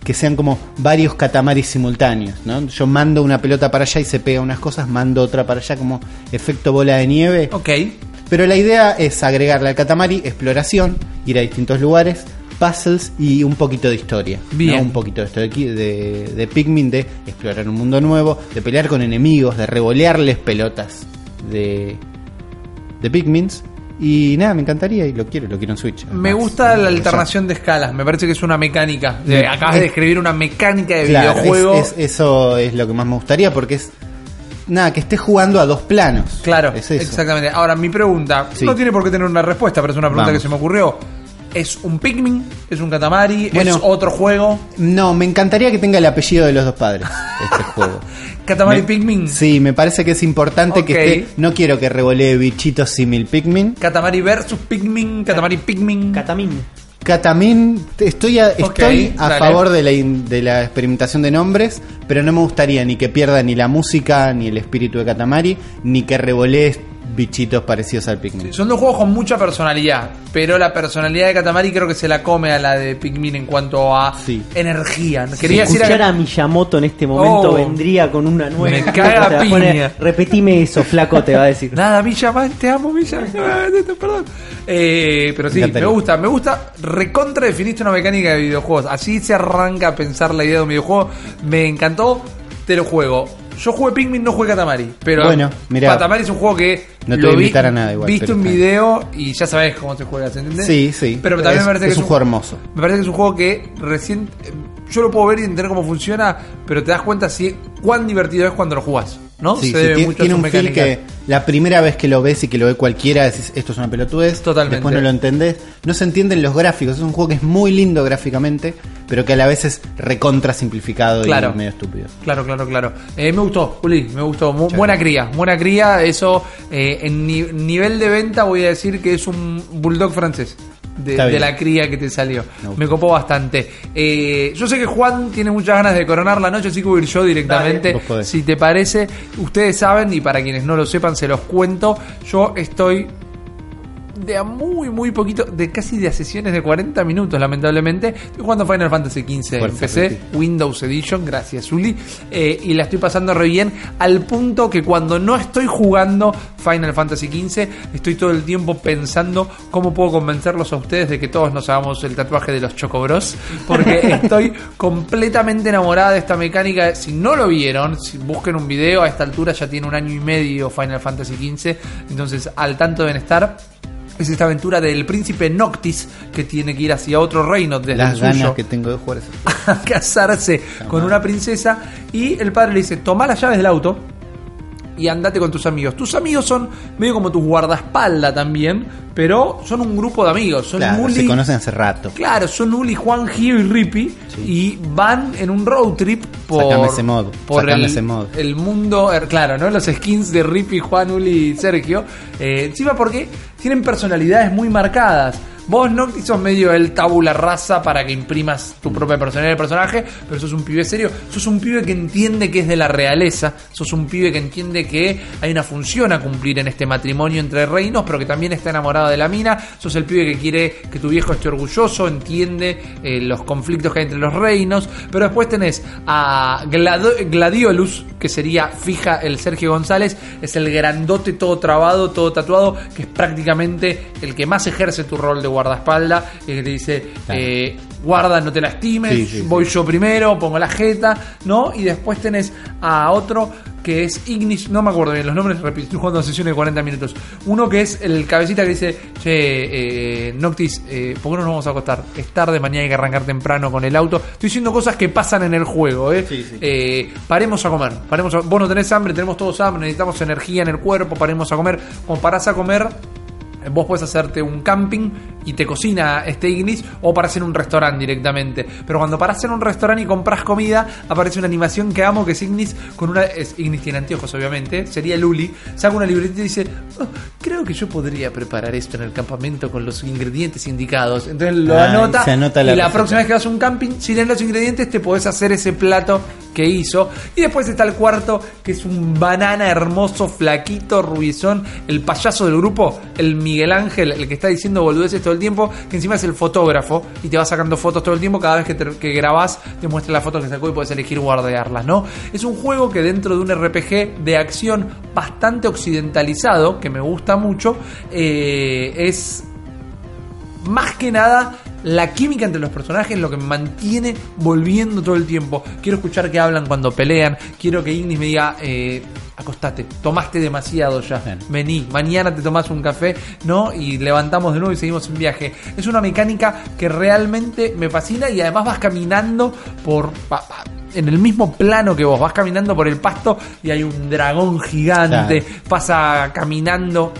que sean como varios Katamaris simultáneos, ¿no? Yo mando una pelota para allá y se pega unas cosas, mando otra para allá como efecto bola de nieve. Ok. Pero la idea es agregarle al Katamari exploración, ir a distintos lugares, puzzles y un poquito de historia. ¿no? Bien. Un poquito de, historia de, de Pikmin, de explorar un mundo nuevo, de pelear con enemigos, de revolearles pelotas de, de Pikmins. Y nada, me encantaría y lo quiero, lo quiero en Switch. Me gusta la alternación de escalas, me parece que es una mecánica. Acabas de es- describir una mecánica de Claro, videojuego. es- es- eso es lo que más me gustaría porque es. Nada, que estés jugando a dos planos. Claro, es eso. exactamente. Ahora, mi pregunta, Sí. no tiene por qué tener una respuesta, pero es una pregunta Vamos. que se me ocurrió. ¿Es un Pikmin? ¿Es un Katamari? Bueno. ¿Es otro juego? No, me encantaría que tenga el apellido de los dos padres este juego. ¿Katamari Me- Pikmin? Sí, me parece que es importante que esté. No quiero que revolee bichitos simil Pikmin. ¿Katamari versus Pikmin? ¿Katamari Pikmin? Katamin. Katamin, estoy a, estoy a dale. favor de la, in- de la experimentación de nombres, pero no me gustaría ni que pierda ni la música, ni el espíritu de Katamari, ni que revolee bichitos parecidos al Pikmin. Son dos juegos con mucha personalidad, pero la personalidad de Katamari creo que se la come a la de Pikmin en cuanto a Sí. energía. Si Quería decir escuchara a Miyamoto en este momento Oh. vendría con una nueva. Me caga a poner, piña. Repetime eso, flaco, te va a decir. Nada, Villa, man, te amo, Villa. Ah, Perdón. Eh, pero sí, Me me, gusta, me gusta. Recontra definiste una mecánica de videojuegos. Así se arranca a pensar la idea de un videojuego. Me encantó, te lo juego. Yo jugué Pikmin, no jugué Katamari. Pero Bueno, mirá. Katamari es un juego que No te lo voy a vi, invitar a nada igual, en está video y ya sabes cómo se juega, ¿se entiende? Sí, sí. Pero también Es- me parece que es un juego hermoso. Me parece que es un juego que recién. Yo lo puedo ver y entender cómo funciona, pero te das cuenta si cuán divertido es cuando lo jugás. ¿no? Sí, Se sí, debe tiene, mucho un feel que la primera vez que lo ves y que lo ve cualquiera decís esto es una pelotudez. Totalmente. Después no lo entendés. No se entienden los gráficos. Es un juego que es muy lindo gráficamente, pero que a la vez es recontra simplificado Claro. y medio estúpido. Claro, claro, claro. Eh, me gustó, Juli, me gustó. Mu- buena cría, buena cría. Eso, eh, en ni- nivel de venta voy a decir que es un bulldog francés. De, de la cría que te salió. Me copó bastante. Eh, yo sé que Juan tiene muchas ganas de coronar la noche, así que voy a ir yo directamente. Dale. Si te parece, ustedes saben, y para quienes no lo sepan, se los cuento. Yo estoy de a muy, muy poquito, de casi de a sesiones de 40 minutos, lamentablemente. Estoy jugando Final Fantasy XV en PC. Windows Edition, gracias, Uli. Eh, y la estoy pasando re bien, al punto que cuando no estoy jugando Final Fantasy XV, estoy todo el tiempo pensando cómo puedo convencerlos a ustedes de que todos nos hagamos el tatuaje de los Chocobros, porque estoy completamente enamorada de esta mecánica. Si no lo vieron, si busquen un video, a esta altura ya tiene un año y medio Final Fantasy XV, entonces al tanto deben estar. Es esta aventura del príncipe Noctis que tiene que ir hacia otro reino desde Las el ganas suyo. que tengo de jugar ese a casarse con una princesa y el padre le dice, toma las llaves del auto y andate con tus amigos. Tus amigos son medio como tus guardaespaldas también, pero son un grupo de amigos. Son Claro, se conocen hace rato. Claro, son Uli, Juan, Gio y Rippy y van en un road trip por, Sacame ese mod, por el, ese mod. el mundo, er, claro, ¿no? Los skins de Rippy, Juan, Uli y Sergio. Eh, encima porque tienen personalidades muy marcadas. Vos, Noctis, sos medio el tabula rasa para que imprimas tu propia personalidad del personaje, pero sos un pibe serio, sos un pibe que entiende que es de la realeza, sos un pibe que entiende que hay una función a cumplir en este matrimonio entre reinos, pero que también está enamorado de la mina, sos el pibe que quiere que tu viejo esté orgulloso, entiende eh, los conflictos que hay entre los reinos, pero después tenés a Gladiolus, que sería fija el Sergio González, es el grandote todo trabado, todo tatuado, que es prácticamente el que más ejerce tu rol de guardaespaldas, y que te dice, Claro. eh, guarda, no te lastimes, Sí, sí, sí. voy yo primero, pongo la jeta, ¿no? Y después tenés a otro que es Ignis, no me acuerdo bien los nombres, repito, estoy jugando sesión de 40 minutos. Uno que es el cabecita que dice, che, eh, Noctis, eh, ¿por qué no nos vamos a acostar? Es tarde, mañana hay que arrancar temprano con el auto. Estoy diciendo cosas que pasan en el juego, ¿eh? Sí, sí. Eh, paremos a comer, paremos a- vos no tenés hambre, tenemos todos hambre, necesitamos energía en el cuerpo, paremos a comer. Cuando parás a comer, Vos puedes hacerte un camping y te cocina este Ignis o para hacer un restaurante directamente. Pero cuando paras en un restaurante y compras comida, aparece una animación que amo que es Ignis con una. Es, Ignis tiene anteojos, obviamente. Sería Luli. Saca una libreta y dice: "Oh, Creo que yo podría preparar esto en el campamento con los ingredientes indicados. Entonces lo Ah, anota. se anota y la la receta. próxima vez que vas a un camping, si tenés los ingredientes, te podés hacer ese plato que hizo. Y después está el cuarto, que es un banana hermoso, flaquito, rubiezón, el payaso del grupo, el Miguel Ángel, el que está diciendo boludeces todo el tiempo, que encima es el fotógrafo y te va sacando fotos todo el tiempo. Cada vez que, te, grabás, te muestra las fotos que sacó y puedes elegir guardarlas, ¿no? Es un juego que dentro de un RPG de acción bastante occidentalizado, que me gusta mucho, eh, es más que nada la química entre los personajes es lo que me mantiene volviendo todo el tiempo. Quiero escuchar que hablan cuando pelean. Quiero que Ignis me diga, eh, acostate, tomaste demasiado ya. Bien. Vení, mañana te tomás un café, ¿no? Y levantamos de nuevo y seguimos en viaje. Es una mecánica que realmente me fascina y además vas caminando por... pa- pa- en el mismo plano que vos, vas caminando por el pasto y hay un dragón gigante, Claro. pasa caminando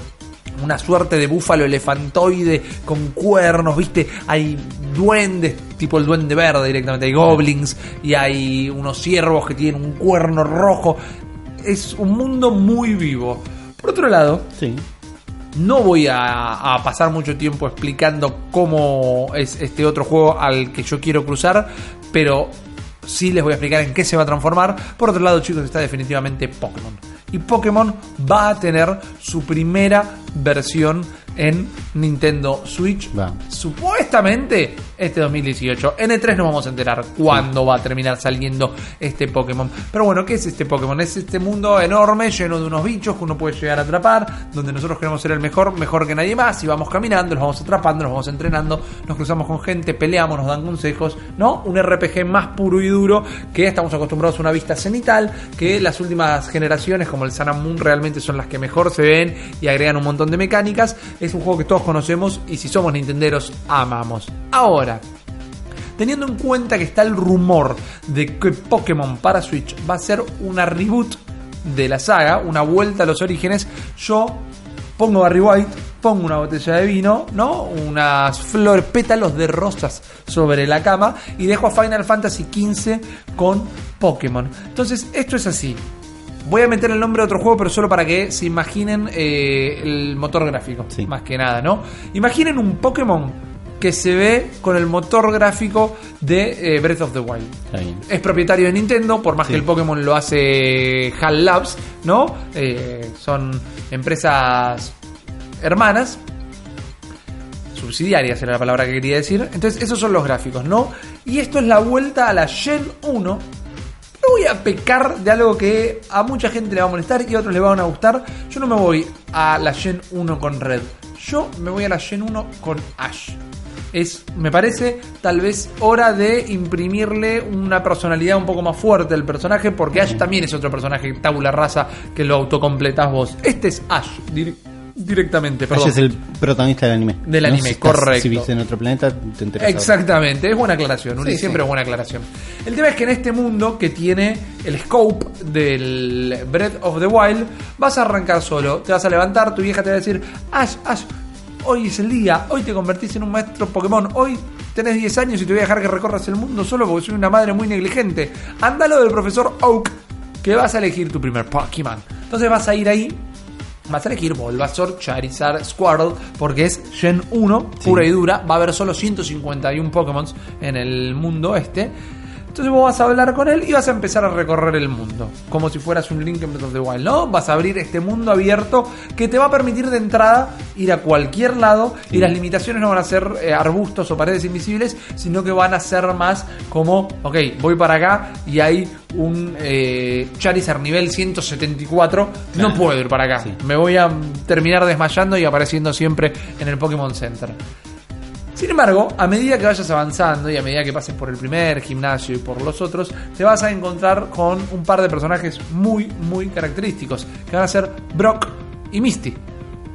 una suerte de búfalo elefantoide con cuernos, ¿viste? Hay duendes, tipo el duende verde directamente, hay goblins y hay unos ciervos que tienen un cuerno rojo. Es un mundo muy vivo. Por otro lado, Sí. no voy a, a pasar mucho tiempo explicando cómo es este otro juego al que yo quiero cruzar, pero sí les voy a explicar en qué se va a transformar. Por otro lado, chicos, está definitivamente Pokémon. Y Pokémon va a tener su primera versión en Nintendo Switch. Va. Supuestamente este 2018. En E3 nos vamos a enterar cuándo va a terminar saliendo este Pokémon. Pero bueno, ¿qué es este Pokémon? Es este mundo enorme, lleno de unos bichos que uno puede llegar a atrapar, donde nosotros queremos ser el mejor, mejor que nadie más, y vamos caminando, los vamos atrapando, los vamos entrenando, nos cruzamos con gente, peleamos, nos dan consejos, ¿no? Un RPG más puro y duro que estamos acostumbrados a una vista cenital, que las últimas generaciones, como el Sun Moon, realmente son las que mejor se ven y agregan un montón de mecánicas. Es un juego que todos conocemos y si somos nintenderos, amamos. Ahora, Teniendo en cuenta que está el rumor de que Pokémon para Switch va a ser una reboot de la saga, una vuelta a los orígenes, yo pongo Barry White, pongo una botella de vino, ¿no? Unas flores, pétalos de rosas sobre la cama y dejo a Final Fantasy XV con Pokémon. Entonces, esto es así. Voy a meter el nombre de otro juego, pero solo para que se imaginen eh, el motor gráfico, Sí. más que nada, ¿no? Imaginen un Pokémon que se ve con el motor gráfico de eh, Breath of the Wild. Es propietario de Nintendo, por más Sí. que el Pokémon lo hace HAL Labs, ¿no? Eh, son empresas hermanas. Subsidiarias era la palabra que quería decir. Entonces, esos son los gráficos, ¿no? Y esto es la vuelta a la Gen 1. No voy a pecar de algo que a mucha gente le va a molestar y a otros le van a gustar. Yo no me voy a la Gen 1 con Red. Yo me voy a la Gen 1 con Ash. Es, me parece, tal vez hora de imprimirle una personalidad un poco más fuerte al personaje, porque Ash también es otro personaje tabula rasa que lo autocompletás vos. Este es Ash, dir- directamente, perdón. Ash es el protagonista del anime. Del No anime, si estás- correcto. Si viste en otro planeta, te enteras. Exactamente, es buena aclaración, Uli, Sí, siempre sí. es buena aclaración. El tema es que en este mundo que tiene el scope del Breath of the Wild, vas a arrancar solo, te vas a levantar, tu vieja te va a decir, Ash, Ash, hoy es el día, hoy te convertís en un maestro Pokémon, hoy tenés 10 años y te voy a dejar que recorras el mundo solo porque soy una madre muy negligente. Ándalo del profesor Oak, que vas a elegir tu primer Pokémon. Entonces vas a ir ahí Vas a elegir Bulbasaur, Charizard, Squirtle, porque es Gen 1, pura y dura. Va a haber solo 151 Pokémon en el mundo este. Entonces vos vas a hablar con él y vas a empezar a recorrer el mundo. Como si fueras un Link en Breath of the Wild, ¿no? Vas a abrir este mundo abierto que te va a permitir de entrada ir a cualquier lado y las limitaciones no van a ser eh, arbustos o paredes invisibles, sino que van a ser más como, ok, voy para acá y hay un eh, Charizard nivel 174, no puedo ir para acá. Sí. Me voy a terminar desmayando y apareciendo siempre en el Pokémon Center. Sin embargo, a medida que vayas avanzando y a medida que pases por el primer gimnasio y por los otros, te vas a encontrar con un par de personajes muy, muy característicos, que van a ser Brock y Misty.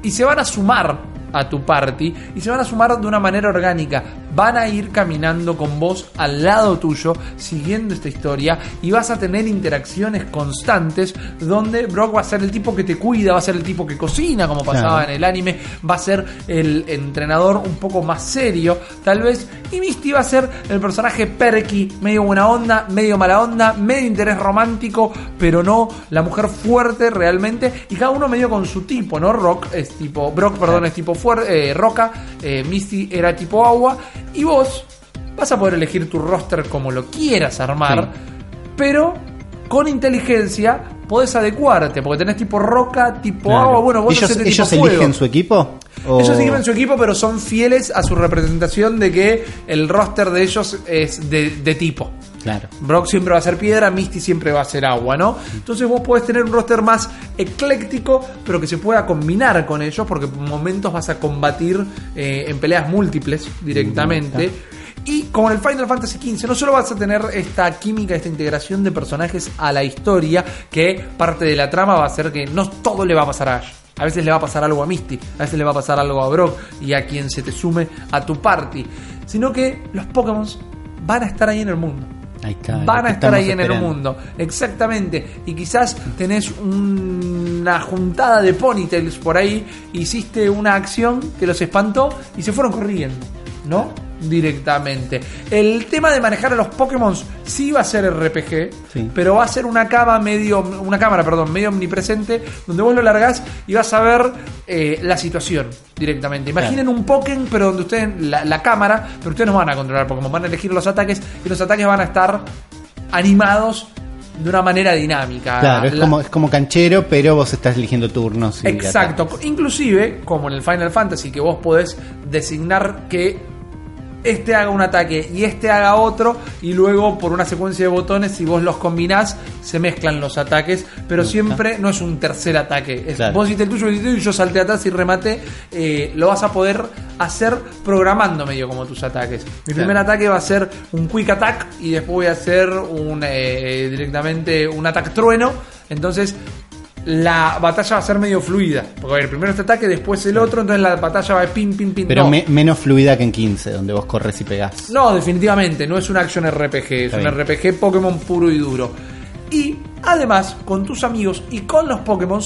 Y se van a sumar a tu party y se van a sumar de una manera orgánica. Van a ir caminando con vos al lado tuyo, siguiendo esta historia y vas a tener interacciones constantes donde Brock va a ser el tipo que te cuida, va a ser el tipo que cocina, como pasaba Claro. en el anime, va a ser el entrenador un poco más serio, tal vez, y Misty va a ser el personaje perky, medio buena onda, medio mala onda, medio interés romántico, pero no la mujer fuerte realmente, y cada uno medio con su tipo, ¿no? Rock es tipo, Brock, perdón, es tipo fuerte, roca, eh, Misty era tipo agua, y vos vas a poder elegir tu roster como lo quieras armar, Sí. pero con inteligencia podés adecuarte, porque tenés tipo roca, tipo Claro. agua, bueno, vos ¿Ellos, de ellos tipo fuego. eligen su equipo? O- Ellos siguen su equipo, pero son fieles a su representación de que el roster de ellos es de, de tipo. Claro. Brock siempre va a ser piedra, Misty siempre va a ser agua, ¿no? Entonces vos podés tener un roster más ecléctico, pero que se pueda combinar con ellos, porque por momentos vas a combatir eh, en peleas múltiples directamente. Y como en el Final Fantasy XV, no solo vas a tener esta química, esta integración de personajes a la historia, que parte de la trama va a ser que no todo le va a pasar a Ash. A veces le va a pasar algo a Misty, a veces le va a pasar algo a Brock y a quien se te sume a tu party. Sino que los Pokémon van a estar ahí en el mundo está. van a estar ahí en el mundo. Exactamente. Y quizás tenés una juntada de ponytails por ahí, hiciste una acción que los espantó y se fueron corriendo, ¿no? Directamente. El tema de manejar a los Pokémon sí va a ser RPG, Sí. pero va a ser una cama medio, una cámara, perdón, medio omnipresente, donde vos lo largás y vas a ver eh, la situación directamente. Imaginen un Pokémon, pero donde ustedes, la, la cámara, pero ustedes no van a controlar Pokémon, van a elegir los ataques y los ataques van a estar animados de una manera dinámica. Claro, es La- como, es como canchero, pero vos estás eligiendo turnos. y Exacto. Inclusive, como en el Final Fantasy, que vos podés designar que este haga un ataque y este haga otro, y luego por una secuencia de botones, si vos los combinás, se mezclan los ataques, pero siempre no es un tercer ataque. Es Claro. Vos hiciste el tuyo, y yo salté atrás y rematé. eh, lo vas a poder hacer programando medio como tus ataques. Mi Claro. primer ataque va a ser un quick attack y después voy a hacer un eh, directamente un ataque trueno. Entonces la batalla va a ser medio fluida. Porque a ver, primero este ataque, después el otro, entonces la batalla va de pin, pin, pin. Pero no. me- menos fluida que en 15, donde vos corres y pegás. No, definitivamente, no es un action RPG, es un. RPG Pokémon puro y duro. Y además, con tus amigos y con los Pokémon,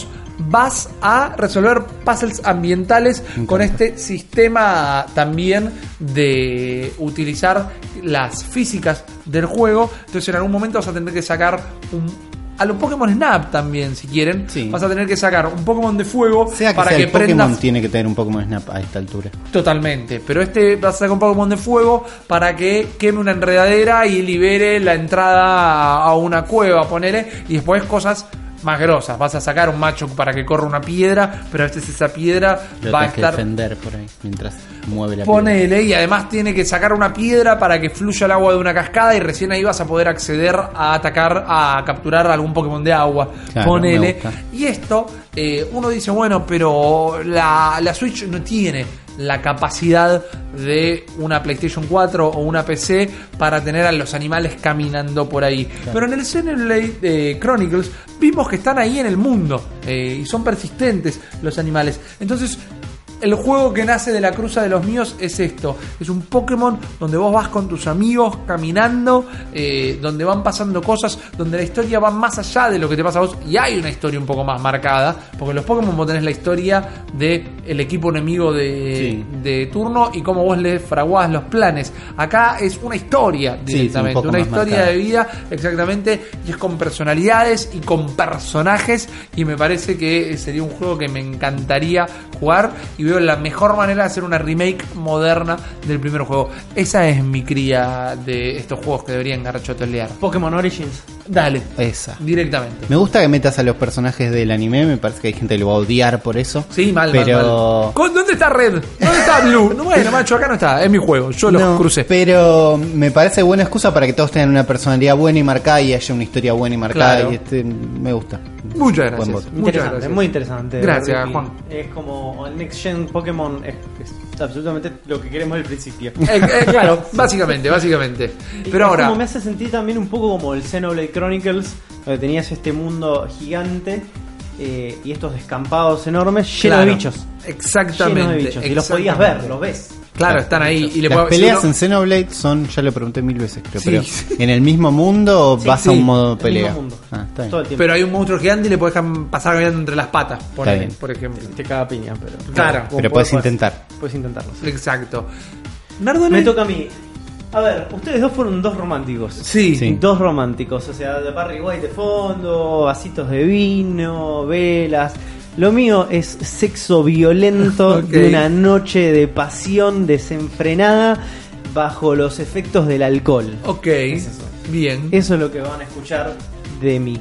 vas a resolver puzzles ambientales con este sistema también de utilizar las físicas del juego. Entonces, en algún momento vas a tener que sacar un. A los Pokémon Snap también, si quieren. Sí. Vas a tener que sacar un Pokémon de fuego Sea que para sea que el Pokémon, tiene que tener un Pokémon Snap a esta altura. Totalmente, pero este va a sacar un Pokémon de fuego para que queme una enredadera y libere la entrada a- una cueva, ponele, y después cosas más grosas. Vas a sacar un macho para que corra una piedra, pero a veces esa piedra Lo va a tenés que estar defender por ahí mientras mueve la piedra. Ponele, y además tiene que sacar una piedra para que fluya el agua de una cascada y recién ahí vas a poder acceder a atacar, a capturar algún Pokémon de agua. Claro, Ponele. Y esto, eh, uno dice, bueno, pero la, la Switch no tiene la capacidad de una PlayStation 4 o una PC para tener a los animales caminando por ahí. Pero en el Xenoblade eh, Chronicles vimos que están ahí en el mundo eh, y son persistentes los animales. Entonces, el juego que nace de la cruza de los míos es esto. Es un Pokémon donde vos vas con tus amigos caminando, eh, donde van pasando cosas, donde la historia va más allá de lo que te pasa a vos. Y hay una historia un poco más marcada, porque los Pokémon vos tenés la historia de el equipo enemigo de, Sí. de turno y cómo vos le fraguás los planes. Acá es una historia Sí, directamente, un una historia marcada. de vida exactamente y es con personalidades y con personajes y me parece que sería un juego que me encantaría jugar y veo la mejor manera de hacer una remake moderna del primer juego. Esa es mi cría de estos juegos que deberían garchotolear. Pokémon Origins. Dale, Esa. directamente. Me gusta que metas a los personajes del anime, me parece que hay gente que lo va a odiar por eso. Sí, mal, pero... mal, mal. ¿Con- ¿Dónde está Red? ¿Dónde está Blue? No, bueno, macho, acá no está. Es mi juego. Yo los No, crucé. Pero me parece buena excusa para que todos tengan una personalidad buena y marcada y haya una historia buena y marcada. Claro. Y este, me gusta. Muchas gracias. Muchas Interesante, gracias. muy interesante. Gracias, Ricky. Juan. Es como el Next Gen Pokémon es, es absolutamente lo que queremos del principio. Eh, eh, claro, básicamente, básicamente. Pero es ahora, como me hace sentir también un poco como el Xenoblade Chronicles, donde tenías este mundo gigante eh, y estos descampados enormes llenos Claro, de bichos. Exactamente. Llenos de bichos. Y los podías ver, los ves. Claro, están ahí. Y le Las puedo- si peleas uno- en Xenoblade son, ya lo pregunté mil veces, creo, Sí. pero ¿en el mismo mundo o Sí, vas sí, a un modo el pelea? mismo mundo. Ah, está bien. Todo el tiempo. Pero hay un monstruo gigante y le puedes dejar pasar caminando entre las patas, por, Está bien. por ejemplo. te caga piña, pero. Claro. Pero puedes intentar. Puedes intentarlo. sí. Exacto. Nardole. Me toca a mí. A ver, ustedes dos fueron dos románticos. Sí. Sí. Dos románticos, o sea, de Barry White de fondo, vasitos de vino, velas. Lo mío es sexo violento de una noche de pasión desenfrenada bajo los efectos del alcohol. Ok. Es eso. Bien. Eso es lo que van a escuchar de mí.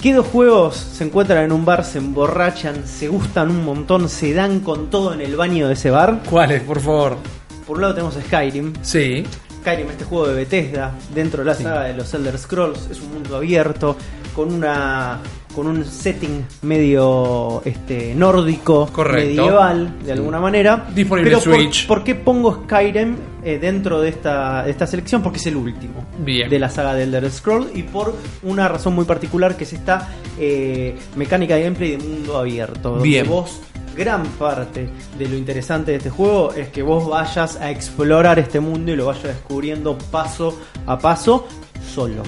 ¿Qué dos juegos se encuentran en un bar, se emborrachan, se gustan un montón, se dan con todo en el baño de ese bar? ¿Cuáles, por favor? Por un lado tenemos Skyrim. Sí. Skyrim, este juego de Bethesda, dentro de la saga de los Elder Scrolls, es un mundo abierto, con una con un setting medio este nórdico, Correcto. medieval, de alguna manera. Disponible Pero por- Switch. ¿por, qué pongo Skyrim eh, dentro de esta, de esta selección? Porque es el último Bien. de la saga de Elder Scrolls y por una razón muy particular que es esta eh, mecánica de gameplay de mundo abierto. donde Bien. vos gran parte de lo interesante de este juego es que vos vayas a explorar este mundo y lo vayas descubriendo paso a paso solo.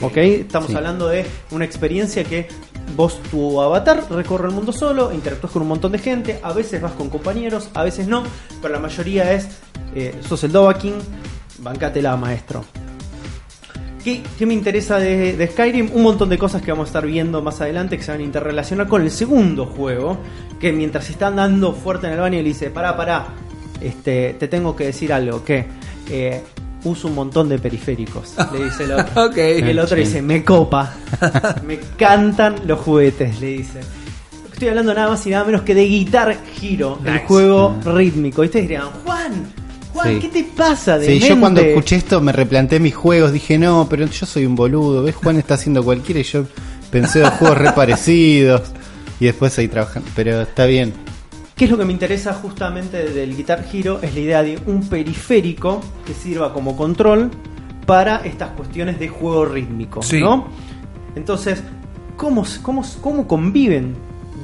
¿Ok? Estamos Sí. hablando de una experiencia que vos, tu avatar, recorre el mundo solo, interactúas con un montón de gente, a veces vas con compañeros, a veces no, pero la mayoría es, eh, sos el Dovahkiin, bancátela, maestro. ¿Qué, qué me interesa de, de Skyrim? Un montón de cosas que vamos a estar viendo más adelante que se van a interrelacionar con el segundo juego. Que mientras están dando fuerte en el baño, le dice: Pará, pará, este, te tengo que decir algo. Que eh, uso un montón de periféricos. Le dice el otro. Y el otro dice: Me copa. me cantan los juguetes. Le dice. Estoy hablando nada más y nada menos que de Guitar Hero, el Nice. juego rítmico. Y ustedes dirían: Juan, Juan, Sí. ¿qué te pasa? Sí, yo demente?". cuando escuché esto me replanteé mis juegos, dije, no, pero yo soy un boludo, ¿ves? Juan está haciendo cualquiera y yo pensé en juegos re parecidos y después ahí trabajando, pero está bien. ¿Qué es lo que me interesa justamente del Guitar Hero? Es la idea de un periférico que sirva como control para estas cuestiones de juego rítmico, Sí. ¿no? Entonces, ¿cómo, cómo, cómo conviven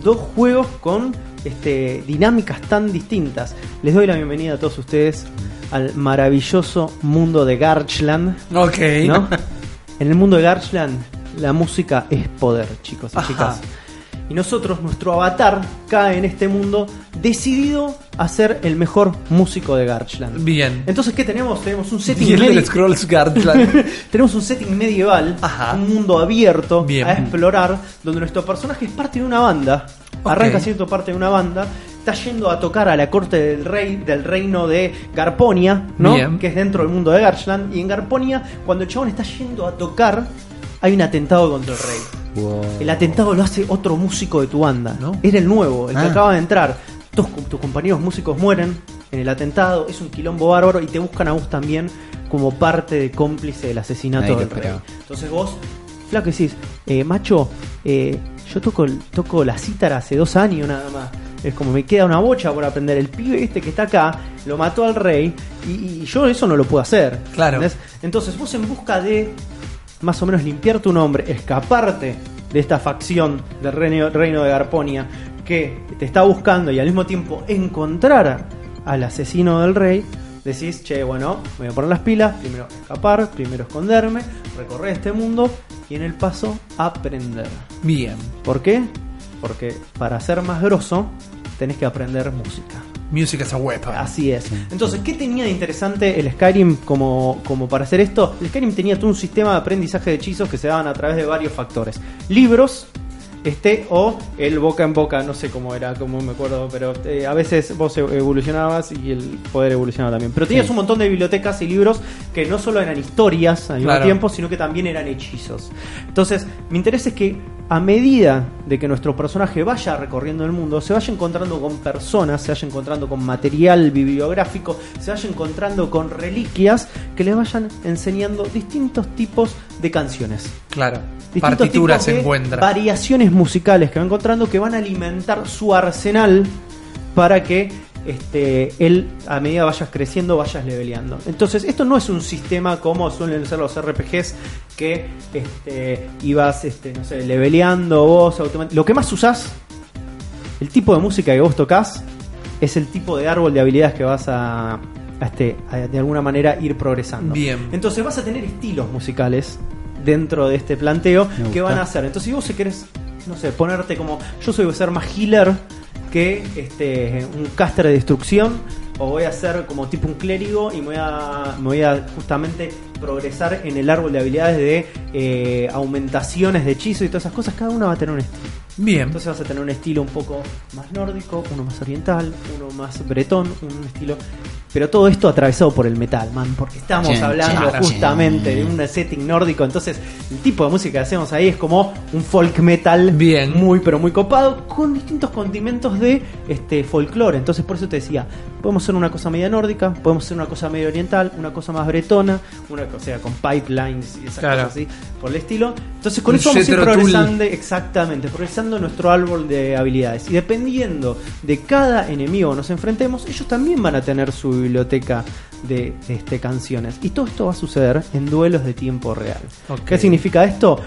dos juegos con este, dinámicas tan distintas? Les doy la bienvenida a todos ustedes al maravilloso mundo de Garchland, Ok. ¿no? En el mundo de Garchland, la música es poder, chicos y Ajá. chicas. Y nosotros, nuestro avatar, cae en este mundo decidido a ser el mejor músico de Garchland. Bien. Entonces, ¿qué tenemos? Tenemos un setting Y el Scrolls Guardland. tenemos un setting medieval, Ajá. un mundo abierto Bien. a explorar, donde nuestro personaje es parte de una banda, arranca siendo parte de una banda, está yendo a tocar a la corte del rey del reino de Garponia, ¿no? Bien. Que es dentro del mundo de Garchland, y en Garponia, cuando el chabón está yendo a tocar, hay un atentado contra el rey. El atentado lo hace otro músico de tu banda, ¿No? Era el nuevo, el que Ah. acaba de entrar. Tus, tus compañeros músicos mueren en el atentado, es un quilombo bárbaro y te buscan a vos también como parte de cómplice del asesinato del rey. Entonces vos, flaco, decís, eh, macho, eh, yo toco, la cítara hace dos años nada más. Es como me queda una bocha por aprender. El pibe este que está acá lo mató al rey y, y yo eso no lo puedo hacer. Claro. ¿entendés? Entonces vos en busca de más o menos limpiar tu nombre, escaparte de esta facción del reino, reino de Garponia que te está buscando y al mismo tiempo encontrar al asesino del rey, decís, che, bueno, me voy a poner las pilas, primero escapar, primero esconderme, recorrer este mundo y en el paso aprender. Bien. ¿Por qué? Porque para ser más grosso tenés que aprender música. Music as a weapon. Así es. Entonces, ¿qué tenía de interesante el Skyrim como, como para hacer esto? El Skyrim tenía todo un sistema de aprendizaje de hechizos que se daban a través de varios factores. Libros, este, o el boca en boca, no sé cómo era, cómo me acuerdo, pero eh, a veces vos evolucionabas y el poder evolucionaba también. Pero tenías Sí. un montón de bibliotecas y libros que no solo eran historias al mismo Claro. tiempo, sino que también eran hechizos. Entonces, mi interés es que a medida de que nuestro personaje vaya recorriendo el mundo, se vaya encontrando con personas, se vaya encontrando con material bibliográfico, se vaya encontrando con reliquias que le vayan enseñando distintos tipos de canciones. Claro. Distintos Partituras se de encuentra. Variaciones musicales que va encontrando que van a alimentar su arsenal para que este, él, a medida vayas creciendo, vayas leveleando. Entonces, esto no es un sistema como suelen ser los RPGs que este, ibas, este, no sé, leveleando vos automáticamente. Lo que más usás, el tipo de música que vos tocas, es el tipo de árbol de habilidades que vas a este, de alguna manera ir progresando. Bien. Entonces vas a tener estilos musicales dentro de este planteo que van a hacer. Entonces si vos si querés, no sé, ponerte como yo soy voy a ser más healer que este un caster de destrucción o voy a ser como tipo un clérigo y me voy a, me voy a justamente progresar en el árbol de habilidades de eh, aumentaciones de hechizos y todas esas cosas, cada uno va a tener un estilo. Bien. Entonces vas a tener un estilo un poco más nórdico, uno más oriental, uno más bretón, un estilo. Pero todo esto atravesado por el metal, man, porque estamos hablando justamente de un setting nórdico. Entonces, el tipo de música que hacemos ahí es como un folk metal Bien. muy, pero muy copado, con distintos condimentos de este folclore. Entonces, por eso te decía, podemos hacer una cosa media nórdica, podemos hacer una cosa medio oriental, una cosa más bretona, una cosa o sea, con pipelines y esas Claro. cosas así, por el estilo. Entonces, con Un eso vamos a ir progresando, exactamente, progresando nuestro árbol de habilidades. Y dependiendo de cada enemigo que nos enfrentemos, ellos también van a tener su biblioteca de este, canciones. Y todo esto va a suceder en duelos de tiempo real. ¿Qué significa esto?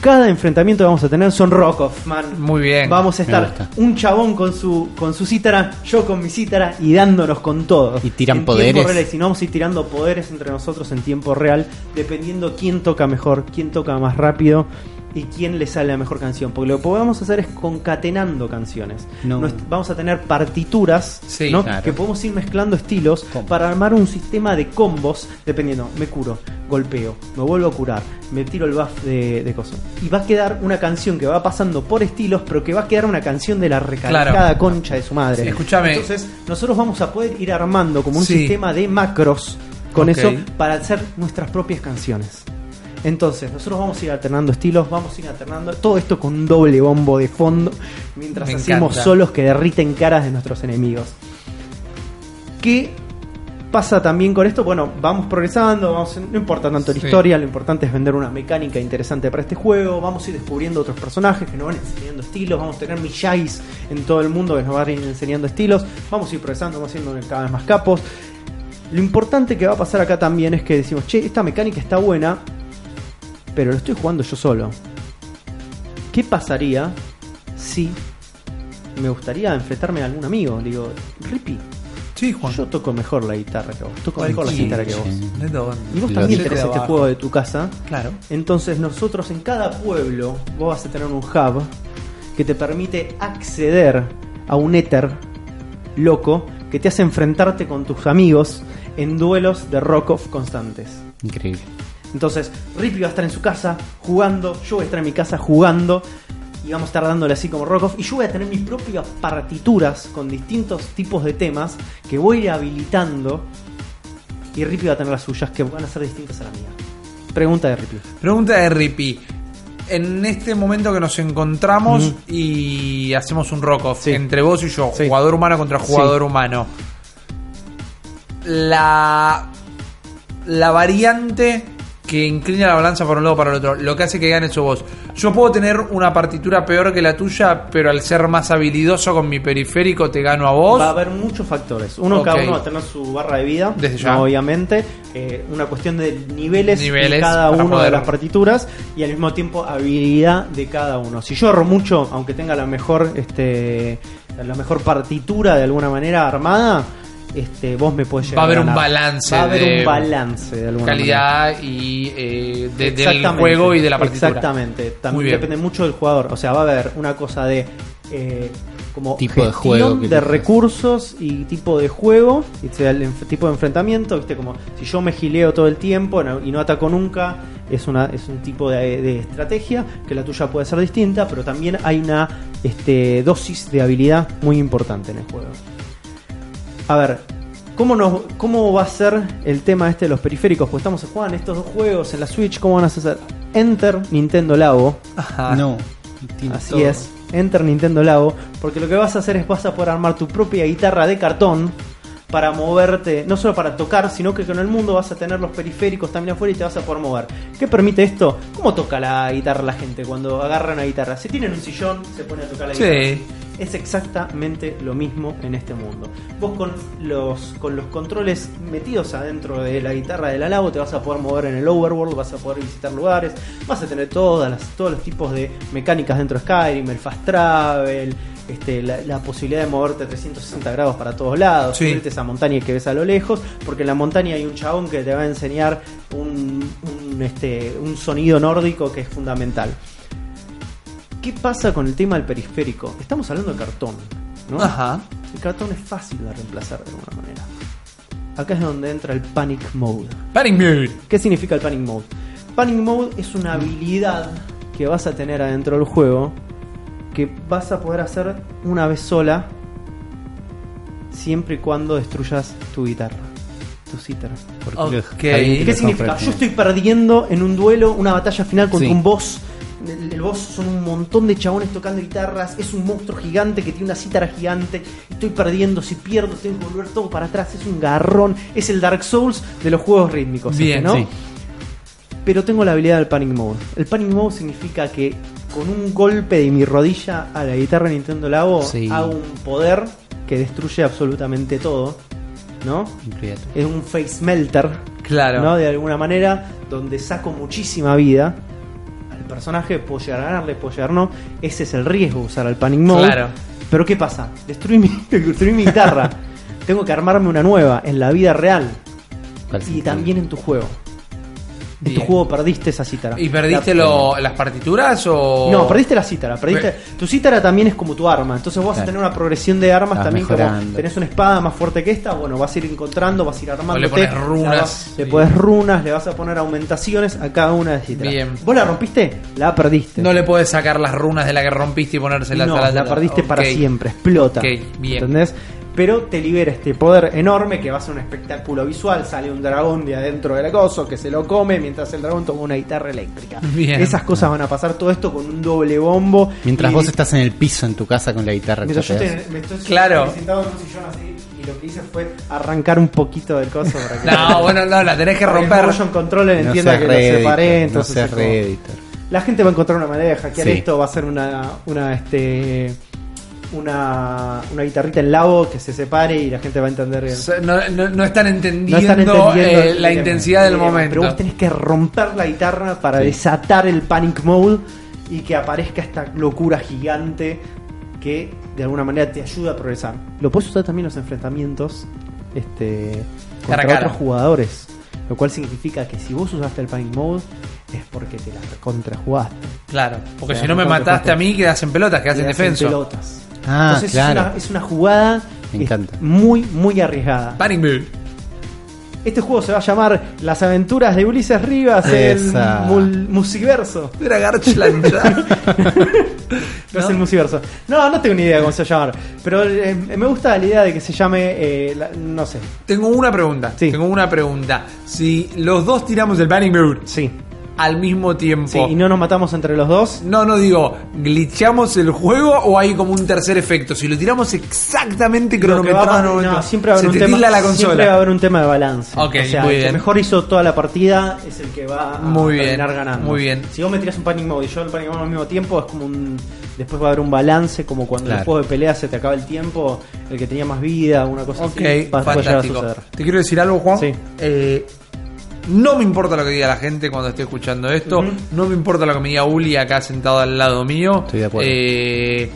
Cada enfrentamiento que vamos a tener son rock off, man. Muy bien. Vamos a estar un chabón con su con su cítara, yo con mi cítara y dándonos con todo. Y tiran En poderes. real, y si no vamos a ir tirando poderes entre nosotros en tiempo real, dependiendo quién toca mejor, quién toca más rápido y quién le sale la mejor canción. Porque lo que podemos hacer es concatenando canciones. No. Vamos a tener partituras Sí, ¿no? claro. que podemos ir mezclando estilos para armar un sistema de combos dependiendo. Me curo, golpeo, me vuelvo a curar, me tiro el buff de, de cosas. Y va a quedar una canción que va pasando por estilos, pero que va a quedar una canción de la recalcada Claro. concha de su madre. Sí, escúchame. Entonces, nosotros vamos a poder ir armando como un Sí. sistema de macros con eso para hacer nuestras propias canciones. Entonces, nosotros vamos a ir alternando estilos, vamos a ir alternando todo esto con un doble bombo de fondo mientras Me hacemos encanta. solos que derriten caras de nuestros enemigos. ¿Qué pasa también con esto? Bueno, vamos progresando, vamos, no importa tanto la Sí. historia, lo importante es vender una mecánica interesante para este juego, vamos a ir descubriendo otros personajes que nos van enseñando estilos, vamos a tener Mishais en todo el mundo que nos van a ir enseñando estilos, vamos a ir progresando, vamos siendo cada vez más capos. Lo importante que va a pasar acá también es que decimos, che, esta mecánica está buena, pero lo estoy jugando yo solo. ¿Qué pasaría si me gustaría enfrentarme a algún amigo? Digo, Rippy, Sí, Juan. yo toco mejor la guitarra que vos, toco mejor la guitarra que vos. Y vos Lo también tenés este juego de tu casa. Claro. Entonces nosotros en cada pueblo vos vas a tener un hub que te permite acceder a un éter loco que te hace enfrentarte con tus amigos en duelos de rock off constantes. Increíble. Entonces, Rippy va a estar en su casa jugando, yo voy a estar en mi casa jugando y vamos a estar dándole así como rock off. Y yo voy a tener mis propias partituras con distintos tipos de temas que voy a ir habilitando y Rippy va a tener las suyas que van a ser distintas a la mía. Pregunta de Rippy. Pregunta de Rippy. En este momento que nos encontramos y hacemos un rock off Sí. entre vos y yo, Sí. jugador humano contra jugador Sí. humano. La la variante que inclina la balanza para un lado o para el otro, lo que hace que gane sos vos. Yo puedo tener una partitura peor que la tuya, pero al ser más habilidoso con mi periférico te gano a vos. Va a haber muchos factores. Uno, cada uno va a tener su barra de vida, Desde ya. ¿no? obviamente. Eh, una cuestión de niveles, Niveles de cada uno poder- de las partituras y al mismo tiempo habilidad de cada uno. Si yo erro mucho, aunque tenga la mejor, este, la mejor partitura de alguna manera armada, este, vos me puedes llegar Va a haber un balance Va a haber de un balance de alguna manera. calidad y eh, de- del juego y de la partitura. Exactamente. Muy También bien. depende mucho del jugador. O sea, va a haber una cosa de eh, como Tipo de gestión juego de recursos y tipo de juego y sea el enf- tipo de enfrentamiento. ¿viste? Como si yo me gileo todo el tiempo y no ataco nunca, es una es un tipo de, de estrategia que la tuya puede ser distinta, pero también hay una este, dosis de habilidad muy importante en el juego. A ver, ¿cómo, nos, ¿cómo va a ser el tema este de los periféricos? Pues estamos jugando estos dos juegos en la Switch, ¿cómo van a hacer? Enter Nintendo Labo, Ajá. No. tiene así todo. es, Enter Nintendo Labo, porque lo que vas a hacer es vas a poder armar tu propia guitarra de cartón para moverte, no solo para tocar, sino que con el mundo vas a tener los periféricos también afuera y te vas a poder mover. ¿Qué permite esto? ¿Cómo toca la guitarra la gente cuando agarra una guitarra? Se tienen un sillón, se pone a tocar la Sí. guitarra. Es exactamente lo mismo en este mundo. Vos con los, con los controles metidos adentro de la guitarra del Labo te vas a poder mover en el overworld, vas a poder visitar lugares, vas a tener todas las, todos los tipos de mecánicas dentro de Skyrim, el fast travel, este, la, la posibilidad de moverte a 360 grados para todos lados, Sí. subirte esa montaña que ves a lo lejos, porque en la montaña hay un chabón que te va a enseñar un, un, este, un sonido nórdico que es fundamental. ¿Qué pasa con el tema del periférico? Estamos hablando de cartón, ¿no? Ajá. El cartón es fácil de reemplazar de alguna manera. Acá es donde entra el panic mode. Panic Mood. ¿Qué significa el panic mode? Panic mode es una habilidad que vas a tener adentro del juego que vas a poder hacer una vez sola siempre y cuando destruyas tu guitarra. tu cítara. ¿Qué alguien que ¿Qué lo significa? Yo estoy perdiendo en un duelo, una batalla final contra Sí. un boss. El, el boss son un montón de chabones tocando guitarras. Es un monstruo gigante que tiene una cítara gigante. Estoy perdiendo. Si pierdo, tengo que volver todo para atrás. Es un garrón. Es el Dark Souls de los juegos rítmicos. este, ¿no? sí. Pero tengo la habilidad del Panic Mode. El Panic Mode significa que con un golpe de mi rodilla a la guitarra Nintendo Labo Sí. hago un poder que destruye absolutamente todo. ¿No? Olvídate. Es un face melter. Claro. ¿no? De alguna manera, donde saco muchísima vida personaje, puedo llegar a ganarle, puedo llegar no. Ese es el riesgo, usar el panic mode. Claro. Pero ¿qué pasa? Destruí mi, destruí mi guitarra. Tengo que armarme una nueva en la vida real ¿Cuál y también en tu juego. En Bien. tu juego perdiste esa cítara. ¿Y perdiste La- lo- las partituras o.? No, perdiste la cítara. Perdiste... Tu cítara también es como tu arma. Entonces vos vas a tener una progresión de armas Vas también como tenés una espada más fuerte que esta. Bueno, vas a ir encontrando, vas a ir armando. le pones runas. Le pones runas, le vas a poner aumentaciones a cada una de cítaras. Bien. ¿Vos la rompiste? La perdiste. No le puedes sacar las runas de la que rompiste y ponérselas No, a la la perdiste para siempre, explota. Ok, bien. ¿Entendés? Pero te libera este poder enorme que va a ser un espectáculo visual. Sale un dragón de adentro del acoso que se lo come mientras el dragón toma una guitarra eléctrica. Bien. Esas cosas van a pasar todo esto con un doble bombo. Mientras Y- vos estás en el piso en tu casa con la guitarra. Mientras yo estoy, me estoy Claro. sentado en un sillón así y lo que hice fue arrancar un poquito del coso para que, No, bueno, no, la tenés que romper. el motion controller No entienda seas que lo separé. no Entonces seas es como- reeditor. la gente va a encontrar una manera de hackear Sí. esto, va a ser una, una este una, una guitarrita en labo que se separe y la gente va a entender el- Se- No, no- no están entendiendo, no están entendiendo eh, la intensidad del Eh, momento. Pero vos tenés que romper la guitarra para desatar el panic mode y que aparezca esta locura gigante que de alguna manera te ayuda a progresar. Lo puedes usar también en los enfrentamientos este, contra otros jugadores. Lo cual significa que si vos usaste el panic mode es porque te la contrajugaste. Claro, porque O sea, si no me mataste a mí, quedas en pelotas, quedas en Quedás en defenso. pelotas. Ah, Entonces claro. es, una, es una jugada Me encanta. es muy, muy arriesgada. Panic Move. Este juego se va a llamar Las aventuras de Ulises Rivas, el Esa. mul- musiverso. Era Garchland. No, es el musiverso. No, no tengo ni idea cómo se va a llamar. Pero eh, me gusta la idea de que se llame, eh, la- no sé. Tengo una pregunta. Sí. Tengo una pregunta. Si los dos tiramos el Panic Move Sí. Al mismo tiempo. Sí, y no nos matamos entre los dos. No, no digo, glitchamos el juego o hay como un tercer efecto. Si lo tiramos exactamente que a cronometrado, no, momento, siempre va a haber se un tema. Siempre va a haber un tema de balance. Ok, o sea, muy el que bien. mejor hizo toda la partida es el que va a Muy bien, terminar ganando. muy bien. Si vos me tiras un panic mode y yo el panic mode al mismo tiempo, es como un. Después va a haber un balance, como cuando en el Claro. juego de pelea se te acaba el tiempo, el que tenía más vida, una cosa Ok, así. va- a fantástico. suceder. Te quiero decir algo, Juan. Sí. Eh, no me importa lo que diga la gente cuando esté escuchando esto. No me importa lo que me diga Uli acá sentado al lado mío. Estoy de acuerdo. Eh,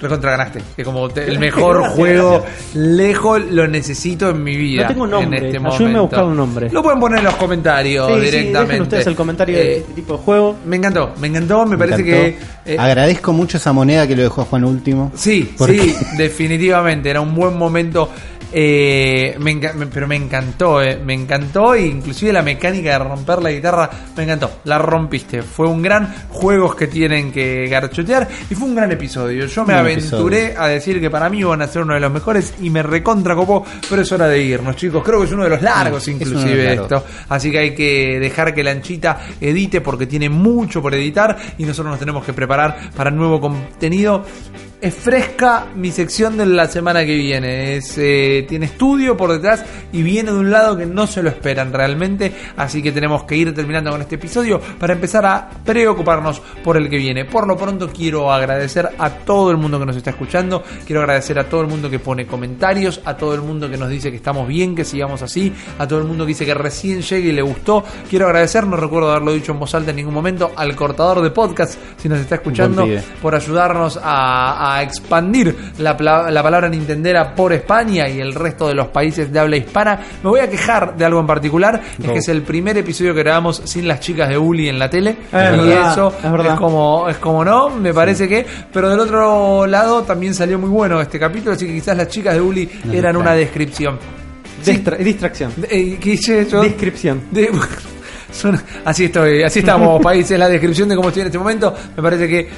recontra ganaste. Es como te- el mejor Gracias, juego. gracias. Lejos lo necesito en mi vida. No tengo nombre. En este Ayúdenme a momento. buscar un nombre. Lo pueden poner en los comentarios Sí, sí, directamente. dejen ustedes el comentario de Eh, este tipo de juego. me encantó, me encantó. Me, Me parece encantó. que. eh, Agradezco mucho esa moneda que lo dejó Juan último. Sí, Porque- sí, definitivamente. Era un buen momento. Eh, me pero me encantó, eh, me encantó. E inclusive la mecánica de romper la guitarra, me encantó. La rompiste. Fue un gran juegos que tienen que garchotear. Y fue un gran episodio. Yo me Un aventuré a decir que para mí van a ser uno de los mejores. Y me recontra copó. Pero es hora de irnos, chicos. Creo que es uno de los largos, Sí, de los inclusive largos. esto. Así que hay que dejar que la anchita edite porque tiene mucho por editar y nosotros nos tenemos que preparar para nuevo contenido. Es fresca mi sección de la semana que viene. Es, eh, tiene estudio por detrás y viene de un lado que no se lo esperan realmente. Así que tenemos que ir terminando con este episodio para empezar a preocuparnos por el que viene. Por lo pronto quiero agradecer a todo el mundo que nos está escuchando. Quiero agradecer a todo el mundo que pone comentarios, a todo el mundo que nos dice que estamos bien, que sigamos así, a todo el mundo que dice que recién llegue y le gustó. Quiero agradecer, no recuerdo haberlo dicho en voz alta en ningún momento, al cortador de podcast, si nos está escuchando, por ayudarnos a, a expandir la, la palabra nintendera por España y el resto de los países de habla hispana. Me voy a quejar de algo en particular, es que es el primer episodio que grabamos sin las chicas de Uli en la tele. Es y verdad, eso es como, es como no, me parece que. Pero del otro lado también salió muy bueno este capítulo, así que quizás las chicas de Uli No, eran claro. una descripción. Sí. Distra- distracción. Eh, ¿qué hice yo? Descripción. De- son- así estoy, así estamos, países. La descripción de cómo estoy en este momento. Me parece que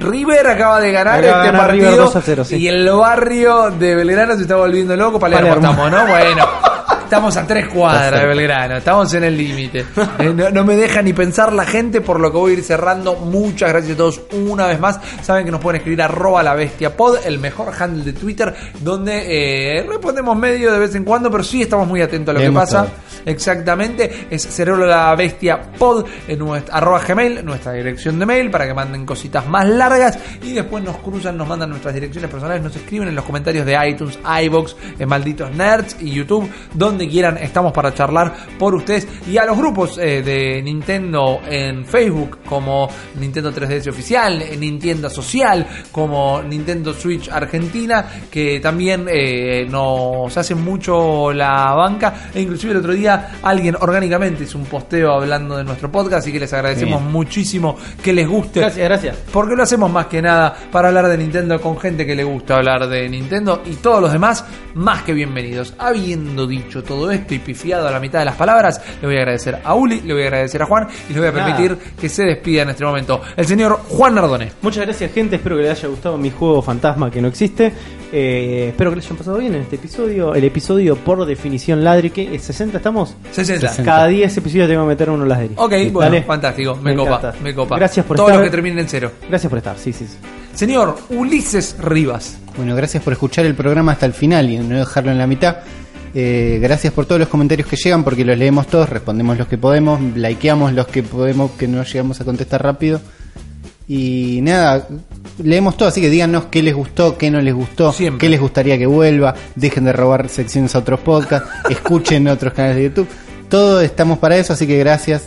River acaba de ganar Acaba este ganar partido. River 2 a 0, sí. Y el barrio de Belgrano se está volviendo loco. Palermo, Palermo. estamos, ¿no? Bueno. Estamos a tres cuadras de Belgrano, estamos en el límite. Eh, no, no me deja ni pensar la gente, por lo que voy a ir cerrando. Muchas gracias a todos una vez más. Saben que nos pueden escribir arroba la bestia pod, el mejor handle de Twitter, donde eh, respondemos medio de vez en cuando, pero sí estamos muy atentos a lo que pasa. todo. Exactamente, es cerebro la bestia pod en nuestra, arroba gmail, nuestra dirección de mail, para que manden cositas más largas. Y después nos cruzan, nos mandan nuestras direcciones personales, nos escriben en los comentarios de iTunes, iBox, en Malditos Nerds y YouTube, donde quieran, estamos para charlar por ustedes. Y a los grupos eh, de Nintendo en Facebook, como Nintendo 3DS Oficial, en Nintendo Social, como Nintendo Switch Argentina, que también eh, nos hacen mucho la banca, e inclusive el otro día alguien orgánicamente hizo un posteo hablando de nuestro podcast, y que les agradecemos Bien. muchísimo que les guste. Gracias, gracias. Porque lo hacemos más que nada para hablar de Nintendo con gente que le gusta hablar de Nintendo y todos los demás más que bienvenidos. Habiendo dicho todo esto y pifiado a la mitad de las palabras, le voy a agradecer a Uli, le voy a agradecer a Juan y le voy a Nada. permitir que se despida en este momento el señor Juan Nardone. Muchas gracias, gente. Espero que les haya gustado mi juego fantasma que no existe. Eh, espero que les hayan pasado bien en este episodio. El episodio por definición ladri, que es 60, ¿estamos? 60. 60. Cada 10 episodios tengo que meter uno ladri. Ok, bueno, Dale. fantástico, me, Me copa, encanta. me copa. Gracias por Todos estar. los que terminen en cero. Gracias por estar, sí, sí. sí. Señor Ulises Rivas. Bueno, gracias por escuchar el programa hasta el final y no dejarlo en la mitad. Eh, gracias por todos los comentarios que llegan porque los leemos todos, respondemos los que podemos, likeamos los que podemos que no llegamos a contestar rápido. Y nada, leemos todo, así que díganos qué les gustó, qué no les gustó, Siempre. qué les gustaría que vuelva, dejen de robar secciones a otros podcasts, escuchen otros canales de YouTube. Todo estamos para eso, así que gracias.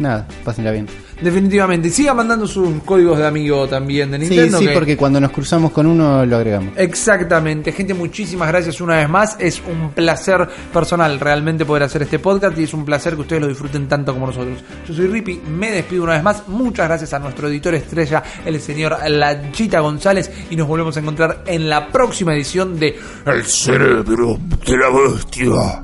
Nada, pásenla bien. Definitivamente. Siga mandando sus códigos de amigo también de Sí, Nintendo. sí, que- porque cuando nos cruzamos con uno lo agregamos. Exactamente, gente, muchísimas gracias una vez más. Es un placer personal realmente poder hacer este podcast y es un placer que ustedes lo disfruten tanto como nosotros. Yo soy Rippy, me despido una vez más. Muchas gracias a nuestro editor estrella, el señor Lanchita González, y nos volvemos a encontrar en la próxima edición de El cerebro de la bestia.